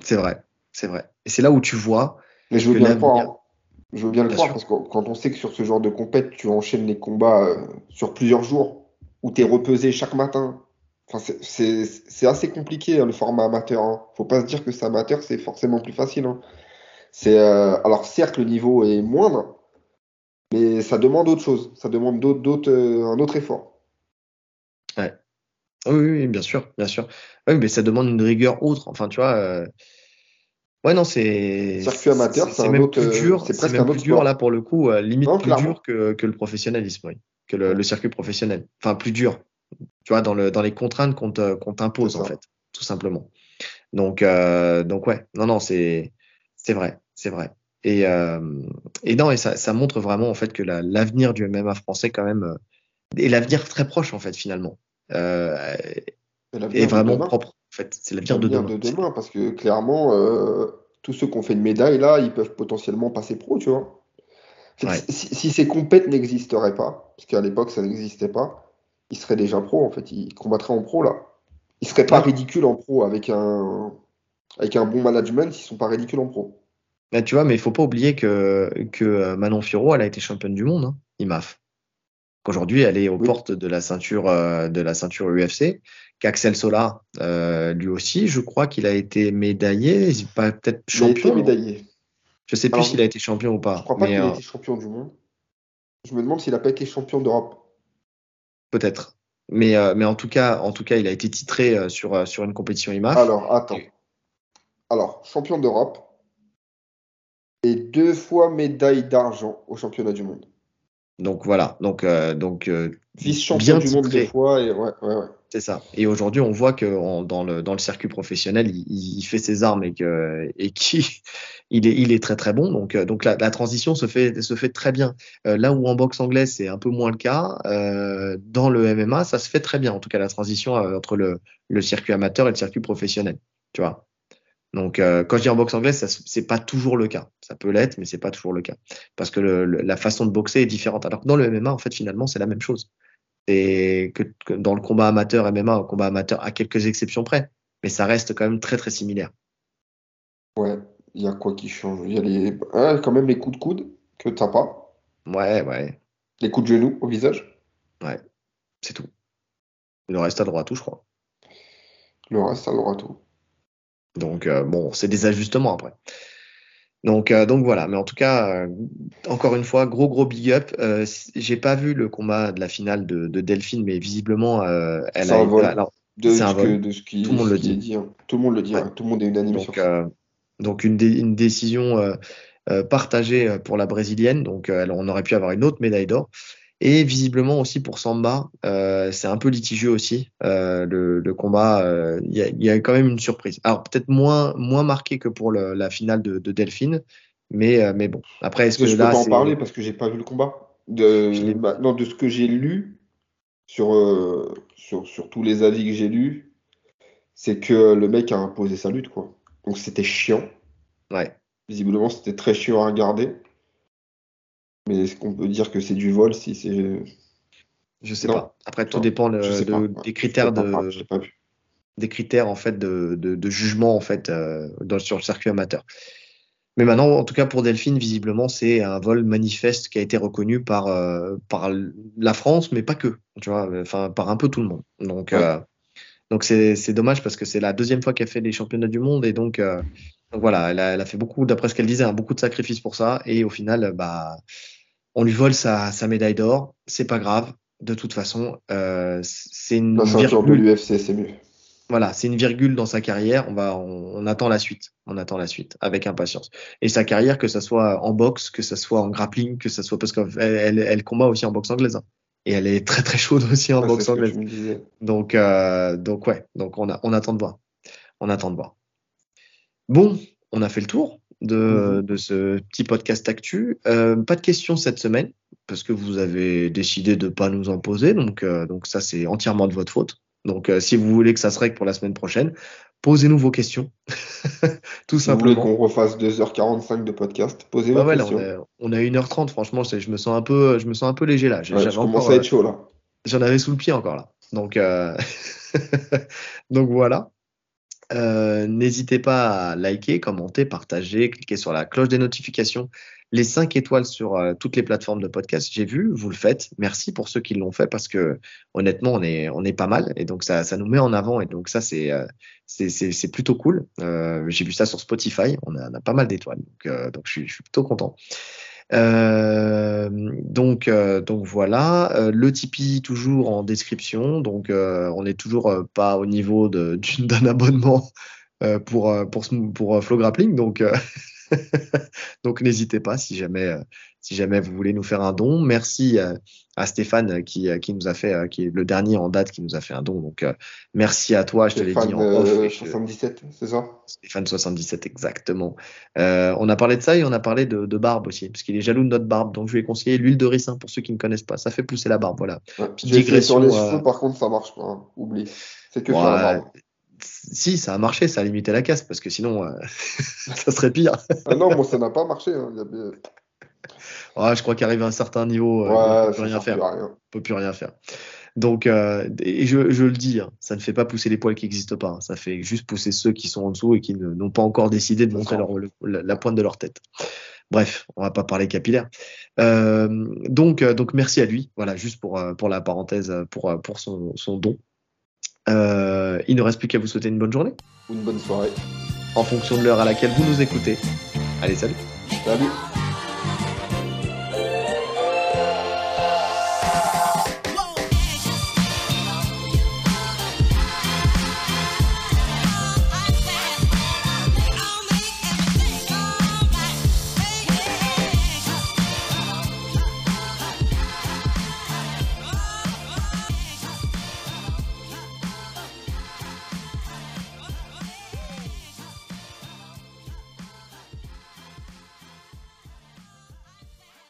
C'est vrai, c'est vrai. Et c'est là où tu vois. Mais je veux bien croire. Je veux bien le croire, parce que quand on sait que sur ce genre de compète, tu enchaînes les combats euh, sur plusieurs jours, où tu es repesé chaque matin. Enfin, c'est assez compliqué hein, le format amateur. Hein. Faut pas se dire que c'est amateur, c'est forcément plus facile. Hein. C'est euh, alors certes le niveau est moindre, Mais ça demande autre chose. Ça demande d'autres, d'autres, euh, un autre effort. Ouais. Oui, oui, bien sûr, bien sûr. Oui, mais ça demande une rigueur autre. Enfin, tu vois. euh, Ouais, non, c'est. Circuit amateur, c'est- même autre, plus euh, dur. c'est presque même un plus dur sport. là pour le coup, euh, limite Non, plus clairement. dur que, que le professionnalisme, oui, que le, circuit professionnel. Enfin, plus dur. Tu vois, dans le dans les contraintes qu'on t'impose en fait, tout simplement. Donc euh, donc ouais, non non, c'est vrai, c'est vrai. Et euh, et non et ça ça montre vraiment en fait que la- l'avenir du MMA français quand même et l'avenir très proche en fait finalement euh, est vraiment propre. Fait, c'est l'avenir de demain. de demain, parce que clairement, euh, tous ceux qui ont fait une médaille, là, ils peuvent potentiellement passer pro, tu vois. Fait que Ouais. si, si ces compètes n'existeraient pas, parce qu'à l'époque, ça n'existait pas, ils seraient déjà pro, en fait. Ils combattraient en pro, là. Ils seraient pas Ouais. ridicules en pro avec un, avec un bon management, ils sont pas ridicules en pro. Bah, tu vois, mais il faut pas oublier que, que euh, Manon Fiorot, elle a été championne du monde, hein, IMAF. Qu'aujourd'hui, elle est aux Oui. portes de la ceinture, euh, de la ceinture UFC. Qu'Axel Sola, euh, lui aussi, je crois qu'il a été médaillé, pas peut-être Il a été champion. médaillé. Je sais plus s'il a été champion ou Je pas, crois pas qu'il ait euh, été champion du monde. Je me demande s'il a pas été champion d'Europe. peut-être. Mais, mais en tout cas, en tout cas, il a été titré sur, sur une compétition IMAF. Alors, attends. Alors, champion d'Europe et deux fois médaille d'argent au championnat du monde. Donc voilà. Donc, euh, donc euh, Vice-champion du monde titré. fois et ouais, ouais, ouais. C'est ça. Et aujourd'hui, on voit que dans le dans le circuit professionnel, il, il fait ses armes et que et qui [laughs] il est il est très très bon. Donc euh, donc la, la transition se fait se fait très bien. Euh, là où en boxe anglaise c'est un peu moins le cas, euh, dans le MMA ça se fait très bien. En tout cas la transition euh, entre le le circuit amateur et le circuit professionnel. Tu vois? Donc euh, quand je dis en boxe anglaise, c'est pas toujours le cas. Ça peut l'être, mais c'est pas toujours le cas parce que le- le- la façon de boxer est différente. Alors que dans le MMA en fait finalement c'est la même chose et que, que dans le combat amateur MMA, au combat amateur à quelques exceptions près, mais ça reste quand même très très similaire. Ouais, il y a quoi qui change? Il y a les, quand même les coups de coude que t'as pas, Ouais, ouais, les coups de genou au visage. ouais, c'est tout. Le reste à droite, tout, je crois. Le reste, ça aura tout. Donc euh, bon, c'est des ajustements après. Donc euh, donc voilà, mais en tout cas, euh, encore une fois, gros gros big up. Euh, J'ai pas vu le combat de la finale de, de Delphine, mais visiblement, elle a un été- vol. alors, De C'est un ce que, vol. de ce qui, Tout le monde le dit. dit, hein. Tout le monde le dit, Ouais. Tout le monde est unanime Donc, donc une, dé- une décision partagée pour la brésilienne. Donc, on aurait pu avoir une autre médaille d'or. Et visiblement aussi pour Samba, euh, c'est un peu litigieux aussi euh, le, le combat. euh, Il y, a, il y a quand même une surprise. Alors peut-être moins moins marqué que pour le- la finale de, de Delphine, mais mais bon. Après, est-ce que Je peux là pas en parler parce que j'ai pas vu le combat. Je De, l'ai- maintenant, de ce que j'ai lu sur, sur, sur tous les avis que j'ai lus, c'est que le mec a imposé sa lutte, quoi. Donc c'était chiant. ouais. Visiblement, c'était très chiant à regarder. Mais est-ce qu'on peut dire que c'est du vol si c'est. Je sais Non. pas. Après, tout Non, dépend de- pas, ouais. des critères pas, de pas des critères en fait de, de, de jugement en fait euh, dans, sur le circuit amateur. Mais maintenant, en tout cas pour Delphine, visiblement, c'est un vol manifeste qui a été reconnu par euh, par la France, mais pas que, tu vois, enfin par un peu tout le monde. Donc Ouais. euh, donc c'est c'est dommage parce que c'est la deuxième fois qu'elle fait les championnats du monde et donc donc voilà, elle a, elle a fait beaucoup, d'après ce qu'elle disait, hein, beaucoup de sacrifices pour ça et au final, bah on lui vole sa, sa médaille d'or. C'est pas grave. De toute façon, euh, c'est une ceinture de virgule l'UFC, c'est mieux. voilà, c'est une virgule dans sa carrière. On va, on, on attend la suite. On attend la suite avec impatience. Et sa carrière, que ça soit en boxe, que ça soit en grappling, que ça soit parce qu'elle elle, elle combat aussi en boxe anglaise. hein. Et elle est très très chaude [laughs] aussi en Ouais, c'est boxe anglaise. Donc, euh, donc ouais, donc on a, on attend de voir. On attend de voir. Bon, on a fait le tour de, Mhm. de ce petit podcast actu. Euh, pas de questions cette semaine parce que vous avez décidé de pas nous en poser. Donc, euh, donc ça c'est entièrement de votre faute. Donc, euh, si vous voulez que ça se règle pour la semaine prochaine, posez-nous vos questions, [laughs] tout Si vous voulez simplement. qu'on refasse 2h45 de podcast, posez Bah vos là, questions. on, a, on a 1h30, franchement, je me sens un peu, je me sens un peu léger là. Ouais, je commence encore, à être chaud là. J'en avais sous le pied encore là. Donc, [laughs] donc voilà. Euh, N'hésitez pas à liker, commenter, partager, cliquer sur la cloche des notifications, les 5 étoiles sur euh, toutes les plateformes de podcast. J'ai vu, vous le faites. Merci pour ceux qui l'ont fait parce que honnêtement, on est, on est pas mal et donc ça, ça nous met en avant et donc ça, c'est euh, plutôt cool. J'ai vu ça sur Spotify. On a, on a pas mal d'étoiles. Donc, donc je, suis, je suis plutôt content. Euh, donc, euh, donc voilà, euh, le Tipeee toujours en description. Donc, on n'est toujours pas au niveau [laughs] d'un abonnement pour pour pour, Flow Grappling. Donc [laughs] [laughs] donc n'hésitez pas si jamais si jamais vous voulez nous faire un don. Merci à Stéphane qui, qui nous a fait, qui est le dernier en date qui nous a fait un don. Donc merci à toi, je te l'ai dit en off. 77, c'est ça? Stéphane 77 exactement. on a parlé de ça et on a parlé de, de barbe aussi, parce qu'il est jaloux de notre barbe. Donc je lui ai conseillé l'huile de ricin pour ceux qui ne connaissent pas. Ça fait pousser la barbe, voilà. Ouais, sur les cheveux, par contre, ça marche pas. Hein. Oublie. C'est que sur la barbe si, ça a marché, ça a limité la casse, parce que sinon, euh, [laughs] ça serait pire. ah non, moi, ça n'a pas marché. Hein. je crois qu'arrivé à un certain niveau, euh, on ne peut plus rien faire. peut plus rien faire. Donc, euh, et je, le dis, hein, ça ne fait pas pousser les poils qui n'existent pas. Hein. Ça fait juste pousser ceux qui sont en dessous et qui n'ont pas encore décidé de montrer la, pointe de leur tête. Bref, on va pas parler capillaire. donc, donc merci à lui. Voilà, juste pour, pour la parenthèse, pour, pour son, son don. Euh, il ne reste plus qu'à vous souhaiter une bonne journée. Une bonne soirée. En fonction de l'heure à laquelle vous nous écoutez. Allez, salut. Salut.